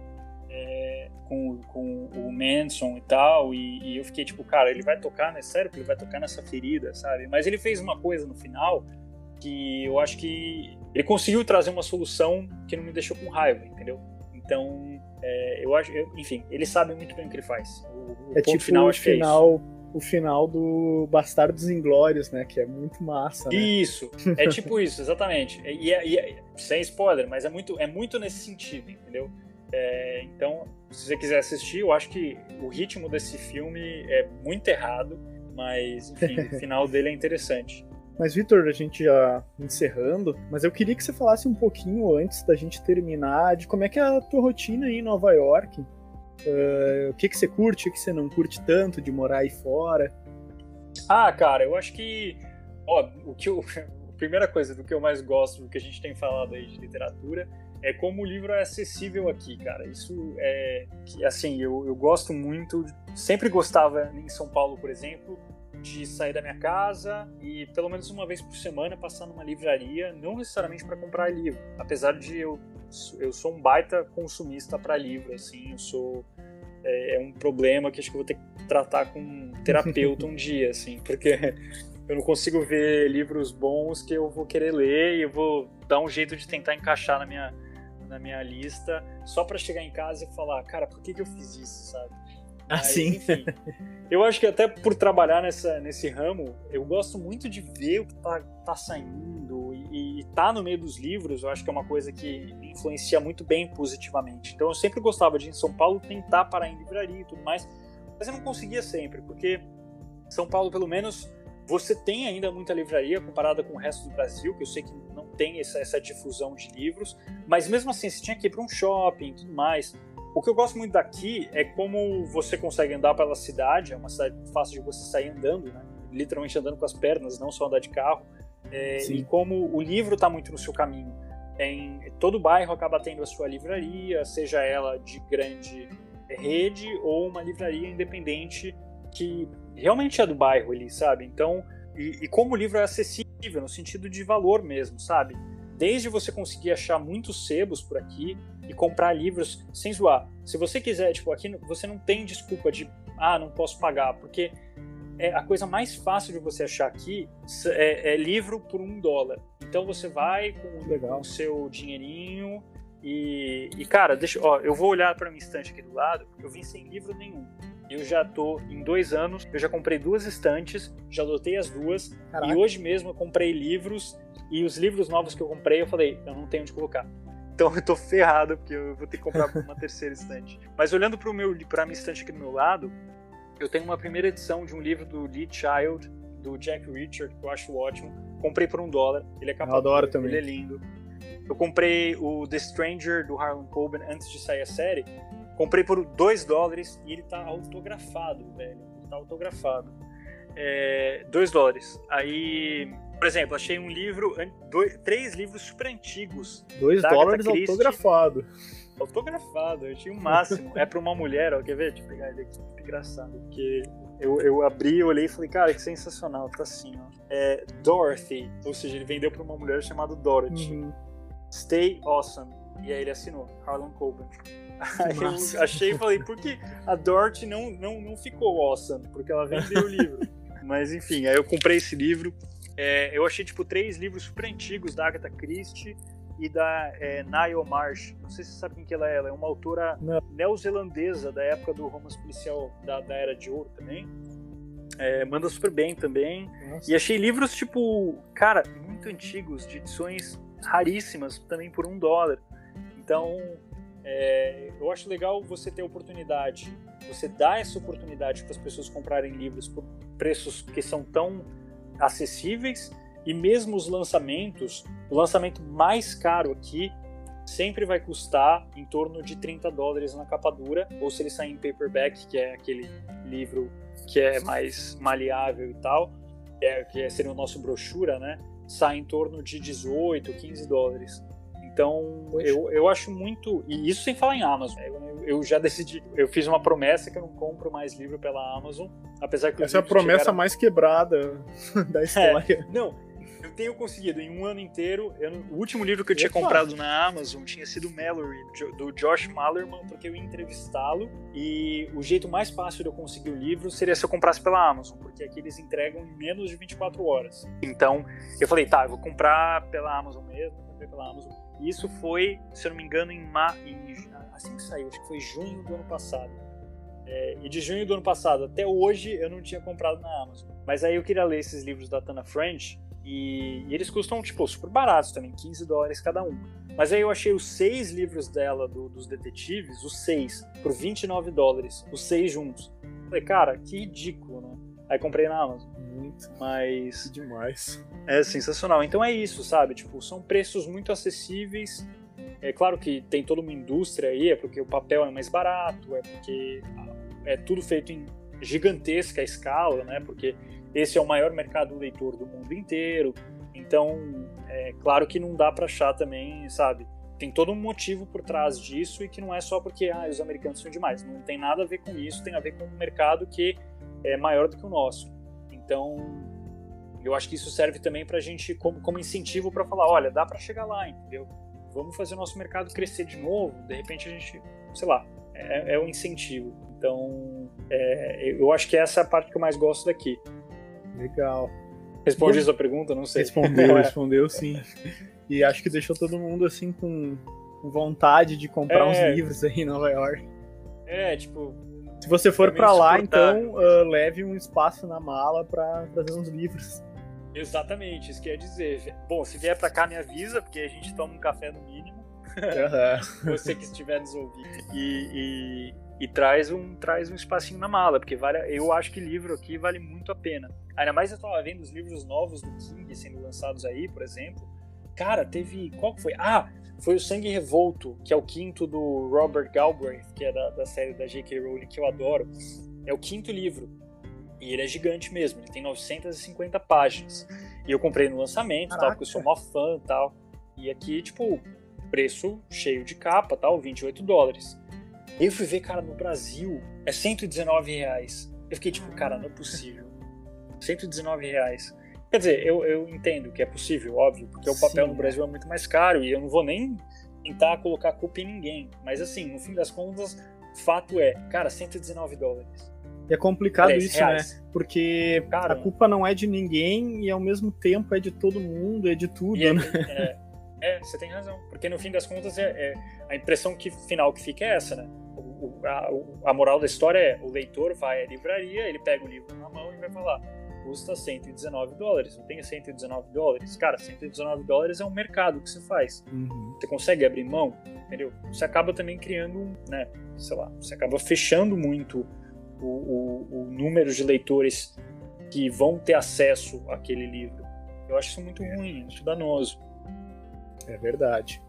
é, com, com o Manson e tal, e, e, eu fiquei tipo, cara, ele vai tocar, né, sério que ele vai tocar nessa ferida, sabe? Mas ele fez uma coisa no final que eu acho que ele conseguiu trazer uma solução que não me deixou com raiva, entendeu? Então, é, eu acho, eu, enfim, ele sabe muito bem o que ele faz. O, o é tipo final, o final, é o final do Bastardos Inglórios, né? Que é muito massa. Né? Isso, é tipo isso, exatamente. E, e, e, sem spoiler, mas é muito, é muito nesse sentido, entendeu? É, então, se você quiser assistir, eu acho que o ritmo desse filme é muito errado, mas enfim, o final dele é interessante. Mas, Vitor, a gente já encerrando, mas eu queria que você falasse um pouquinho antes da gente terminar de como é que é a tua rotina aí em Nova York. Uh, o que, que você curte, o que você não curte tanto de morar aí fora? Ah, cara, eu acho que. Ó, o que eu, a primeira coisa do que eu mais gosto, do que a gente tem falado aí de literatura, é como o livro é acessível aqui, cara. Isso é. Assim, eu, eu gosto muito. Sempre gostava em São Paulo, por exemplo, de sair da minha casa e pelo menos uma vez por semana passar numa livraria, não necessariamente para comprar livro, apesar de eu eu sou um baita consumista para livro, assim, eu sou é, é, um problema que acho que vou ter que tratar com um terapeuta um dia, assim, porque eu não consigo ver livros bons que eu vou querer ler e eu vou dar um jeito de tentar encaixar na minha na minha lista só para chegar em casa e falar, cara, por que, que eu fiz isso, sabe? Assim. Enfim, eu acho que até por trabalhar nessa, nesse ramo, eu gosto muito de ver o que tá, tá saindo e, e tá no meio dos livros, eu acho que é uma coisa que me influencia muito bem positivamente. Então eu sempre gostava de, em São Paulo, tentar parar em livraria e tudo mais, mas eu não conseguia sempre, porque São Paulo, pelo menos, você tem ainda muita livraria comparada com o resto do Brasil, que eu sei que não tem essa, essa difusão de livros, mas mesmo assim, você tinha que ir para um shopping e tudo mais. O que eu gosto muito daqui é como você consegue andar pela cidade, é uma cidade fácil de você sair andando, né? literalmente andando com as pernas, não só andar de carro, é, e como o livro está muito no seu caminho. Em, todo bairro acaba tendo a sua livraria, seja ela de grande rede ou uma livraria independente que realmente é do bairro ali, sabe? Então, e, e como o livro é acessível, no sentido de valor mesmo, sabe? Desde você conseguir achar muitos sebos por aqui, e comprar livros sem zoar. Se você quiser, tipo, aqui você não tem desculpa de, ah, não posso pagar, porque é a coisa mais fácil de você achar aqui é, é livro por um dólar. Então você vai com o seu dinheirinho e, e, cara, deixa, ó, eu vou olhar para minha estante aqui do lado, porque eu vim sem livro nenhum. Eu já tô em dois anos, eu já comprei duas estantes, já lotei as duas, Caraca. e hoje mesmo eu comprei livros, e os livros novos que eu comprei, eu falei, eu não tenho onde colocar. Então eu tô ferrado, porque eu vou ter que comprar uma terceira estante. Mas olhando para meu, pra minha estante aqui do meu lado, eu tenho uma primeira edição de um livro do Lee Child, do Jack Richard, que eu acho ótimo. Comprei por um dólar. Ele é capa eu adoro também. Ele é lindo. Eu comprei o The Stranger, do Harlan Coben, antes de sair a série. Comprei por dois dólares e ele tá autografado, velho. Ele tá autografado. É, dois dólares. Aí por exemplo, achei um livro, dois, três livros super antigos. Dois dólares autografado. Autografado, eu tinha o um máximo. é pra uma mulher, ó, quer ver? Deixa eu pegar ele aqui. Engraçado, porque eu, eu abri, olhei e falei, cara, que sensacional, tá assim, ó. É Dorothy, ou seja, ele vendeu pra uma mulher chamada Dorothy. Uhum. Stay Awesome. E aí ele assinou, Harlan Coben. Aí eu achei e falei, por que a Dorothy não, não, não ficou awesome? Porque ela vendeu o livro. Mas enfim, aí eu comprei esse livro. É, eu achei, tipo, três livros super antigos da Agatha Christie e da é, Niall Marsh. Não sei se você sabe quem que ela é. Ela é uma autora neozelandesa da época do romance policial da, da Era de Ouro também. É, manda super bem também. Nossa. E achei livros, tipo, cara, muito antigos, de edições raríssimas, também por um dólar. Então, é, eu acho legal você ter oportunidade, você dá essa oportunidade para as pessoas comprarem livros por preços que são tão acessíveis e mesmo os lançamentos, o lançamento mais caro aqui sempre vai custar em torno de 30 dólares na capa dura, ou se ele sair em paperback, que é aquele livro que é mais maleável e tal, é, que seria o nosso brochura, né? Sai em torno de 18, 15 dólares. Então, eu, eu acho muito. E isso sem falar em Amazon. Eu, eu, já decidi. Eu fiz uma promessa que eu não compro mais livro pela Amazon. Apesar que. Essa é a promessa chegaram... mais quebrada da história. É, não, eu tenho conseguido em um ano inteiro. Eu, o último livro que eu tinha comprado na Amazon tinha sido Mallory, do Josh Malerman, porque eu ia entrevistá-lo. E o jeito mais fácil de eu conseguir o livro seria se eu comprasse pela Amazon, porque aqui eles entregam em menos de 24 horas. Então eu falei, tá, eu vou comprar pela Amazon mesmo, comprei pela Amazon. E isso foi, se eu não me engano, em, ma... em assim que saiu, acho que foi junho do ano passado. É, e de junho do ano passado até hoje eu não tinha comprado na Amazon. Mas aí eu queria ler esses livros da Tana French e, e, eles custam, tipo, super baratos também, 15 dólares cada um. Mas aí eu achei os seis livros dela, do, dos detetives, os seis, por 29 dólares, os seis juntos. Falei, cara, que ridículo, né? Aí comprei na Amazon. Muito. Mas. Demais. É sensacional. Então é isso, sabe? Tipo, são preços muito acessíveis. É claro que tem toda uma indústria aí, é porque o papel é mais barato, é porque é tudo feito em gigantesca escala, né? Porque esse é o maior mercado leitor do mundo inteiro. Então, é claro que não dá para achar também, sabe? Tem todo um motivo por trás disso e que não é só porque ah, os americanos são demais. Não tem nada a ver com isso, tem a ver com um mercado que é maior do que o nosso. Então, eu acho que isso serve também para a gente como, como incentivo para falar, olha, dá para chegar lá, entendeu? vamos fazer o nosso mercado crescer de novo. De repente a gente, sei lá, é, é um incentivo. Então, é, eu acho que essa é a parte que eu mais gosto daqui. Legal. Respondi a sua pergunta? Não sei. Respondeu, respondeu sim. E acho que deixou todo mundo assim com vontade de comprar é, uns livros aí em Nova York. É, tipo. Se você for para lá, então uh, leve um espaço na mala para trazer uns livros. Exatamente, isso quer dizer. Bom, se vier para cá, me avisa, porque a gente toma um café no mínimo. Uhum. você que estiver nos ouvindo. E, e, e, traz, um, traz um espacinho na mala, porque vale, eu acho que livro aqui vale muito a pena. Ainda mais eu estava vendo os livros novos do King sendo lançados aí, por exemplo. Cara, teve. Qual foi? Ah, foi o Sangue Revolto, que é o quinto do Robert Galbraith, que é da, da série da J.K. Rowling, que eu adoro. É o quinto livro. E ele é gigante mesmo, ele tem 950 páginas. E eu comprei no lançamento, tal, porque eu sou mó fã e tal. E aqui, tipo, preço cheio de capa, tal, 28 dólares. Eu fui ver, cara, no Brasil é 119 reais. Eu fiquei tipo, cara, não é possível. 119 reais. Quer dizer, eu, eu entendo que é possível, óbvio, porque o papel Sim. no Brasil é muito mais caro e eu não vou nem tentar colocar culpa em ninguém. Mas assim, no fim das contas, fato é, cara, 119 dólares. E é complicado isso, né? reais. né? Porque cara, a culpa não é de ninguém e ao mesmo tempo é de todo mundo, é de tudo, é, né? É, é, você tem razão. Porque no fim das contas, é, é a impressão que, final que fica é essa, né? O, a, a moral da história é: o leitor vai à livraria, ele pega o livro na mão e vai falar custa 119 dólares. Não tem 119 dólares? Cara, 119 dólares é um mercado que você faz. Uhum. Você consegue abrir mão, entendeu? Você acaba também criando, né, sei lá, você acaba fechando muito o, o, o número de leitores que vão ter acesso àquele livro. Eu acho isso muito ruim, muito danoso. É verdade.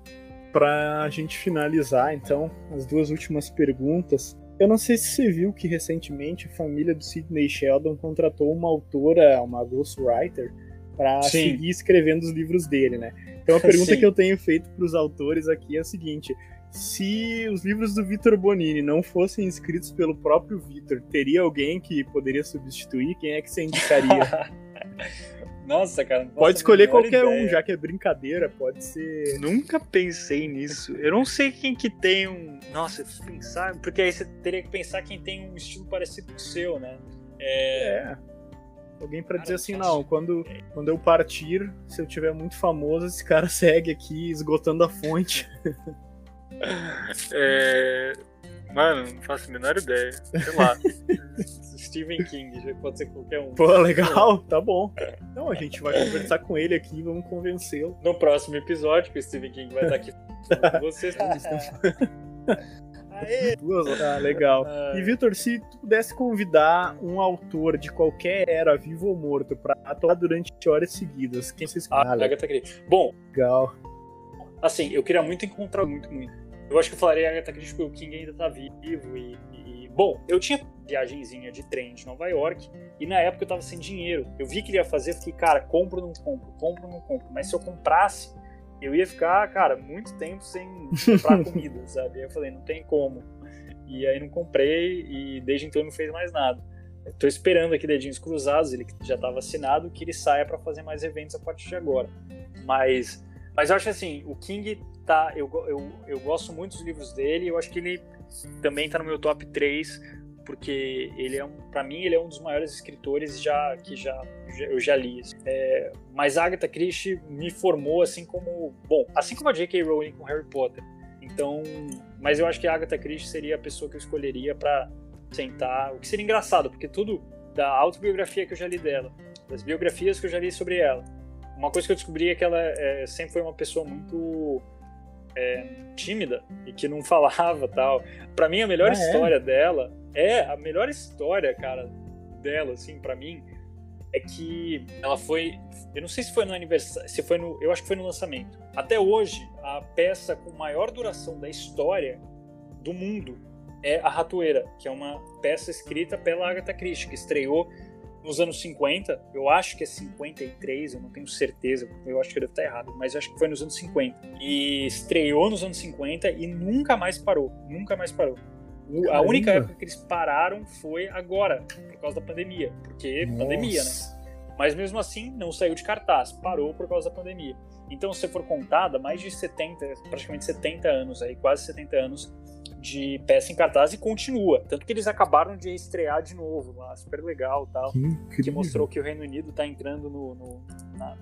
Para a gente finalizar, então, as duas últimas perguntas. Eu não sei se você viu que recentemente a família do Sidney Sheldon contratou uma autora, uma ghostwriter, para seguir escrevendo os livros dele, né? Então a pergunta Sim. que eu tenho feito para os autores aqui é a seguinte: se os livros do Vitor Bonini não fossem escritos pelo próprio Vitor, teria alguém que poderia substituir? Quem é que você indicaria? Nossa, cara. Pode escolher qualquer ideia. um, já que é brincadeira, pode ser. Nunca pensei nisso. Eu não sei quem que tem um. Nossa, pensar. Porque aí você teria que pensar quem tem um estilo parecido com o seu, né? É. é. Alguém para dizer assim, não, quando, quando eu partir, se eu tiver muito famoso, esse cara segue aqui esgotando a fonte. É... Mano, não faço a menor ideia. Sei lá. Stephen King, pode ser qualquer um. Pô, legal, tá bom. Então a gente vai conversar com ele aqui, vamos convencê-lo. No próximo episódio, que o Stephen King vai estar aqui com vocês. Aê! Ah, legal. E Vitor, se tu pudesse convidar um autor de qualquer era, vivo ou morto, para atuar durante horas seguidas, quem você escolhe? Ah, Agatha Christie. Bom, legal. Assim, eu queria muito encontrar muito, muito. Eu acho que eu falaria Agatha Christie porque o King ainda tá vivo e, e, Bom, eu tinha viagenzinha de trem de Nova York e na época eu tava sem dinheiro. Eu vi que ele ia fazer, fiquei, cara, compro ou não compro, compro ou não compro. Mas se eu comprasse, eu ia ficar, cara, muito tempo sem comprar comida, sabe? Aí eu falei, não tem como. E aí não comprei e desde então não fez mais nada. Estou esperando aqui dedinhos cruzados, ele já estava vacinado, que ele saia para fazer mais eventos a partir de agora. Mas, mas eu acho assim, o King tá, eu, eu, eu gosto muito dos livros dele, eu acho que ele também está no meu top 3, porque ele é um, para mim ele é um dos maiores escritores já que já, já eu já li. É, mas Agatha Christie me formou assim como, bom, assim como a J.K. Rowling com Harry Potter. Então, mas eu acho que a Agatha Christie seria a pessoa que eu escolheria para sentar, o que seria engraçado, porque tudo da autobiografia que eu já li dela, das biografias que eu já li sobre ela, uma coisa que eu descobri é que ela é, sempre foi uma pessoa muito é, tímida e que não falava tal. Para mim a melhor ah, é? história é? dela é a melhor história, cara, dela assim para mim é que ela foi, eu não sei se foi no aniversário, se foi no, eu acho que foi no lançamento. Até hoje, a peça com maior duração da história do mundo é A Ratoeira, que é uma peça escrita pela Agatha Christie, que estreou nos anos 50, eu acho que é 53, eu não tenho certeza, eu acho que eu devo estar errado, mas eu acho que foi nos anos 50. E estreou nos anos 50 e nunca mais parou, nunca mais parou. A única época que eles pararam foi agora, por causa da pandemia, porque Nossa. pandemia, né? Mas mesmo assim, não saiu de cartaz, parou por causa da pandemia. Então, se for contada, mais de 70, praticamente 70 anos aí, quase 70 anos de peça em cartaz e continua. Tanto que eles acabaram de estrear de novo lá, super legal tal. Que, que mostrou que o Reino Unido tá entrando no. no na...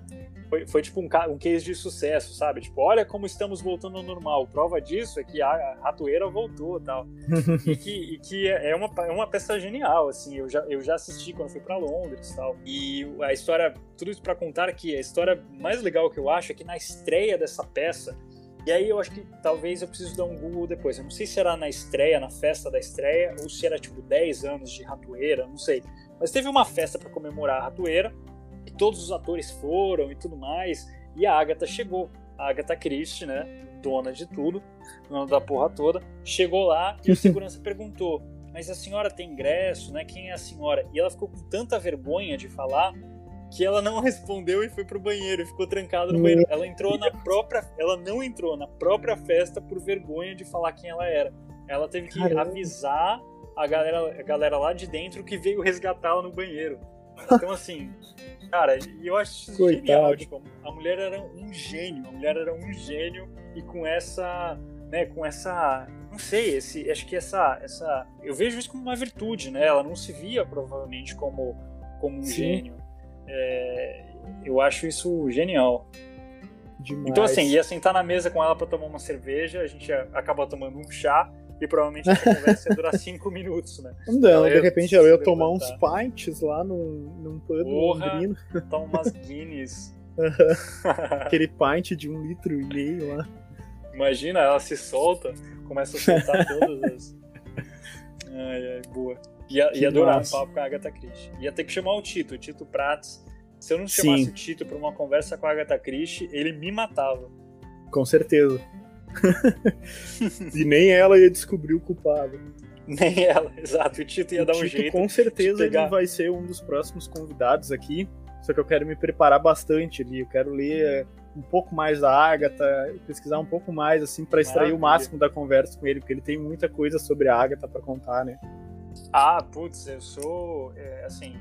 foi, foi tipo um, um case de sucesso, sabe? Tipo, olha como estamos voltando ao normal. Prova disso é que a ratoeira voltou tal. e que, e que é, uma, é uma peça genial, assim. Eu já, eu já assisti quando fui para Londres tal. E a história, tudo isso para contar que a história mais legal que eu acho é que na estreia dessa peça e aí eu acho que talvez eu preciso dar um Google depois. Eu não sei se era na estreia, na festa da estreia, ou se era tipo 10 anos de ratoeira, não sei. Mas teve uma festa para comemorar a ratoeira, e todos os atores foram e tudo mais, e a Agatha chegou. A Agatha Christie, né, dona de tudo, dona da porra toda, chegou lá e o segurança perguntou: Mas a senhora tem ingresso, né? Quem é a senhora? E ela ficou com tanta vergonha de falar que ela não respondeu e foi pro banheiro e ficou trancada no banheiro. Ela entrou na própria, ela não entrou na própria festa por vergonha de falar quem ela era. Ela teve que Caramba. avisar a galera, a galera lá de dentro que veio resgatá-la no banheiro. Então assim, cara, e eu acho isso genial, tipo, a mulher era um gênio, a mulher era um gênio e com essa, né, com essa não sei, esse, acho que essa, essa, eu vejo isso como uma virtude, né? Ela não se via provavelmente como, como um Sim. gênio. É, eu acho isso genial. Demais. Então, assim, ia sentar na mesa com ela para tomar uma cerveja, a gente acaba tomando um chá e provavelmente a conversa ia durar cinco minutos, né? Não, de repente eu ia tomar uns pints lá num, num pub Porra, londrino. Toma umas Guinness. Aquele pint de um litro e meio lá. Imagina, ela se solta, começa a soltar todas as. Ai, ai, boa. Ia, ia adorar um papo com a Agatha Christie. Ia ter que chamar o Tito, o Tito Prats. Se eu não chamasse Sim. o Tito para uma conversa com a Agatha Christie, ele me matava. Com certeza. e nem ela ia descobrir o culpado. Nem ela, exato. O Tito ia o dar um Tito, jeito. Com certeza ele vai ser um dos próximos convidados aqui. Só que eu quero me preparar bastante ali. Eu quero ler um pouco mais da Agatha, pesquisar um pouco mais, assim, para extrair Maravilha. o máximo da conversa com ele, porque ele tem muita coisa sobre a Agatha para contar, né? Ah, putz, eu sou, é, assim,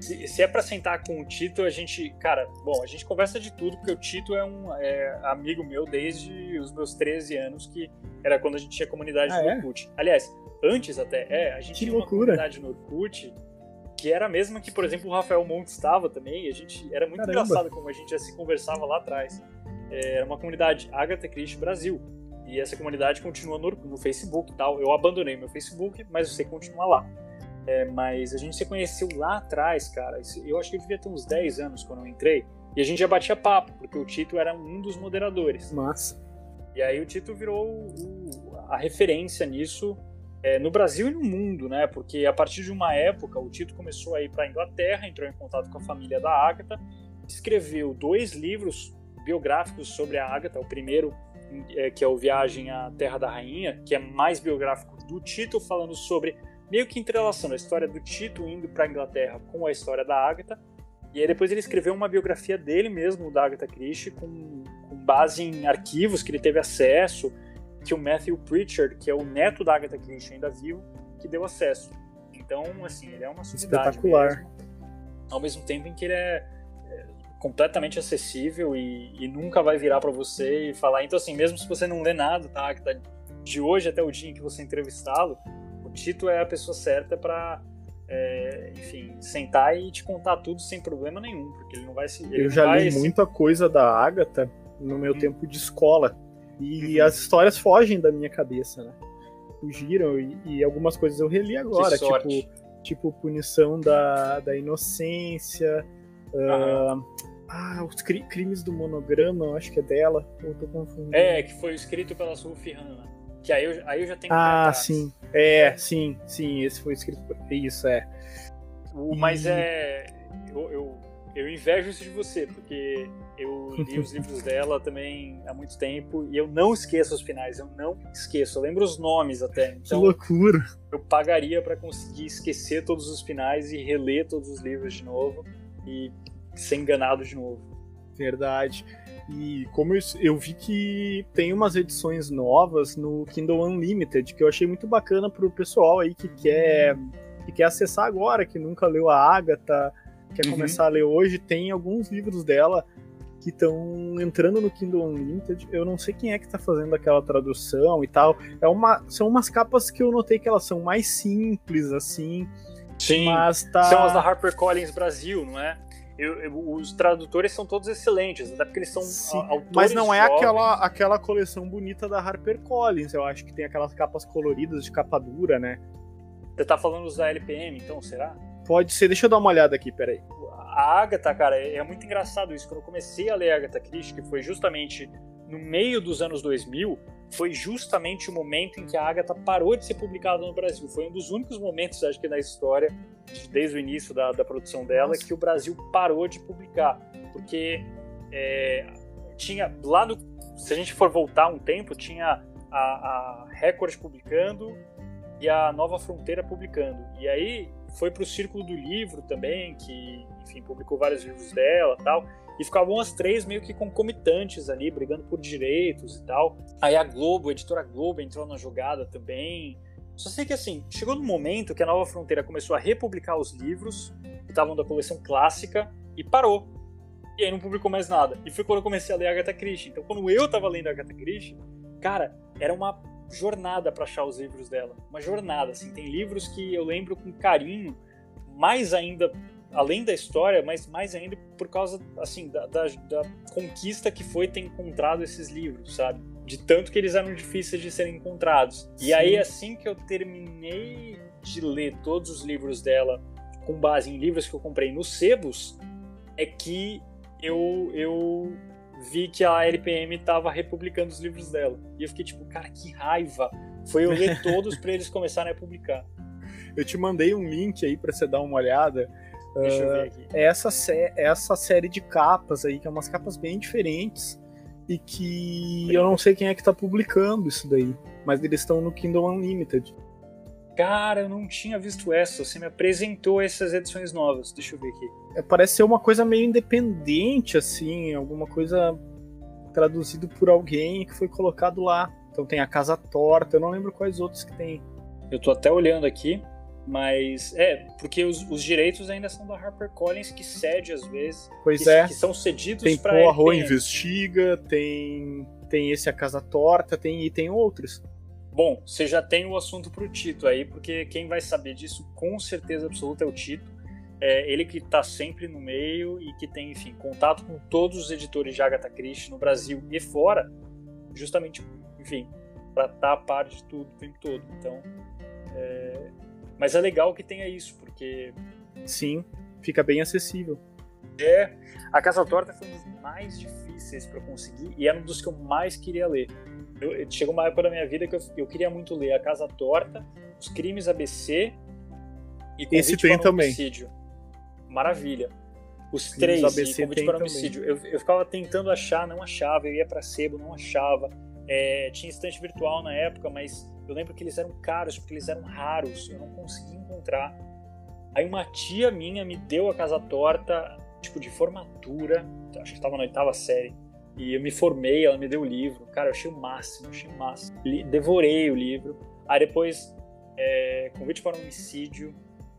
se, se, é para sentar com o Tito, a gente, cara, bom, a gente conversa de tudo, porque o Tito é um é, amigo meu desde os meus 13 anos, que era quando a gente tinha comunidade ah, no é? Orkut. Aliás, antes até, é, a gente que tinha loucura. uma comunidade no Orkut que era a mesma que, por exemplo, o Rafael Monte estava também, a gente, era muito Caramba. engraçado como a gente já se conversava lá atrás. É, era uma comunidade Agatha Christie Brasil. E essa comunidade continua no, no Facebook e tal. Eu abandonei meu Facebook, mas você continua lá. É, mas a gente se conheceu lá atrás, cara. Eu acho que eu devia ter uns 10 anos quando eu entrei. E a gente já batia papo, porque o Tito era um dos moderadores. Massa. E aí o Tito virou o, a referência nisso é, no Brasil e no mundo, né? Porque a partir de uma época o Tito começou a ir para a Inglaterra, entrou em contato com a família da Agatha, escreveu dois livros biográficos sobre a Agatha. O primeiro que é o Viagem à Terra da Rainha, que é mais biográfico do Tito, falando sobre meio que entrelaçando a história do Tito indo para a Inglaterra com a história da Agatha. E aí depois ele escreveu uma biografia dele mesmo, da Agatha Christie, com, com base em arquivos que ele teve acesso, que o Matthew Pritchard, que é o neto da Agatha Christie ainda vivo, que deu acesso. Então, assim, ele é uma sumidade Espetacular. Mesmo, ao mesmo tempo em que ele é completamente acessível e, e nunca vai virar para você e falar. Então, assim, mesmo se você não lê nada, tá? Que tá de hoje até o dia em que você entrevistá-lo, o Tito é a pessoa certa para é, enfim, sentar e te contar tudo sem problema nenhum, porque ele não vai se. Eu já li muita coisa da Agatha no meu hum. tempo de escola e uhum. as histórias fogem da minha cabeça, né? Fugiram e, e algumas coisas eu reli agora, tipo, tipo punição da, da inocência, Uh, ah, os cri crimes do monograma, eu acho que é dela. Eu tô confundindo. É, que foi escrito pela Sophie Hanna. Que aí eu, aí eu já tenho Ah, sim. É, sim, sim. Esse foi escrito por. Isso, é. O, mas é. Eu, eu, eu invejo isso de você, porque eu li os livros dela também há muito tempo e eu não esqueço os finais, eu não esqueço. Eu lembro os nomes até. Então, que loucura! Eu pagaria para conseguir esquecer todos os finais e reler todos os livros de novo e ser enganado de novo. Verdade. E como eu, eu, vi que tem umas edições novas no Kindle Unlimited, que eu achei muito bacana pro pessoal aí que quer, que quer acessar agora, que nunca leu a Agatha, quer uhum. começar a ler hoje, tem alguns livros dela que estão entrando no Kindle Unlimited. Eu não sei quem é que está fazendo aquela tradução e tal. É uma, são umas capas que eu notei que elas são mais simples, assim. Sim, tá... são as da HarperCollins Brasil, não é? Eu, eu, os tradutores são todos excelentes, até porque eles são Sim, autores Mas não é aquela, aquela coleção bonita da HarperCollins, eu acho que tem aquelas capas coloridas de capa dura, né? Você tá falando da LPM, então, será? Pode ser, deixa eu dar uma olhada aqui, peraí. A Agatha, cara, é muito engraçado isso. Quando eu comecei a ler Agatha Christie, que foi justamente no meio dos anos 2000, foi justamente o momento em que a Agatha parou de ser publicada no Brasil. Foi um dos únicos momentos, acho que na história, desde o início da, da produção dela, que o Brasil parou de publicar. Porque é, tinha lá no. Se a gente for voltar um tempo, tinha a, a Record publicando e a Nova Fronteira publicando. E aí foi para o Círculo do Livro também, que, enfim, publicou vários livros dela tal. E ficavam as três meio que concomitantes ali, brigando por direitos e tal. Aí a Globo, a editora Globo, entrou na jogada também. Só sei que assim, chegou no momento que a Nova Fronteira começou a republicar os livros que estavam da coleção clássica e parou. E aí não publicou mais nada. E foi quando eu comecei a ler Agatha Christie. Então, quando eu tava lendo Agatha Christie, cara, era uma jornada para achar os livros dela. Uma jornada, assim. Tem livros que eu lembro com carinho, mais ainda além da história, mas mais ainda por causa, assim, da, da, da, conquista que foi ter encontrado esses livros, sabe? De tanto que eles eram difíceis de serem encontrados. Sim. E aí, assim que eu terminei de ler todos os livros dela, com base em livros que eu comprei nos sebos, é que eu, eu vi que a LPM estava republicando os livros dela. E eu fiquei tipo, cara, que raiva! Foi eu ler todos para eles começarem a publicar. Eu te mandei um link aí para você dar uma olhada Deixa eu ver aqui. É essa, sé essa série de capas aí, que é umas capas bem diferentes e que eu não sei quem é que tá publicando isso daí, mas eles estão no Kindle Unlimited. Cara, eu não tinha visto essa. Você me apresentou essas edições novas. Deixa eu ver aqui. É, parece ser uma coisa meio independente, assim, alguma coisa traduzido por alguém que foi colocado lá. Então tem a Casa Torta, eu não lembro quais outros que tem. Eu tô até olhando aqui. Mas é, porque os, os direitos ainda são da HarperCollins, que cede às vezes. Pois que, é. Que são cedidos. Tem Poirot Investiga, tem, tem esse A Casa Torta, tem, e tem outros. Bom, você já tem o assunto para o Tito aí, porque quem vai saber disso com certeza absoluta é o Tito. É ele que está sempre no meio e que tem, enfim, contato com todos os editores de Agatha Christie no Brasil e fora, justamente, enfim, para estar tá a par de tudo o tempo todo. Então, é, mas é legal que tenha isso, porque. Sim, fica bem acessível. É. A Casa Torta foi um dos mais difíceis para conseguir e era um dos que eu mais queria ler. Eu, chegou uma época da minha vida que eu, eu queria muito ler A Casa Torta, Os Crimes ABC e Esse tem também. Homicídio. Maravilha. Os três ABC e Convite para Homicídio. Eu, eu ficava tentando achar, não achava. Eu ia para Sebo, não achava. É, tinha estante virtual na época, mas eu lembro que eles eram caros, porque eles eram raros, eu não conseguia encontrar. Aí uma tia minha me deu a casa torta, tipo, de formatura, acho que estava na oitava série. E eu me formei, ela me deu o livro. Cara, eu achei o máximo, achei o máximo. Devorei o livro. Aí depois, é, convite para um homicídio,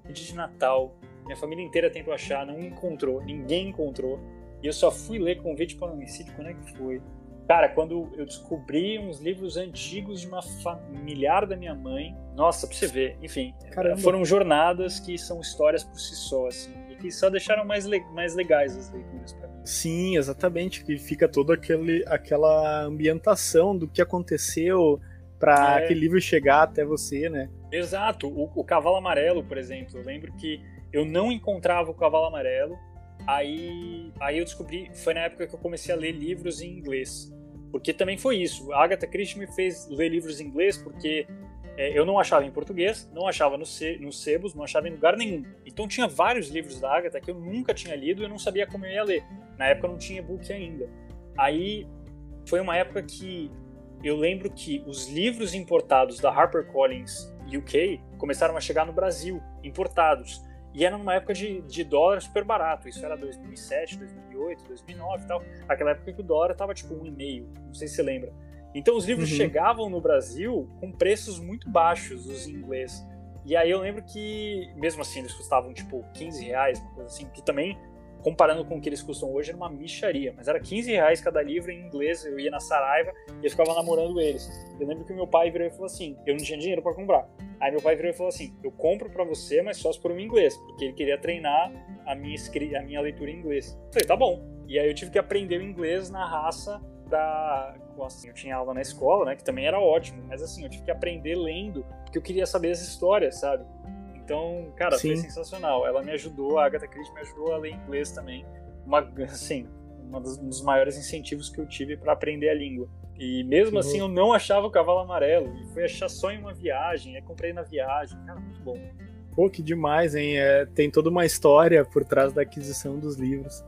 dia de Natal. Minha família inteira tentou achar, não encontrou, ninguém encontrou. E eu só fui ler convite para um homicídio quando é que foi? Cara, quando eu descobri uns livros antigos de uma familiar da minha mãe, nossa, pra você ver, enfim, Caramba. foram jornadas que são histórias por si só, assim, e que só deixaram mais, le mais legais as leituras pra mim. Sim, exatamente, que fica toda aquele, aquela ambientação do que aconteceu para é. aquele livro chegar até você, né? Exato, o, o Cavalo Amarelo, por exemplo, eu lembro que eu não encontrava o Cavalo Amarelo, aí, aí eu descobri, foi na época que eu comecei a ler livros em inglês. Porque também foi isso. A Agatha Christie me fez ler livros em inglês porque é, eu não achava em português, não achava nos no sebos, não achava em lugar nenhum. Então tinha vários livros da Agatha que eu nunca tinha lido e eu não sabia como eu ia ler. Na época não tinha e-book ainda. Aí foi uma época que eu lembro que os livros importados da HarperCollins UK começaram a chegar no Brasil, importados. E era numa época de, de dólar super barato. Isso era 2007, 2008, 2009 e tal. Aquela época que o dólar tava tipo um e meio. Não sei se você lembra. Então os livros uhum. chegavam no Brasil com preços muito baixos, os em inglês. E aí eu lembro que, mesmo assim, eles custavam tipo 15 reais, uma coisa assim, que também, comparando com o que eles custam hoje, era uma micharia. Mas era 15 reais cada livro em inglês, eu ia na Saraiva e eu ficava namorando eles. Eu lembro que meu pai virou e falou assim: eu não tinha dinheiro para comprar. Aí meu pai virou e falou assim: eu compro para você, mas só se for um inglês, porque ele queria treinar a minha, a minha leitura em inglês. Eu falei: tá bom. E aí eu tive que aprender o inglês na raça da. Assim, eu tinha aula na escola, né? Que também era ótimo, mas assim, eu tive que aprender lendo, porque eu queria saber as histórias, sabe? Então, cara, Sim. foi sensacional. Ela me ajudou, a Agatha Christie me ajudou a ler inglês também. Uma, assim, uma um dos maiores incentivos que eu tive para aprender a língua. E mesmo uhum. assim, eu não achava o cavalo amarelo. E fui achar só em uma viagem, aí comprei na viagem. Cara, muito bom. Pô, que demais, hein? É, tem toda uma história por trás da aquisição dos livros.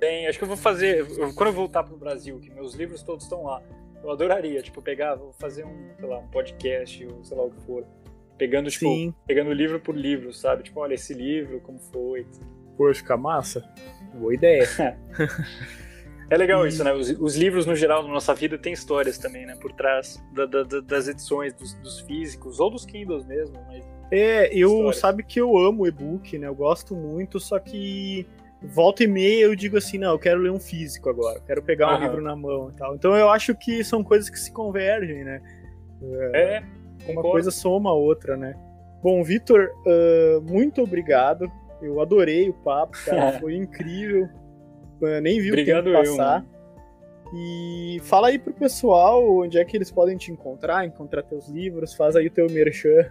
Tem, acho que eu vou fazer. Quando eu voltar pro Brasil, que meus livros todos estão lá, eu adoraria, tipo, pegar, vou fazer um, sei lá, um podcast, ou sei lá o que for. Pegando, tipo, Sim. pegando livro por livro, sabe? Tipo, olha, esse livro, como foi. Pô, fica massa. Boa ideia. é legal e... isso, né? Os, os, livros, no geral, na nossa vida, tem histórias também, né? Por trás da, da, das edições, dos, dos, físicos, ou dos Kindles mesmo, mas... É, eu... Histórias. Sabe que eu amo e-book, né? Eu gosto muito, só que volta e meia eu digo assim, não, eu quero ler um físico agora, quero pegar um uhum. livro na mão e tal. Então eu acho que são coisas que se convergem, né? É, é uma coisa soma a outra, né? Bom, Vitor, uh, muito obrigado. Eu adorei o papo, cara, foi incrível. Uh, nem vi Obrigado o tempo passar. Eu, e fala aí pro pessoal onde é que eles podem te encontrar, encontrar teus livros, faz aí o teu merchan.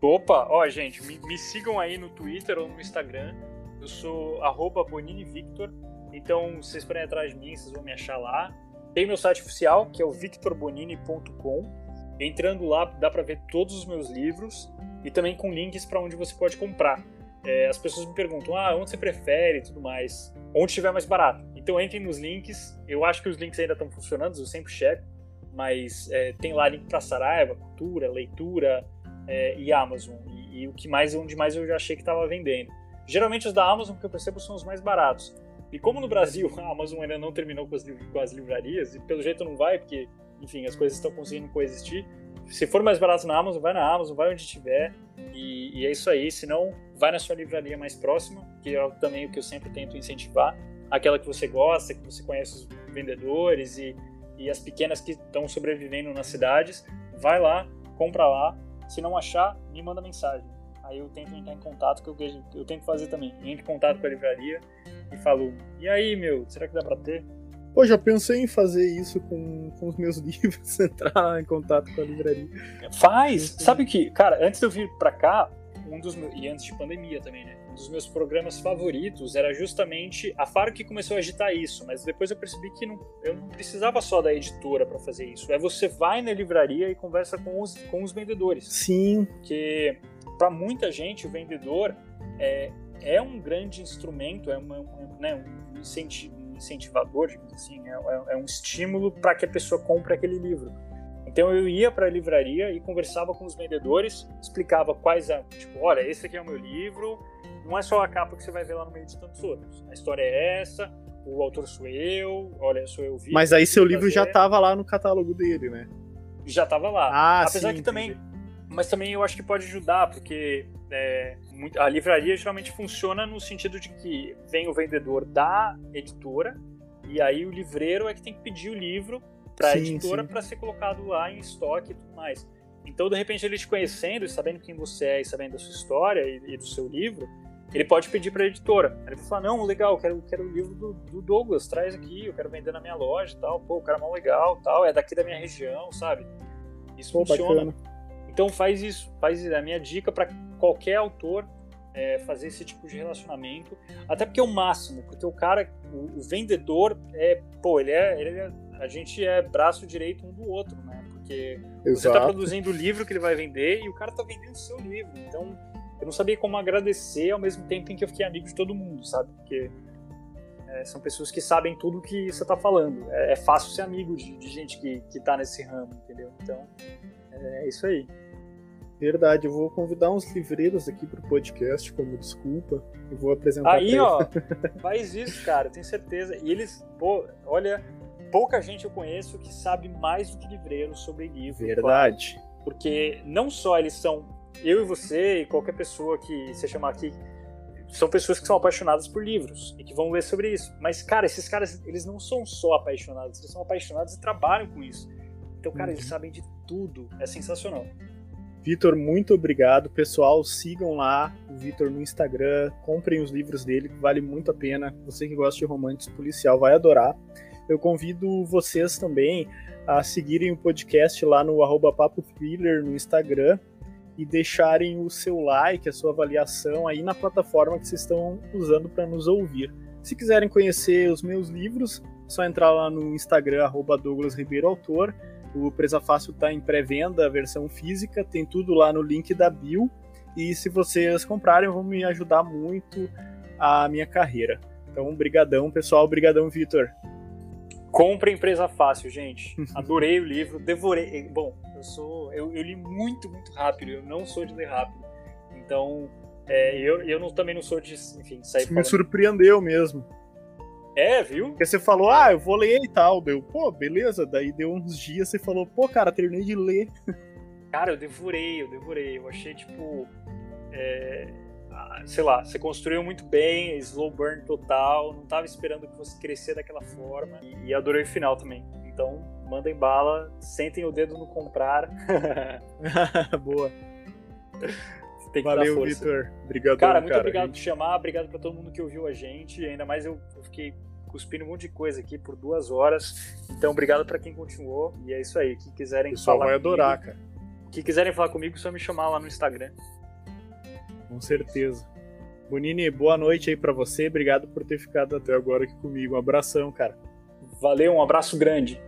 Opa, ó, gente, me, me sigam aí no Twitter ou no Instagram eu sou arroba BoniniVictor, então vocês forem atrás de mim, vocês vão me achar lá. Tem meu site oficial, que é o victorbonini.com. Entrando lá, dá para ver todos os meus livros e também com links para onde você pode comprar. É, as pessoas me perguntam, ah, onde você prefere e tudo mais. Onde estiver mais barato. Então entrem nos links. Eu acho que os links ainda estão funcionando, eu sempre checo. Mas é, tem lá link para Saraiva, Cultura, Leitura é, e Amazon. E, e, o que mais, onde mais eu já achei que estava vendendo. Geralmente os da Amazon que eu percebo são os mais baratos. E como no Brasil a Amazon ainda não terminou com as, com as livrarias, e pelo jeito não vai, porque, enfim, as coisas estão conseguindo coexistir. Se for mais barato na Amazon, vai na Amazon, vai onde tiver. E, e é isso aí. Se não, vai na sua livraria mais próxima, que é também o que eu sempre tento incentivar. Aquela que você gosta, que você conhece os vendedores e, e as pequenas que estão sobrevivendo nas cidades. Vai lá, compra lá. Se não achar, me manda mensagem Aí eu tento entrar em contato, que eu, eu tento fazer também. Entro em contato com a livraria e falo, e aí, meu, será que dá pra ter? Pô, já pensei em fazer isso com, com os meus livros, entrar em contato com a livraria. Faz! Sabe que, cara, antes de eu vir pra cá, um dos meus, e antes de pandemia também, né? Um dos meus programas favoritos era justamente a Faro que começou a agitar isso, mas depois eu percebi que não, eu não precisava só da editora para fazer isso. É você vai na livraria e conversa com os, com os vendedores. Sim. Porque para muita gente, o vendedor é, é um grande instrumento, é uma, né, um incentivador, digamos assim, é, é, é um estímulo para que a pessoa compre aquele livro. Então eu ia para a livraria e conversava com os vendedores, explicava quais a, tipo, olha, esse aqui é o meu livro, não é só a capa que você vai ver lá no meio de tantos outros. A história é essa, o autor sou eu, olha, sou eu. Victor, Mas aí seu livro fazer. já estava lá no catálogo dele, né? Já estava lá. Ah, Apesar sim, que também mas também eu acho que pode ajudar, porque é, a livraria geralmente funciona no sentido de que vem o vendedor da editora e aí o livreiro é que tem que pedir o livro para a editora para ser colocado lá em estoque e tudo mais. Então, de repente, ele te conhecendo e sabendo quem você é e sabendo da sua história e, e do seu livro, ele pode pedir para a editora. Ele vai falar: Não, legal, eu quero, quero o livro do, do, Douglas, traz aqui, eu quero vender na minha loja e tal. Pô, o cara é mó legal tal, é daqui da minha região, sabe? Isso Pô, funciona. Bacana. Então faz isso, faz isso. É a minha dica para qualquer autor é, fazer esse tipo de relacionamento, até porque é o máximo, porque o cara, o, o vendedor é, pô, ele é, ele é, a gente é braço direito um do outro, né? Porque Exato. você está produzindo o livro que ele vai vender e o cara está vendendo o seu livro. Então eu não sabia como agradecer ao mesmo tempo em que eu fiquei amigo de todo mundo, sabe? Porque é, são pessoas que sabem tudo que você está falando. É, é, fácil ser amigo de, de gente que, que tá nesse ramo, entendeu? Então, é, é isso aí. Verdade, eu vou convidar uns livreiros aqui pro podcast como desculpa e vou apresentar. Aí, ó, faz isso, cara, tenho certeza. E eles, pô, olha, pouca gente eu conheço que sabe mais do que livreiros sobre livro. Verdade. Claro, porque não só eles são eu e você e qualquer pessoa que você chamar aqui são pessoas que são apaixonadas por livros e que vão ler sobre isso. Mas, cara, esses caras, eles não são só apaixonados, eles são apaixonados e trabalham com isso. Então, cara, uhum. eles sabem de tudo. É sensacional. Vitor, muito obrigado. Pessoal, sigam lá o Vitor no Instagram, comprem os livros dele, vale muito a pena. Você que gosta de romance policial vai adorar. Eu convido vocês também a seguirem o podcast lá no arroba Papo Thriller no Instagram e deixarem o seu like, a sua avaliação aí na plataforma que vocês estão usando para nos ouvir. Se quiserem conhecer os meus livros, é só entrar lá no Instagram, arroba Douglas Ribeiro Autor. O Presa Fácil está em pré-venda, a versão física, tem tudo lá no link da bio. E se vocês comprarem, vão me ajudar muito a minha carreira. Então, brigadão, pessoal. Brigadão, Vitor. Compre Empresa Fácil, gente. Adorei o livro, devorei. Bom, eu sou. Eu, eu, li muito, muito rápido. Eu não sou de ler rápido. Então, é, eu, eu não, também não sou de, enfim, sair Me surpreendeu mesmo. É, viu? Porque você falou, ah, eu vou ler e tal. Deu, pô, beleza. Daí deu uns dias, você falou, pô, cara, terminei de ler. Cara, eu devorei, eu devorei. Eu achei, tipo. É, sei lá, você construiu muito bem, slow burn total, não tava esperando que fosse crescer daquela forma e, e adorei o final também. Então, mandem bala, sentem o dedo no comprar. Boa. Tem que Valeu, Vitor. Obrigado, cara. Muito cara, obrigado gente. por chamar, obrigado para todo mundo que ouviu a gente. Ainda mais eu, eu fiquei cuspindo um monte de coisa aqui por duas horas. Então, obrigado para quem continuou. E é isso aí. Quem quiserem o falar. vai adorar, comigo, cara. Que quiserem falar comigo, é só me chamar lá no Instagram. Com certeza. Bonini, boa noite aí para você. Obrigado por ter ficado até agora aqui comigo. Um abração, cara. Valeu, um abraço grande.